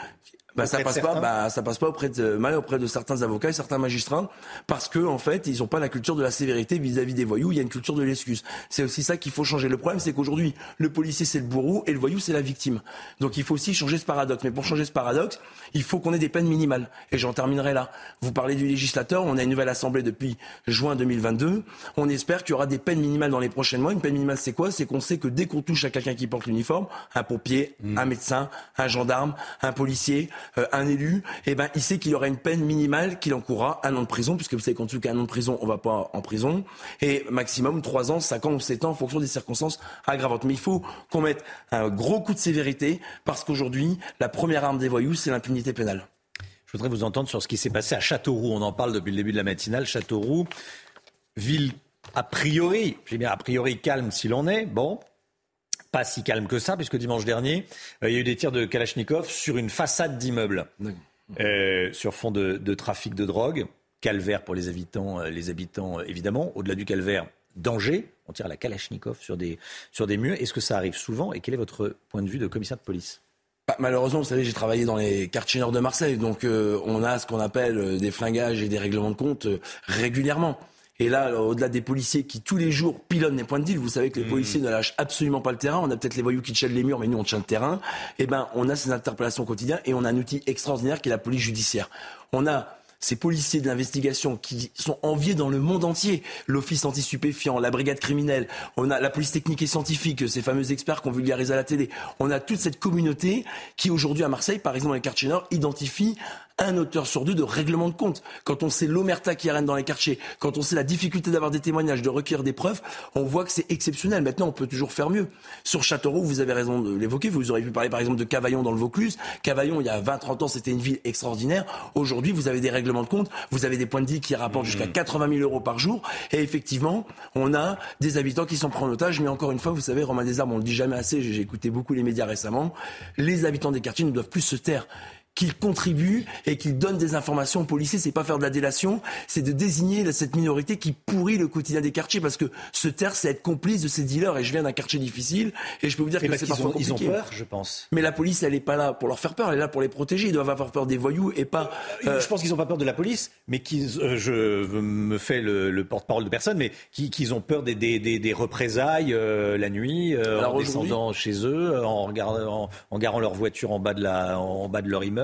Bah, ça passe pas, bah, ça passe pas auprès de, mal auprès de certains avocats et certains magistrats parce que, en fait, ils ont pas la culture de la sévérité vis-à-vis des voyous. Il y a une culture de l'excuse. C'est aussi ça qu'il faut changer. Le problème, c'est qu'aujourd'hui, le policier, c'est le bourreau et le voyou, c'est la victime. Donc, il faut aussi changer ce paradoxe. Mais pour changer ce paradoxe, il faut qu'on ait des peines minimales. Et j'en terminerai là. Vous parlez du législateur. On a une nouvelle assemblée depuis juin 2022. On espère qu'il y aura des peines minimales dans les prochains mois. Une peine minimale, c'est quoi? C'est qu'on sait que dès qu'on touche à quelqu'un qui porte l'uniforme, un pompier, un médecin, un gendarme, un policier, un élu, eh ben, il sait qu'il aura une peine minimale qu'il encourra un an de prison, puisque vous savez qu'en dessous qu'un an de prison, on va pas en prison, et maximum trois ans, cinq ans ou sept ans en fonction des circonstances aggravantes. Mais il faut qu'on mette un gros coup de sévérité, parce qu'aujourd'hui, la première arme des voyous, c'est l'impunité pénale. Je voudrais vous entendre sur ce qui s'est passé à Châteauroux. On en parle depuis le début de la matinale. Châteauroux, ville a priori, j'ai bien a priori calme s'il en est. Bon, pas si calme que ça, puisque dimanche dernier, euh, il y a eu des tirs de Kalachnikov sur une façade d'immeuble, euh, sur fond de, de trafic de drogue. Calvaire pour les habitants, euh, les habitants évidemment. Au-delà du calvaire, danger. On tire à la Kalachnikov sur des, sur des murs. Est-ce que ça arrive souvent Et quel est votre point de vue de commissaire de police? Bah, malheureusement, vous savez, j'ai travaillé dans les quartiers nord de Marseille, donc euh, on a ce qu'on appelle des flingages et des règlements de compte euh, régulièrement. Et là, euh, au-delà des policiers qui tous les jours pilonnent les points de deal, vous savez que les policiers ne lâchent absolument pas le terrain. On a peut-être les voyous qui tiennent les murs, mais nous on tient le terrain. Eh ben, on a ces interpellations quotidiennes et on a un outil extraordinaire qui est la police judiciaire. On a ces policiers de l'investigation qui sont enviés dans le monde entier. L'office anti-stupéfiant, la brigade criminelle, on a la police technique et scientifique, ces fameux experts qu'on vulgarise à la télé. On a toute cette communauté qui aujourd'hui à Marseille, par exemple dans les quartiers nord, identifie un auteur sur deux de règlement de compte. Quand on sait l'omerta qui règne dans les quartiers, quand on sait la difficulté d'avoir des témoignages, de recueillir des preuves, on voit que c'est exceptionnel. Maintenant, on peut toujours faire mieux. Sur Châteauroux, vous avez raison de l'évoquer. Vous auriez pu parler par exemple de Cavaillon dans le Vaucluse. Cavaillon, il y a 20-30 ans, c'était une ville extraordinaire. Aujourd'hui, vous avez des règlements de compte, vous avez des points de vie qui rapportent jusqu'à 80 000 euros par jour. Et effectivement, on a des habitants qui sont pris en otage. Mais encore une fois, vous savez, Romain Desarbres, on le dit jamais assez, j'ai écouté beaucoup les médias récemment, les habitants des quartiers ne doivent plus se taire qu'ils contribuent et qu'ils donnent des informations aux policiers. C'est pas faire de la délation, c'est de désigner cette minorité qui pourrit le quotidien des quartiers parce que se taire, c'est être complice de ces dealers. Et je viens d'un quartier difficile et je peux vous dire Et que parce c'est parfois ont, ils ont compliqué. peur, je pense. Mais la police, elle est pas là pour leur faire peur, elle est là pour les protéger. Ils doivent avoir peur des voyous et pas. euh, Je pense qu'ils n'ont pas peur de la police, mais qu'ils, euh, je me fais le, le porte-parole de personne, mais qui- qu'ils ont peur des, des, des, des représailles euh, la nuit, euh, en descendant chez eux, euh, en, regardant, en, en garant leur voiture en bas de, la, en bas de leur immeuble.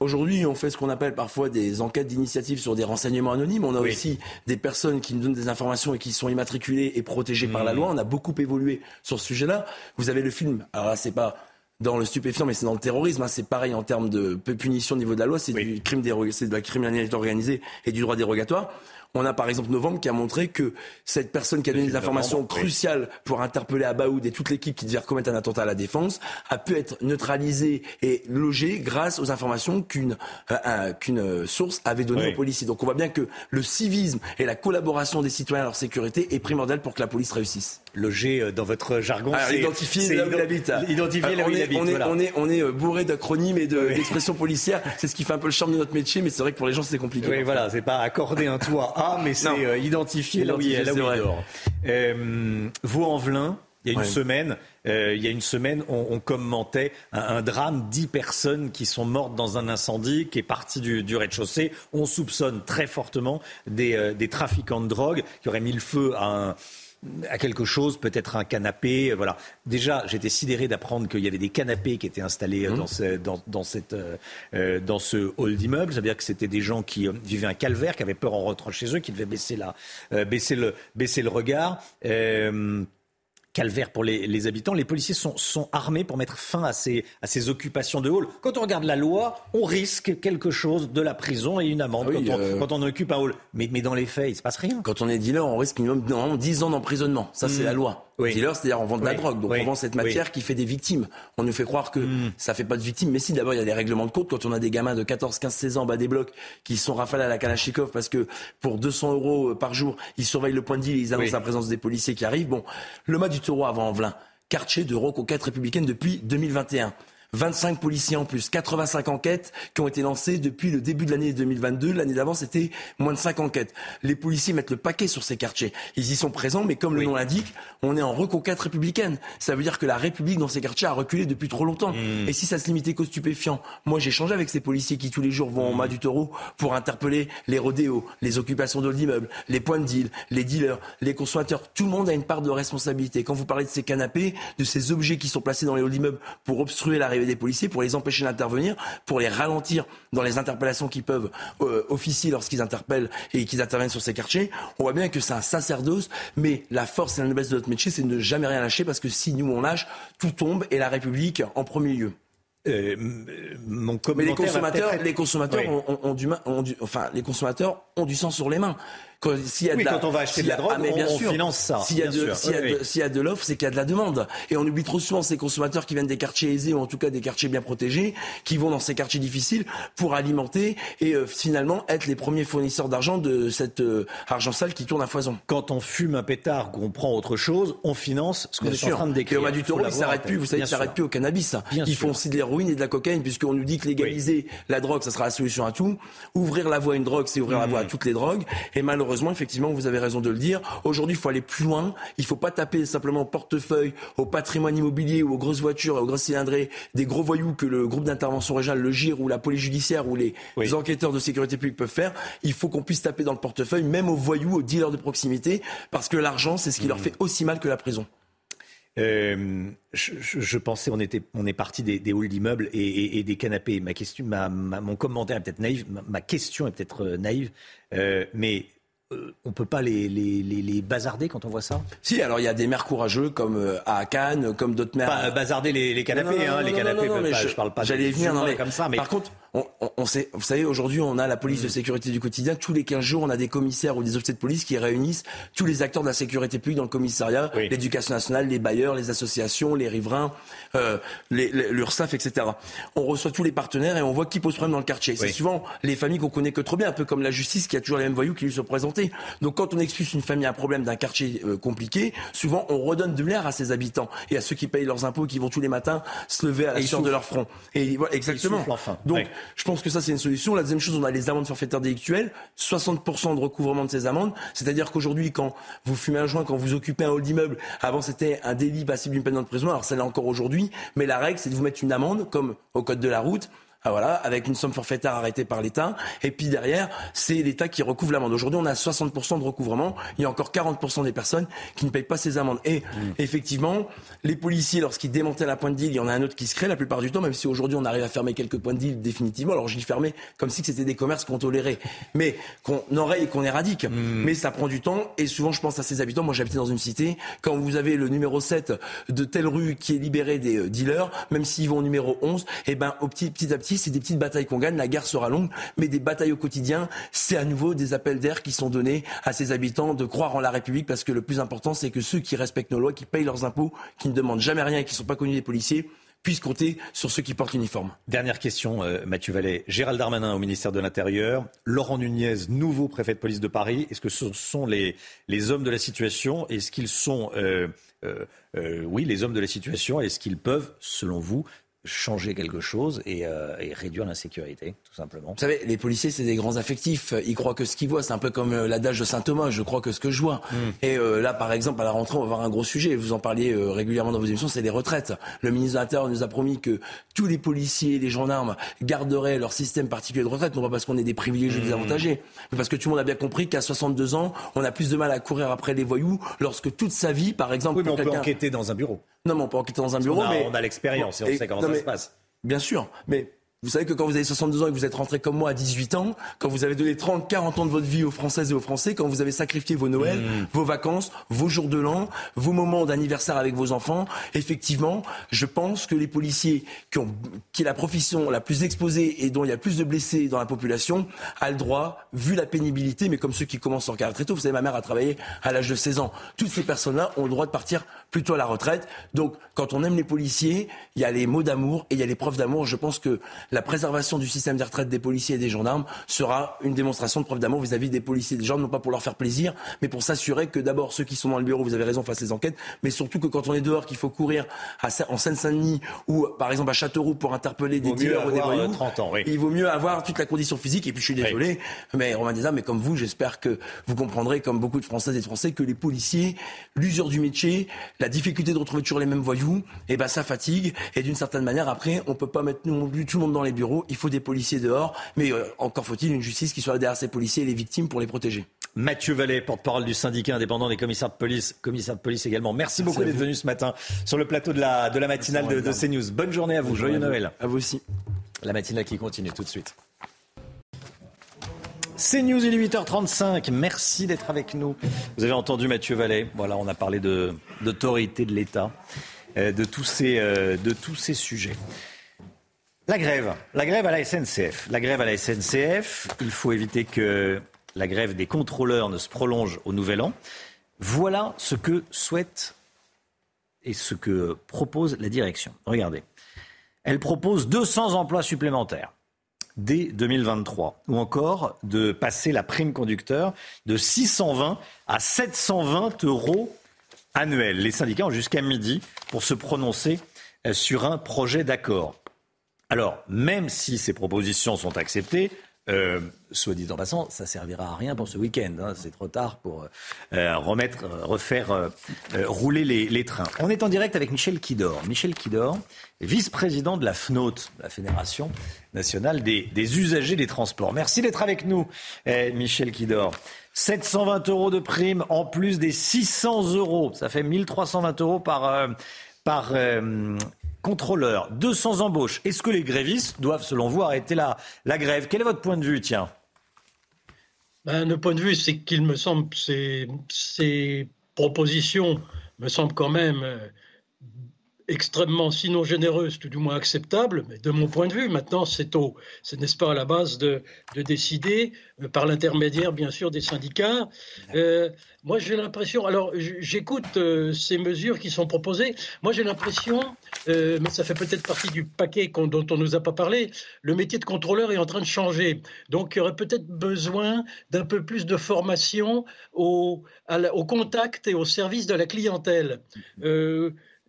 Aujourd'hui, on fait ce qu'on appelle parfois des enquêtes d'initiative sur des renseignements anonymes. On a Oui. aussi des personnes qui nous donnent des informations et qui sont immatriculées et protégées par la Mmh. loi. On a beaucoup évolué sur ce sujet-là. Vous avez le film. Alors là, c'est pas dans le stupéfiant, mais c'est dans le terrorisme. hein. C'est pareil en termes de punition au niveau de la loi. C'est du crime c'est de la criminalité organisée et du droit dérogatoire. On a par exemple Novembre qui a montré que cette personne qui a donné des informations Novembre, oui. cruciales pour interpeller Abaoud et toute l'équipe qui devait commettre un attentat à la défense a pu être neutralisée et logée grâce aux informations qu'une euh, qu'une euh, source avait données Oui. aux policiers. Donc on voit bien que le civisme et la collaboration des citoyens à leur sécurité est primordial pour que la police réussisse. Loger euh, dans votre jargon, Alors, identifier là où il habite. Identifier là où on il est, habite. On est, voilà. on est, on est euh, bourré d'acronymes et de- d'expressions policières. C'est ce qui fait un peu le charme de notre métier, mais c'est vrai que pour les gens, c'est compliqué. Oui, voilà, c'est pas accorder un toit A, mais c'est euh, identifier là où il, là où il dort. Euh, Vaux-en-Velin, il y a une Ouais. semaine, euh, il y a une semaine, on, on commentait un, un drame, dix personnes qui sont mortes dans un incendie qui est parti du, du rez-de-chaussée. On soupçonne très fortement des, euh, des trafiquants de drogue qui auraient mis le feu à un à quelque chose, peut-être un canapé, euh, voilà. Déjà, j'étais sidéré d'apprendre qu'il y avait des canapés qui étaient installés euh, dans, ce, dans, dans cette, euh, euh, dans ce hall d'immeuble. Ça veut dire que c'était des gens qui euh, vivaient un calvaire, qui avaient peur en rentrant chez eux, qui devaient baisser, la, euh, baisser, le, baisser le regard. Calvaire pour les, les habitants. Les policiers sont, sont, armés pour mettre fin à ces, à ces occupations de hall. Quand on regarde la loi, on risque quelque chose de la prison et une amende Ah oui, quand, on, euh, quand on occupe un hall. Mais, mais dans les faits, il se passe rien. Quand on est dealer, on risque minimum normalement 10 ans d'emprisonnement. Ça, c'est Mm. la loi. Oui. Dealer, c'est-à-dire on vend de la Oui. drogue. Donc Oui. on vend cette matière qui fait des victimes. On nous fait croire que Mm. ça fait pas de victimes. Mais si, d'abord, il y a des règlements de compte. Quand on a des gamins de 14, 15, 16 ans, bas des blocs, qui sont rafalés à la Kalachnikov parce que pour 200 euros par jour, ils surveillent le point de deal et ils annoncent la présence des policiers qui arrivent. Bon, le mât du taureau avant Envelin. Quartier de reconquête républicaine depuis 2021. 25 policiers en plus, 85 enquêtes qui ont été lancées depuis le début de l'année 2022. L'année d'avant, c'était moins de 5 enquêtes. Les policiers mettent le paquet sur ces quartiers. Ils y sont présents, mais comme le nom l'indique, on est en reconquête républicaine. Ça veut dire que la République dans ces quartiers a reculé depuis trop longtemps. Et si ça se limitait qu'aux stupéfiants, moi j'ai échangé avec ces policiers qui tous les jours vont en mât du taureau pour interpeller les rodéos, les occupations de l'immeuble, les points de deal, les dealers, les consommateurs. Tout le monde a une part de responsabilité. Quand vous parlez de ces canapés, de ces objets qui sont placés dans les halls d'immeubles pour obstruer l'arrivée des policiers, pour les empêcher d'intervenir, pour les ralentir dans les interpellations qui peuvent euh, officier lorsqu'ils interpellent et qu'ils interviennent sur ces quartiers, on voit bien que c'est un sacerdoce, mais la force et la noblesse de notre métier, c'est de ne jamais rien lâcher parce que si nous on lâche, tout tombe et la République en premier lieu. Euh, mon Mais les consommateurs, les consommateurs Oui. ont, ont- ont du, ma- ont du- enfin, les consommateurs ont du sang sur les mains. Quand, s'il y a Oui, de la- quand on va acheter de la a- drogue, ah, mais bien on- on sûr. finance ça, S'il y a de, a Oui, oui. y a l'offre, c'est qu'il y a de la demande. Et on oublie trop souvent ces consommateurs qui viennent des quartiers aisés ou en tout cas des quartiers bien protégés, qui vont dans ces quartiers difficiles pour alimenter et euh, finalement être les premiers fournisseurs d'argent de cet euh, argent sale qui tourne à foison. Quand on fume un pétard, qu'on prend autre chose, on finance ce qu'on est sûr. en train de Et décrire. au bas du Faut taureau, ils s'arrêtent en plus. Vous savez, ils s'arrêtent plus au cannabis. Bien ils sûr. font aussi de l'héroïne et de la cocaïne, puisqu'on nous dit que légaliser la drogue, ça sera la solution à tout. Ouvrir la voie à une drogue, c'est ouvrir la Mmh. voie à toutes les drogues. Et malheureusement, effectivement, vous avez raison de le dire. Aujourd'hui, il faut aller plus loin. Il faut pas taper simplement au portefeuille, au patrimoine immobilier ou aux grosses voitures, aux grosses cylindrées des gros voyous que le groupe d'intervention régionale, le GIR ou la police judiciaire ou les enquêteurs de sécurité publique peuvent faire. Il faut qu'on puisse taper dans le portefeuille, même aux voyous, aux dealers de proximité, parce que l'argent, c'est ce qui Mmh. leur fait aussi mal que la prison. Euh, je, je- je pensais, on, était, on est parti des, des halls d'immeubles et, et- et des canapés. Ma question, ma, ma- mon commentaire est peut-être naïf, ma, ma question est peut-être euh, naïve, euh, mais euh, on peut pas les, les, les, les bazarder quand on voit ça? Si, alors il y a des maires courageux comme euh, à Cannes, comme d'autres maires. Pas euh, bazarder les, canapés, Non, non, hein, non, les canapés. non, non, peuvent mais pas- je- je, parle pas J'allais venir, non, mais comme ça, mais par contre, on, on- on sait, vous savez, aujourd'hui, on a la police Mm. de sécurité du quotidien. Tous les 15 jours, on a des commissaires ou des officiers de police qui réunissent tous les acteurs de la sécurité publique dans le commissariat, l'éducation nationale, les bailleurs, les associations, les riverains, euh, l'URSSAF, etc. On reçoit tous les partenaires et on voit qui pose problème dans le quartier. C'est souvent les familles qu'on connaît que trop bien, un peu comme la justice qui a toujours les mêmes voyous qui lui sont présentés. Donc quand on expulse une famille un problème d'un quartier euh, compliqué, souvent on redonne de l'air à ses habitants et à ceux qui payent leurs impôts, qui vont tous les matins se lever à la Et sueur de leur front. Et voilà, exactement. enfin. Donc, Ouais. Je pense que ça, c'est une solution. La deuxième chose, on a les amendes forfaitaires délictuelles. 60% de recouvrement de ces amendes. C'est-à-dire qu'aujourd'hui, quand vous fumez un joint, quand vous occupez un hall d'immeuble, avant, c'était un délit passible d'une peine de prison. Alors, ça l'est encore aujourd'hui. Mais la règle, c'est de vous mettre une amende, comme au code de la route. Ah, voilà, avec une somme forfaitaire arrêtée par l'État. Et puis derrière, c'est l'État qui recouvre l'amende. Aujourd'hui, on a 60% de recouvrement. Il y a encore 40% des personnes qui ne payent pas ces amendes. Et effectivement, les policiers, lorsqu'ils démantèlent un point de deal, il y en a un autre qui se crée la plupart du temps, même si aujourd'hui on arrive à fermer quelques points de deal définitivement. Alors je dis fermer comme si c'était des commerces qu'on tolérait, mais qu'on enraye et qu'on éradique. Mais ça prend du temps. Et souvent, je pense à ces habitants. Moi, j'habitais dans une cité. Quand vous avez le numéro 7 de telle rue qui est libéré des euh, dealers, même s'ils vont au numéro 11, et ben, au petit, petit à petit, c'est des petites batailles qu'on gagne. La guerre sera longue, mais des batailles au quotidien, c'est à nouveau des appels d'air qui sont donnés à ces habitants de croire en la République parce que le plus important, c'est que ceux qui respectent nos lois, qui payent leurs impôts, qui ne demandent jamais rien et qui ne sont pas connus des policiers, puissent compter sur ceux qui portent l'uniforme. Dernière question, euh, Mathieu Vallet. Gérald Darmanin au ministère de l'Intérieur, Laurent Nunez, nouveau préfet de police de Paris. Est-ce que ce sont les, hommes de la situation? Est-ce qu'ils sont, euh, euh, oui, les hommes de la situation? Est-ce qu'ils peuvent, selon vous, changer quelque chose et, euh, et réduire l'insécurité, tout simplement Vous savez, les policiers, c'est des grands affectifs. Ils croient que ce qu'ils voient, c'est un peu comme euh, l'adage de saint Thomas. Je crois que ce que je vois. Et euh, là, par exemple, à la rentrée, on va avoir un gros sujet. Vous en parliez euh, régulièrement dans vos émissions, c'est les retraites. Le ministre de l'Intérieur nous a promis que tous les policiers, les gendarmes garderaient leur système particulier de retraite, non pas parce qu'on est des privilégiés, des avantagés, mais parce que tout le monde a bien compris qu'à 62 ans, on a plus de mal à courir après les voyous lorsque toute sa vie, par exemple, Oui, mais on peut enquêter dans un bureau. Non, mais on peut enquêter dans un bureau, qu'on a- mais on a l'expérience et on sait comment non, ça mais- se passe. Bien sûr, mais Vous savez que quand vous avez 62 ans et que vous êtes rentré comme moi à 18 ans, quand vous avez donné 30, 40 ans de votre vie aux Françaises et aux Français, quand vous avez sacrifié vos Noëls, Mmh. vos vacances, vos jours de l'an, vos moments d'anniversaire avec vos enfants, effectivement, je pense que les policiers qui, ont, qui est la profession la plus exposée et dont il y a le plus de blessés dans la population, a le droit, vu la pénibilité, mais comme ceux qui commencent en carrière très tôt. Vous savez, ma mère a travaillé à l'âge de 16 ans. Toutes ces personnes-là ont le droit de partir plutôt à la retraite. Donc, quand on aime les policiers, il y a les mots d'amour et il y a les preuves d'amour. Je pense que la préservation du système des retraites des policiers et des gendarmes sera une démonstration de preuve d'amour vis-à-vis des policiers et des gendarmes, non pas pour leur faire plaisir, mais pour s'assurer que d'abord ceux qui sont dans le bureau, vous avez raison, fassent les enquêtes, mais surtout que quand on est dehors, qu'il faut courir à, en Seine-Saint-Denis ou par exemple à Châteauroux pour interpeller des dealers ou des euh, voyous, 30 ans, oui. il vaut mieux avoir toute la condition physique. Et puis je suis désolé, mais Romain Desarmes, mais comme vous, j'espère que vous comprendrez, comme beaucoup de Françaises et de Français, que les policiers, l'usure du métier, la difficulté de retrouver toujours les mêmes voyous, eh ben ça fatigue. Et d'une certaine manière, après, on peut pas mettre non plus tout le monde dans les bureaux. Il faut des policiers dehors, mais euh, encore faut-il une justice qui soit derrière ces policiers et les victimes pour les protéger. Mathieu Vallée, porte-parole du syndicat indépendant des commissaires de police, commissaire de police également. Merci, beaucoup d'être venu ce matin sur le plateau de la, de la matinale de, de CNews. Bonne journée à vous, Bonne joyeux journée à vous. Noël. À vous aussi. La matinale qui continue tout de suite. CNews, il est 8h35. Merci d'être avec nous. Vous avez entendu Mathieu Vallée. Voilà, on a parlé d'autorité de l'État, euh, de, euh, de tous ces sujets. La grève. La grève à la SNCF. La grève à la SNCF, il faut éviter que la grève des contrôleurs ne se prolonge au nouvel an. Voilà ce que souhaite et ce que propose la direction. Regardez. Elle propose 200 emplois supplémentaires dès 2023, ou encore de passer la prime conducteur de 620 à 720 euros annuels. Les syndicats ont jusqu'à midi pour se prononcer euh, sur un projet d'accord. Alors, même si ces propositions sont acceptées, euh, soit dit en passant, ça servira à rien pour ce week-end. hein. C'est trop tard pour euh, remettre, euh, refaire euh, euh, rouler les, trains. On est en direct avec Michel Kidor. Michel Kidor, vice-président de la FNOT, la Fédération nationale des, usagers des transports. Merci d'être avec nous, eh, Michel Kidor. 720 euros de prime en plus des 600 euros. Ça fait 1320 euros par euh, contrôleur. 200 embauches. Est-ce que les grévistes doivent, selon vous, arrêter la, la grève? Quel est votre point de vue, tiens? Ben, le point de vue, c'est qu'il me semble ces, ces propositions me semblent quand même euh, extrêmement, sinon généreuses, tout du moins acceptables. Mais de mon point de vue, maintenant, c'est au, ce n'est-ce pas à la base de, de décider euh, par l'intermédiaire, bien sûr, des syndicats. Euh, moi, j'ai l'impression. Alors, j'écoute euh, ces mesures qui sont proposées. Moi, j'ai l'impression, mais ça fait peut-être partie du paquet dont on nous a pas parlé. Le métier de contrôleur est en train de changer. Donc, il y aurait peut-être besoin d'un peu plus de formation au, au contact et au service de la clientèle.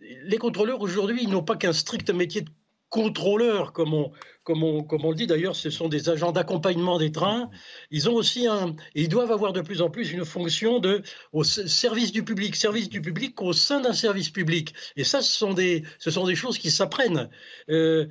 Les contrôleurs aujourd'hui, ils n'ont pas qu'un strict métier de contrôleur, comme on, comme on, comme on le dit d'ailleurs, ce sont des agents d'accompagnement des trains. Ils ont aussi un, ils doivent avoir de plus en plus une fonction de au service du public, service du public au sein d'un service public. Et ça, ce sont des, ce sont des choses qui s'apprennent. Euh,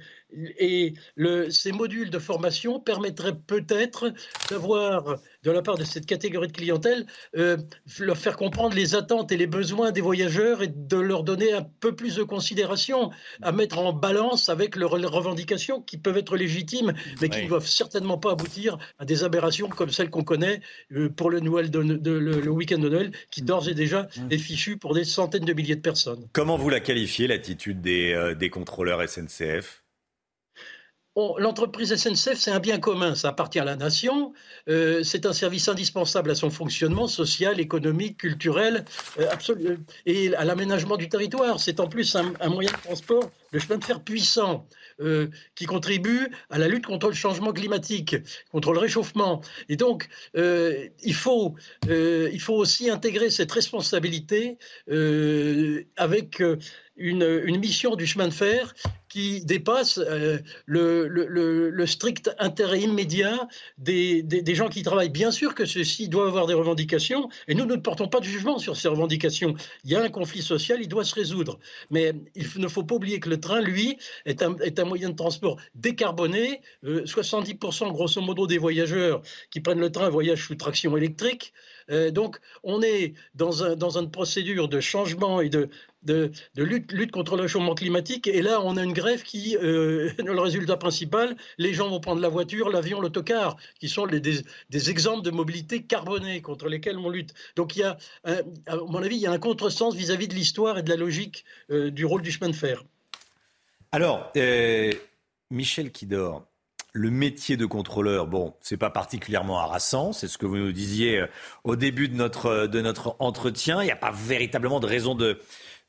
et le, ces modules de formation permettraient peut-être d'avoir, de la part de cette catégorie de clientèle, euh, leur faire comprendre les attentes et les besoins des voyageurs et de leur donner un peu plus de considération à mettre en balance avec leurs revendications qui peuvent être légitimes, mais qui ne doivent certainement pas aboutir à des aberrations comme celles qu'on connaît euh, pour le, Noël de, de- le, le week-end de Noël, qui d'ores et déjà est fichu pour des centaines de milliers de personnes. Comment vous la qualifiez, l'attitude des, euh, des contrôleurs SNCF L'entreprise SNCF, c'est un bien commun, ça appartient à la nation, euh, c'est un service indispensable à son fonctionnement social, économique, culturel, euh, euh, et à l'aménagement du territoire. C'est en plus un, moyen de transport, le chemin de fer puissant, qui contribue à la lutte contre le changement climatique, contre le réchauffement. Et donc, il, faut, aussi intégrer cette responsabilité avec une mission du chemin de fer qui dépasse euh, le, strict intérêt immédiat des, gens qui travaillent. Bien sûr que ceux-ci doivent avoir des revendications, et nous, ne portons pas de jugement sur ces revendications. Il y a un conflit social, il doit se résoudre. Mais il ne faut pas oublier que le train, lui, est un, moyen de transport décarboné. Euh, 70% grosso modo des voyageurs qui prennent le train voyagent sous traction électrique. Euh, donc, on est dans une procédure de changement et de, de, lutte, contre le changement climatique. Et là, on a une grève qui, euh, le résultat principal, les gens vont prendre la voiture, l'avion, l'autocar, qui sont des, exemples de mobilité carbonée contre lesquels on lutte. Donc il y a, à mon avis, il y a un contresens vis-à-vis de l'histoire et de la logique euh, du rôle du chemin de fer. Alors, euh, Michel Kidor, le métier de contrôleur, bon, c'est pas particulièrement harassant, c'est ce que vous nous disiez au début de notre, de notre entretien. Il n'y a pas véritablement de raison de,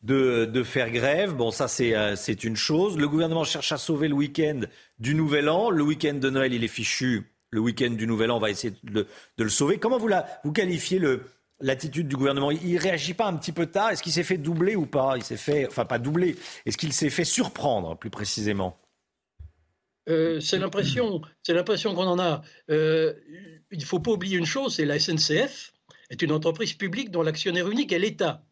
de, faire grève. Bon, ça, euh, c'est une chose. Le gouvernement cherche à sauver le week-end du Nouvel An. Le week-end de Noël, il est fichu. Le week-end du Nouvel An, on va essayer de, le sauver. Comment vous, la, vous qualifiez l'attitude du gouvernement? Il réagit pas un petit peu tard? Est-ce qu'il s'est fait doubler ou pas? Il s'est fait, enfin pas doubler. Est-ce qu'il s'est fait surprendre, plus précisément? Euh, c'est l'impression, c'est l'impression qu'on en a. Euh, il ne faut pas oublier une chose, c'est la SNCF est une entreprise publique dont l'actionnaire unique est l'État.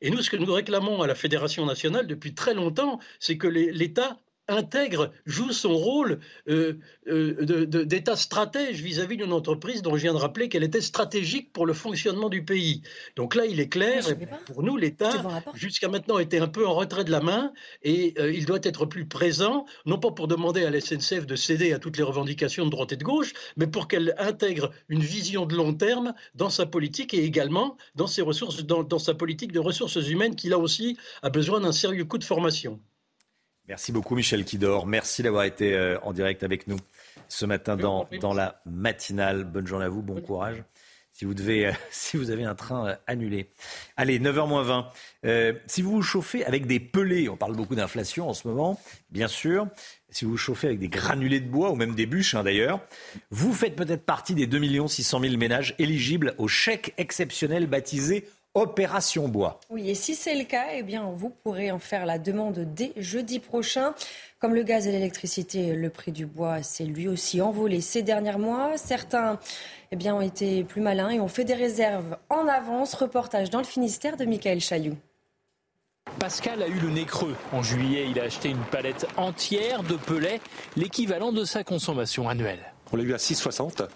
Et nous, ce que nous réclamons à la Fédération nationale depuis très longtemps, c'est que l'État intègre, joue son rôle euh, euh, d'État stratège vis-à-vis d'une entreprise dont je viens de rappeler qu'elle était stratégique pour le fonctionnement du pays. Donc là, il est clair, pour nous, l'État, jusqu'à maintenant, était un peu en retrait de la main et euh, il doit être plus présent, non pas pour demander à la SNCF de céder à toutes les revendications de droite et de gauche, mais pour qu'elle intègre une vision de long terme dans sa politique et également dans, ses ressources, dans sa politique de ressources humaines qui, là aussi, a besoin d'un sérieux coup de formation. Merci beaucoup Michel Kidor. Merci d'avoir été euh, en direct avec nous ce matin dans, dans la matinale. Bonne journée à vous, bon courage. Si vous, devez, euh, si vous avez un train euh, annulé. Allez, 9h 20. si vous vous chauffez avec des pelés, on parle beaucoup d'inflation en ce moment, bien sûr. Si vous vous chauffez avec des granulés de bois ou même des bûches hein, d'ailleurs, vous faites peut-être partie des 2 600 000 ménages éligibles au chèque exceptionnel baptisé Opération Bois. Oui, et si c'est le cas, eh bien, vous pourrez en faire la demande dès jeudi prochain. Comme le gaz et l'électricité, le prix du bois s'est lui aussi envolé ces derniers mois. Certains eh bien, ont été plus malins et ont fait des réserves en avance. Reportage dans le Finistère de Michael Chailloux. Pascal a eu le nez creux. En juillet, il a acheté une palette entière de pelets, l'équivalent de sa consommation annuelle. On l'a eu à 6,60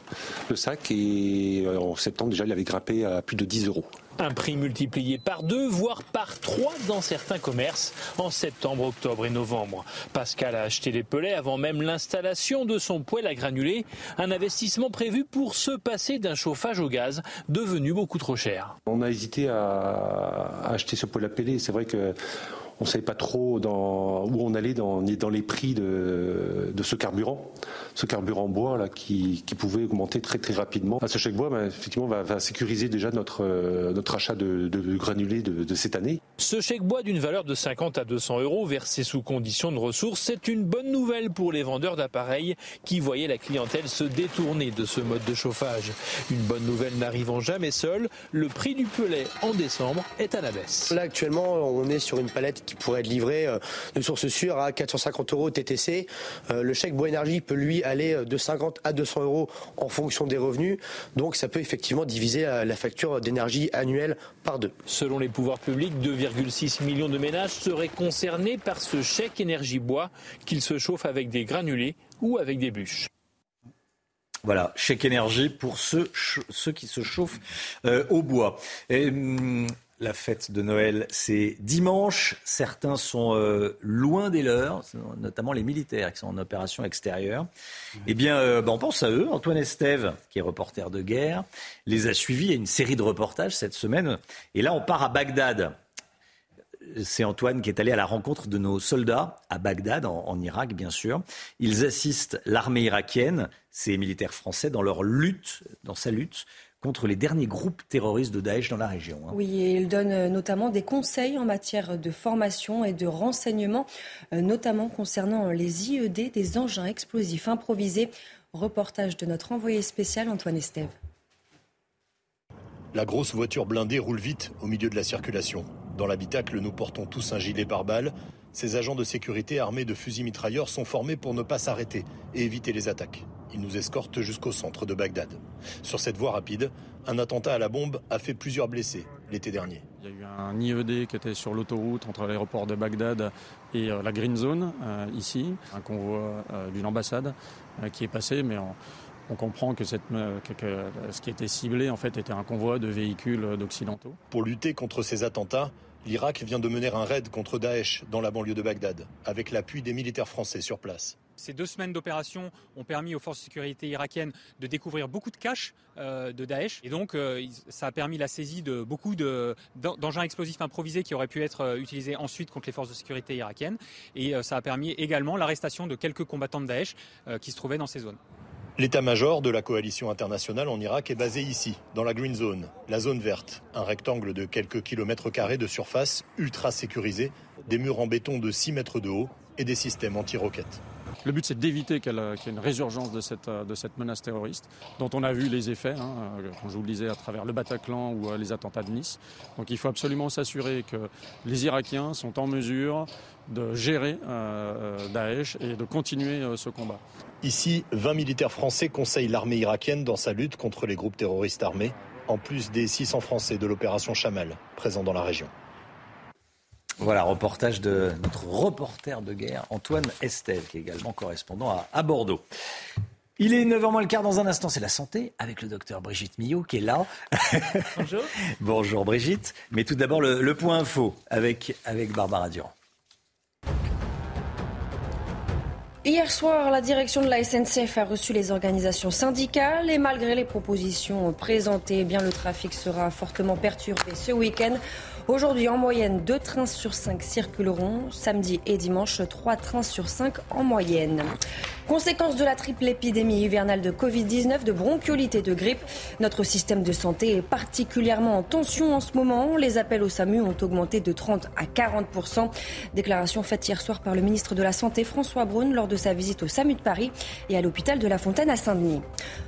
le sac et euh, en septembre déjà il avait grimpé à plus de 10 euros. Un prix multiplié par deux, voire par trois dans certains commerces en septembre, octobre et novembre. Pascal a acheté les pelets avant même l'installation de son poêle à granulés, un investissement prévu pour se passer d'un chauffage au gaz devenu beaucoup trop cher. On a hésité à acheter ce poêle à pellet. C'est vrai que on ne savait pas trop dans, où on allait dans, les prix de, ce carburant, ce carburant bois là qui, qui, pouvait augmenter très très rapidement. ce chèque bois, bah, effectivement, va, va, sécuriser déjà notre, euh, notre achat de, de granulés de, de, cette année. Ce chèque bois d'une valeur de 50 à 200 euros versé sous condition de ressources, c'est une bonne nouvelle pour les vendeurs d'appareils qui voyaient la clientèle se détourner de ce mode de chauffage. Une bonne nouvelle n'arrivant jamais seule, le prix du pelet en décembre est à la baisse. Là actuellement, on est sur une palette qui pourrait être livré euh, de source sûre à 450 euros TTC. Euh, le chèque Bois Énergie peut lui aller euh, de 50 à 200 euros en fonction des revenus. Donc ça peut effectivement diviser la facture d'énergie annuelle par deux. Selon les pouvoirs publics, 2,6 millions de ménages seraient concernés par ce chèque énergie bois, qu'ils se chauffent avec des granulés ou avec des bûches. Voilà, chèque énergie pour ceux, ceux qui se chauffent au bois. Et, hum, la fête de Noël, c'est dimanche. Certains sont euh, loin des leurs, notamment les militaires qui sont en opération extérieure. Eh bien, euh, ben, on pense à eux. Antoine Estève, qui est reporter de guerre, les a suivis. A une série de reportages cette semaine. Et là, on part à Bagdad. C'est Antoine qui est allé à la rencontre de nos soldats à Bagdad, en, en Irak, bien sûr. Ils assistent l'armée irakienne, ces militaires français, dans leur lutte, dans sa lutte contre les derniers groupes terroristes de Daesh dans la région. Hein. Oui, et il donne euh, notamment des conseils en matière de formation et de renseignement, euh, notamment concernant les IED, des engins explosifs improvisés. Reportage de notre envoyé spécial Antoine Estève. La grosse voiture blindée roule vite au milieu de la circulation. Dans l'habitacle, nous portons tous un gilet pare-balles. Ces agents de sécurité armés de fusils mitrailleurs sont formés pour ne pas s'arrêter et éviter les attaques. Ils nous escortent jusqu'au centre de Bagdad. Sur cette voie rapide, un attentat à la bombe a fait plusieurs blessés l'été dernier. Il y a eu un IED qui était sur l'autoroute entre l'aéroport de Bagdad et euh, la Green Zone, euh, ici. Un convoi euh, d'une ambassade qui est passé, mais on, comprend que, cette, ce qui était ciblé en fait était un convoi de véhicules d'occidentaux. Pour lutter contre ces attentats, L'Irak vient de mener un raid contre Daesh dans la banlieue de Bagdad, avec l'appui des militaires français sur place. Ces deux semaines d'opération ont permis aux forces de sécurité irakiennes de découvrir beaucoup de caches euh, de Daesh. Et donc, euh, ça a permis la saisie de beaucoup d'engins explosifs improvisés qui auraient pu être euh, utilisés ensuite contre les forces de sécurité irakiennes. Et ça a permis également l'arrestation de quelques combattants de Daesh qui se trouvaient dans ces zones. L'état-major de la coalition internationale en Irak est basé ici, dans la Green Zone, la zone verte, un rectangle de quelques kilomètres carrés de surface ultra sécurisé, des murs en béton de 6 mètres de haut et des systèmes anti-roquettes. Le but, c'est d'éviter qu'il y ait une résurgence de cette, de cette menace terroriste, dont on a vu les effets, hein, quand je vous le disais, à travers le Bataclan ou euh, les attentats de Nice. Donc il faut absolument s'assurer que les Irakiens sont en mesure de gérer euh, euh, Daesh et de continuer ce combat. Ici, 20 militaires français conseillent l'armée irakienne dans sa lutte contre les groupes terroristes armés, en plus des 600 Français de l'opération Chamal, présents dans la région. Voilà, reportage de notre reporter de guerre, Antoine Estelle, qui est également correspondant à, Bordeaux. Il est 9h moins le quart dans un instant, c'est la santé avec le docteur Brigitte Millot qui est là. Bonjour. Bonjour Brigitte. Mais tout d'abord le, point info avec, avec Barbara Durand. Hier soir, la direction de la SNCF a reçu les organisations syndicales et malgré les propositions présentées, eh bien le trafic sera fortement perturbé ce week-end. Aujourd'hui, en moyenne, deux trains sur cinq circuleront. Samedi et dimanche, trois trains sur cinq en moyenne. Conséquence de la triple épidémie hivernale de Covid-19, de bronchiolite et de grippe, notre système de santé est particulièrement en tension en ce moment. Les appels au SAMU ont augmenté de 30 à 40% Déclaration faite hier soir par le ministre de la Santé François Braun lors de sa visite au SAMU de Paris et à l'hôpital de La Fontaine à Saint-Denis.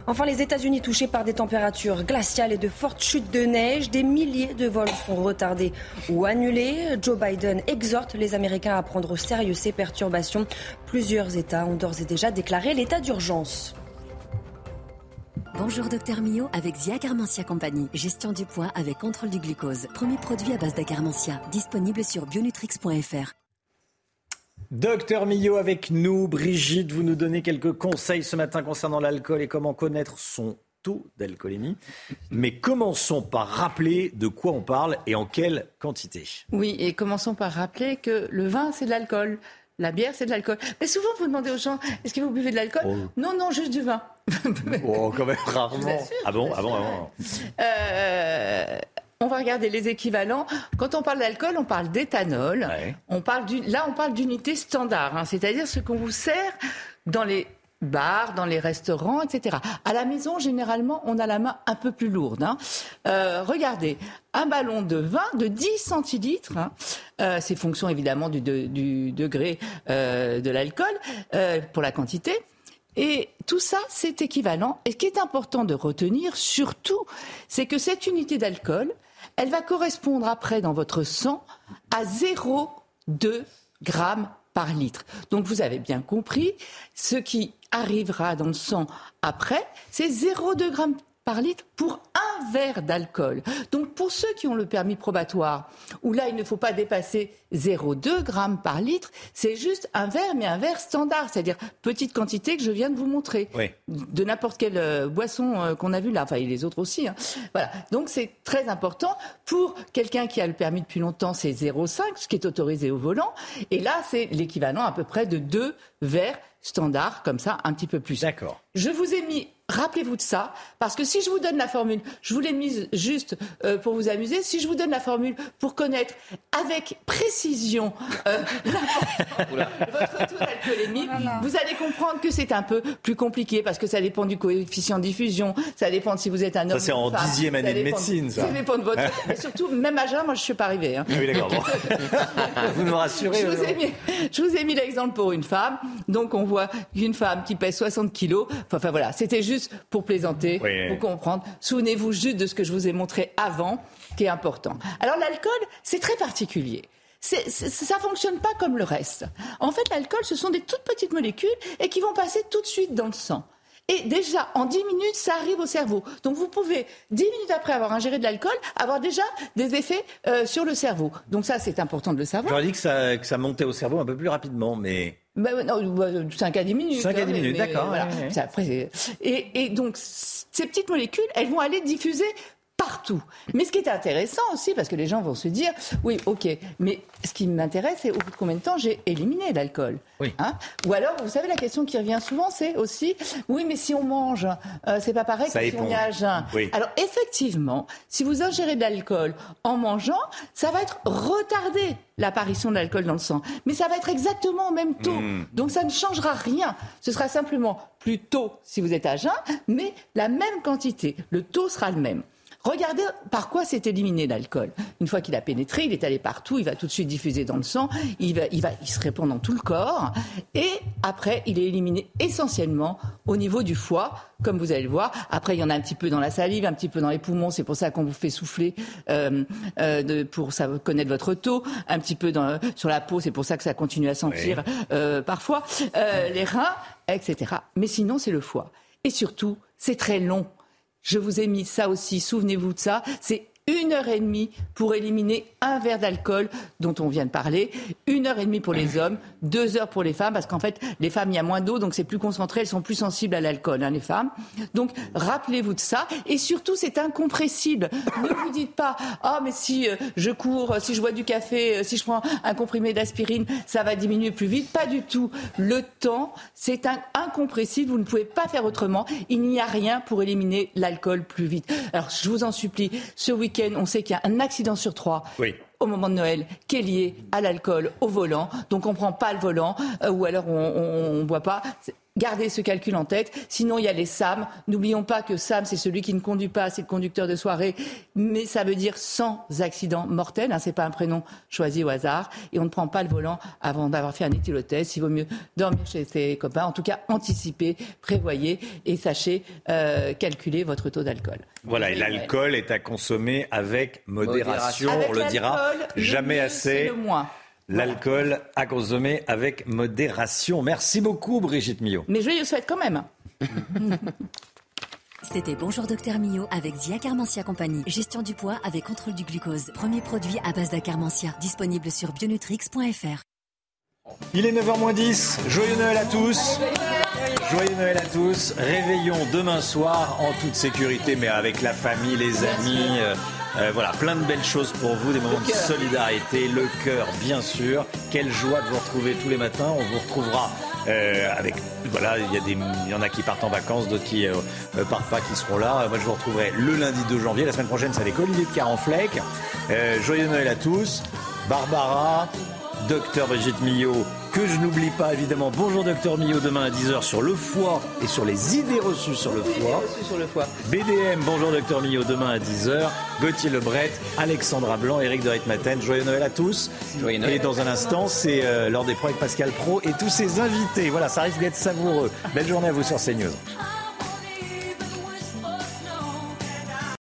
Enfin, les États-Unis touchés par des températures glaciales et de fortes chutes de neige, des milliers de vols sont retardés ou annulés. Joe Biden exhorte les Américains à prendre au sérieux ces perturbations. Plusieurs États ont d'ores et déjà déclaré l'état d'urgence. Bonjour Docteur Mio avec Zia Carmentia Compagnie. Gestion du poids avec contrôle du glucose. Premier produit à base d'acarmentia. Disponible sur bionutrix.fr. Docteur Millot avec nous. Brigitte, vous nous donnez quelques conseils ce matin concernant l'alcool et comment connaître son taux d'alcoolémie. Mais commençons par rappeler de quoi on parle et en quelle quantité. Oui, et commençons par rappeler que le vin, c'est de l'alcool. La bière, c'est de l'alcool. Mais souvent, vous demandez aux gens, est-ce que vous buvez de l'alcool oh. Non, non, juste du vin. oh, quand même, rarement. Ah bon, ah bon, ah bon. Euh, on va regarder les équivalents. Quand on parle d'alcool, on parle d'éthanol. On parle là, on parle d'unité standard, hein. c'est-à-dire ce qu'on vous sert dans les bars, dans les restaurants, etc. À la maison, généralement, on a la main un peu plus lourde. Hein. Euh, regardez, un ballon de vin de 10 centilitres, hein, euh, c'est fonction évidemment du, degré euh, de l'alcool pour la quantité. Et tout ça, c'est équivalent. Et ce qui est important de retenir, surtout, c'est que cette unité d'alcool, elle va correspondre après dans votre sang à 0,2 grammes par litre. Donc vous avez bien compris, ce qui arrivera dans le sang après, c'est 0,2 grammes par litre pour un verre d'alcool. Donc pour ceux qui ont le permis probatoire, où là il ne faut pas dépasser 0,2 grammes par litre, c'est juste un verre, mais un verre standard, c'est-à-dire petite quantité que je viens de vous montrer. De n'importe quelle euh, boisson euh, qu'on a vu là, enfin et les autres aussi. Hein. Voilà. Donc c'est très important. Pour quelqu'un qui a le permis depuis longtemps, c'est 0,5, ce qui est autorisé au volant. Et là, c'est l'équivalent à peu près de deux verres standards, comme ça, un petit peu plus. D'accord. Je vous ai mis Rappelez-vous de ça, parce que si je vous donne la formule, je vous l'ai mise juste euh, pour vous amuser, si je vous donne la formule pour connaître avec précision euh, votre taux d'alcoolémie, vous allez comprendre que c'est un peu plus compliqué, parce que ça dépend du coefficient de diffusion, ça dépend de si vous êtes un homme. Ça, c'est en dixième année de médecine, ça. Ça dépend de votre. Mais surtout, même à jeun, moi, je ne suis pas arrivée. Hein. Ah oui, d'accord. vous me rassurez. Je vous ai mis, je vous ai mis l'exemple pour une femme. Donc, on voit une femme qui pèse 60 kilos. Enfin, voilà, c'était juste pour plaisanter, pour comprendre. Souvenez-vous juste de ce que je vous ai montré avant, qui est important. Alors l'alcool, c'est très particulier. ça ne fonctionne pas comme le reste. En fait, l'alcool, ce sont des toutes petites molécules et qui vont passer tout de suite dans le sang. Et déjà, en 10 minutes, ça arrive au cerveau. Donc vous pouvez, 10 minutes après avoir ingéré de l'alcool, avoir déjà des effets euh, sur le cerveau. Donc ça, c'est important de le savoir. J'aurais dit que ça, que ça montait au cerveau un peu plus rapidement, mais... Bah, non, 5 à 10 minutes. 5 à 10 hein, minutes, d'accord. et, et, donc, ces petites molécules, elles vont aller diffuser partout. Mais ce qui est intéressant aussi, parce que les gens vont se dire, oui, ok, mais ce qui m'intéresse, c'est au bout de combien de temps j'ai éliminé l'alcool oui. hein? Ou alors, vous savez, la question qui revient souvent, c'est aussi, oui, mais si on mange, euh, c'est pas pareil Ça que si on y a jeun. Oui. Alors, effectivement, si vous ingérez de l'alcool en mangeant, ça va être retardé l'apparition de l'alcool dans le sang. Mais ça va être exactement au même taux. Mm. Donc ça ne changera rien. Ce sera simplement plus tôt si vous êtes à jeun, mais la même quantité. Le taux sera le même. Regardez par quoi s'est éliminé l'alcool. Une fois qu'il a pénétré, il est allé partout, il va tout de suite diffuser dans le sang, il, va, il, va, il se répand dans tout le corps, et après, il est éliminé essentiellement au niveau du foie, comme vous allez le voir. Après, il y en a un petit peu dans la salive, un petit peu dans les poumons, c'est pour ça qu'on vous fait souffler euh, euh, de, pour ça, connaître votre taux, un petit peu dans, sur la peau, c'est pour ça que ça continue à sentir euh, parfois, euh, les reins, etc. Mais sinon, c'est le foie. Et surtout, c'est très long. Je vous ai mis ça aussi, souvenez-vous de ça. C'est une heure et demie pour éliminer un verre d'alcool dont on vient de parler, une heure et demie pour les hommes, deux heures pour les femmes, parce qu'en fait, les femmes, il y a moins d'eau, donc c'est plus concentré, elles sont plus sensibles à l'alcool, hein, les femmes. Donc, rappelez-vous de ça. Et surtout, c'est incompressible. Ne vous dites pas, ah, mais si euh, je cours, si je bois du café, euh, si je prends un comprimé d'aspirine, ça va diminuer plus vite. Pas du tout. Le temps, c'est incompressible. Vous ne pouvez pas faire autrement. Il n'y a rien pour éliminer l'alcool plus vite. Alors, je vous en supplie, ce week-end, on sait qu'il y a un accident sur trois Oui. au moment de Noël qui est lié à l'alcool au volant. Donc on prend pas le volant euh, ou alors on ne boit pas. Gardez ce calcul en tête. Sinon, il y a les SAM. N'oublions pas que SAM, c'est celui qui ne conduit pas, c'est le conducteur de soirée. Mais ça veut dire sans accident mortel. Hein, c'est pas un prénom choisi au hasard. Et on ne prend pas le volant avant d'avoir fait un éthylotest. Il vaut mieux dormir chez ses copains. En tout cas, anticipez, prévoyez et sachez euh, calculer votre taux d'alcool. Voilà, et l'alcool est à consommer avec modération, Avec on le dira jamais mieux, assez. c'est le moins. L'alcool à consommer avec modération. Merci beaucoup Brigitte Millot. Mais joyeux fêtes quand même. C'était Bonjour Docteur Mio avec Zia Carmentia Compagnie. Gestion du poids avec contrôle du glucose. Premier produit à base d'acarmentia. Disponible sur bionutrix.fr. Il est 9h10. Joyeux Noël à tous. Joyeux Noël à tous. Réveillons demain soir en toute sécurité, mais avec la famille, les amis. euh, euh, voilà, plein de belles choses pour vous, des moments de solidarité, le cœur, bien sûr. Quelle joie de vous retrouver tous les matins. On vous retrouvera euh, avec. Voilà, il y, a des, il y en a qui partent en vacances, d'autres qui euh, partent pas, qui seront là. Moi, je vous retrouverai le lundi 2 janvier. La semaine prochaine, c'est avec Olivier de Carenfleck. Joyeux Noël à tous. Barbara, Docteur Brigitte Millot, que je n'oublie pas évidemment. Bonjour Docteur Millot, demain à 10h sur le foie et sur les idées reçues sur le foie. sur le foie. BDM, bonjour Docteur Millot, demain à 10h. Gauthier Lebret, Alexandra Blanc, Eric de Ritmaten. Joyeux Noël à tous. Joyeux Noël. Et dans un instant, c'est euh, l'heure des pros avec Pascal Pro et tous ses invités. Voilà, ça risque d'être savoureux. Belle journée à vous sur CNews.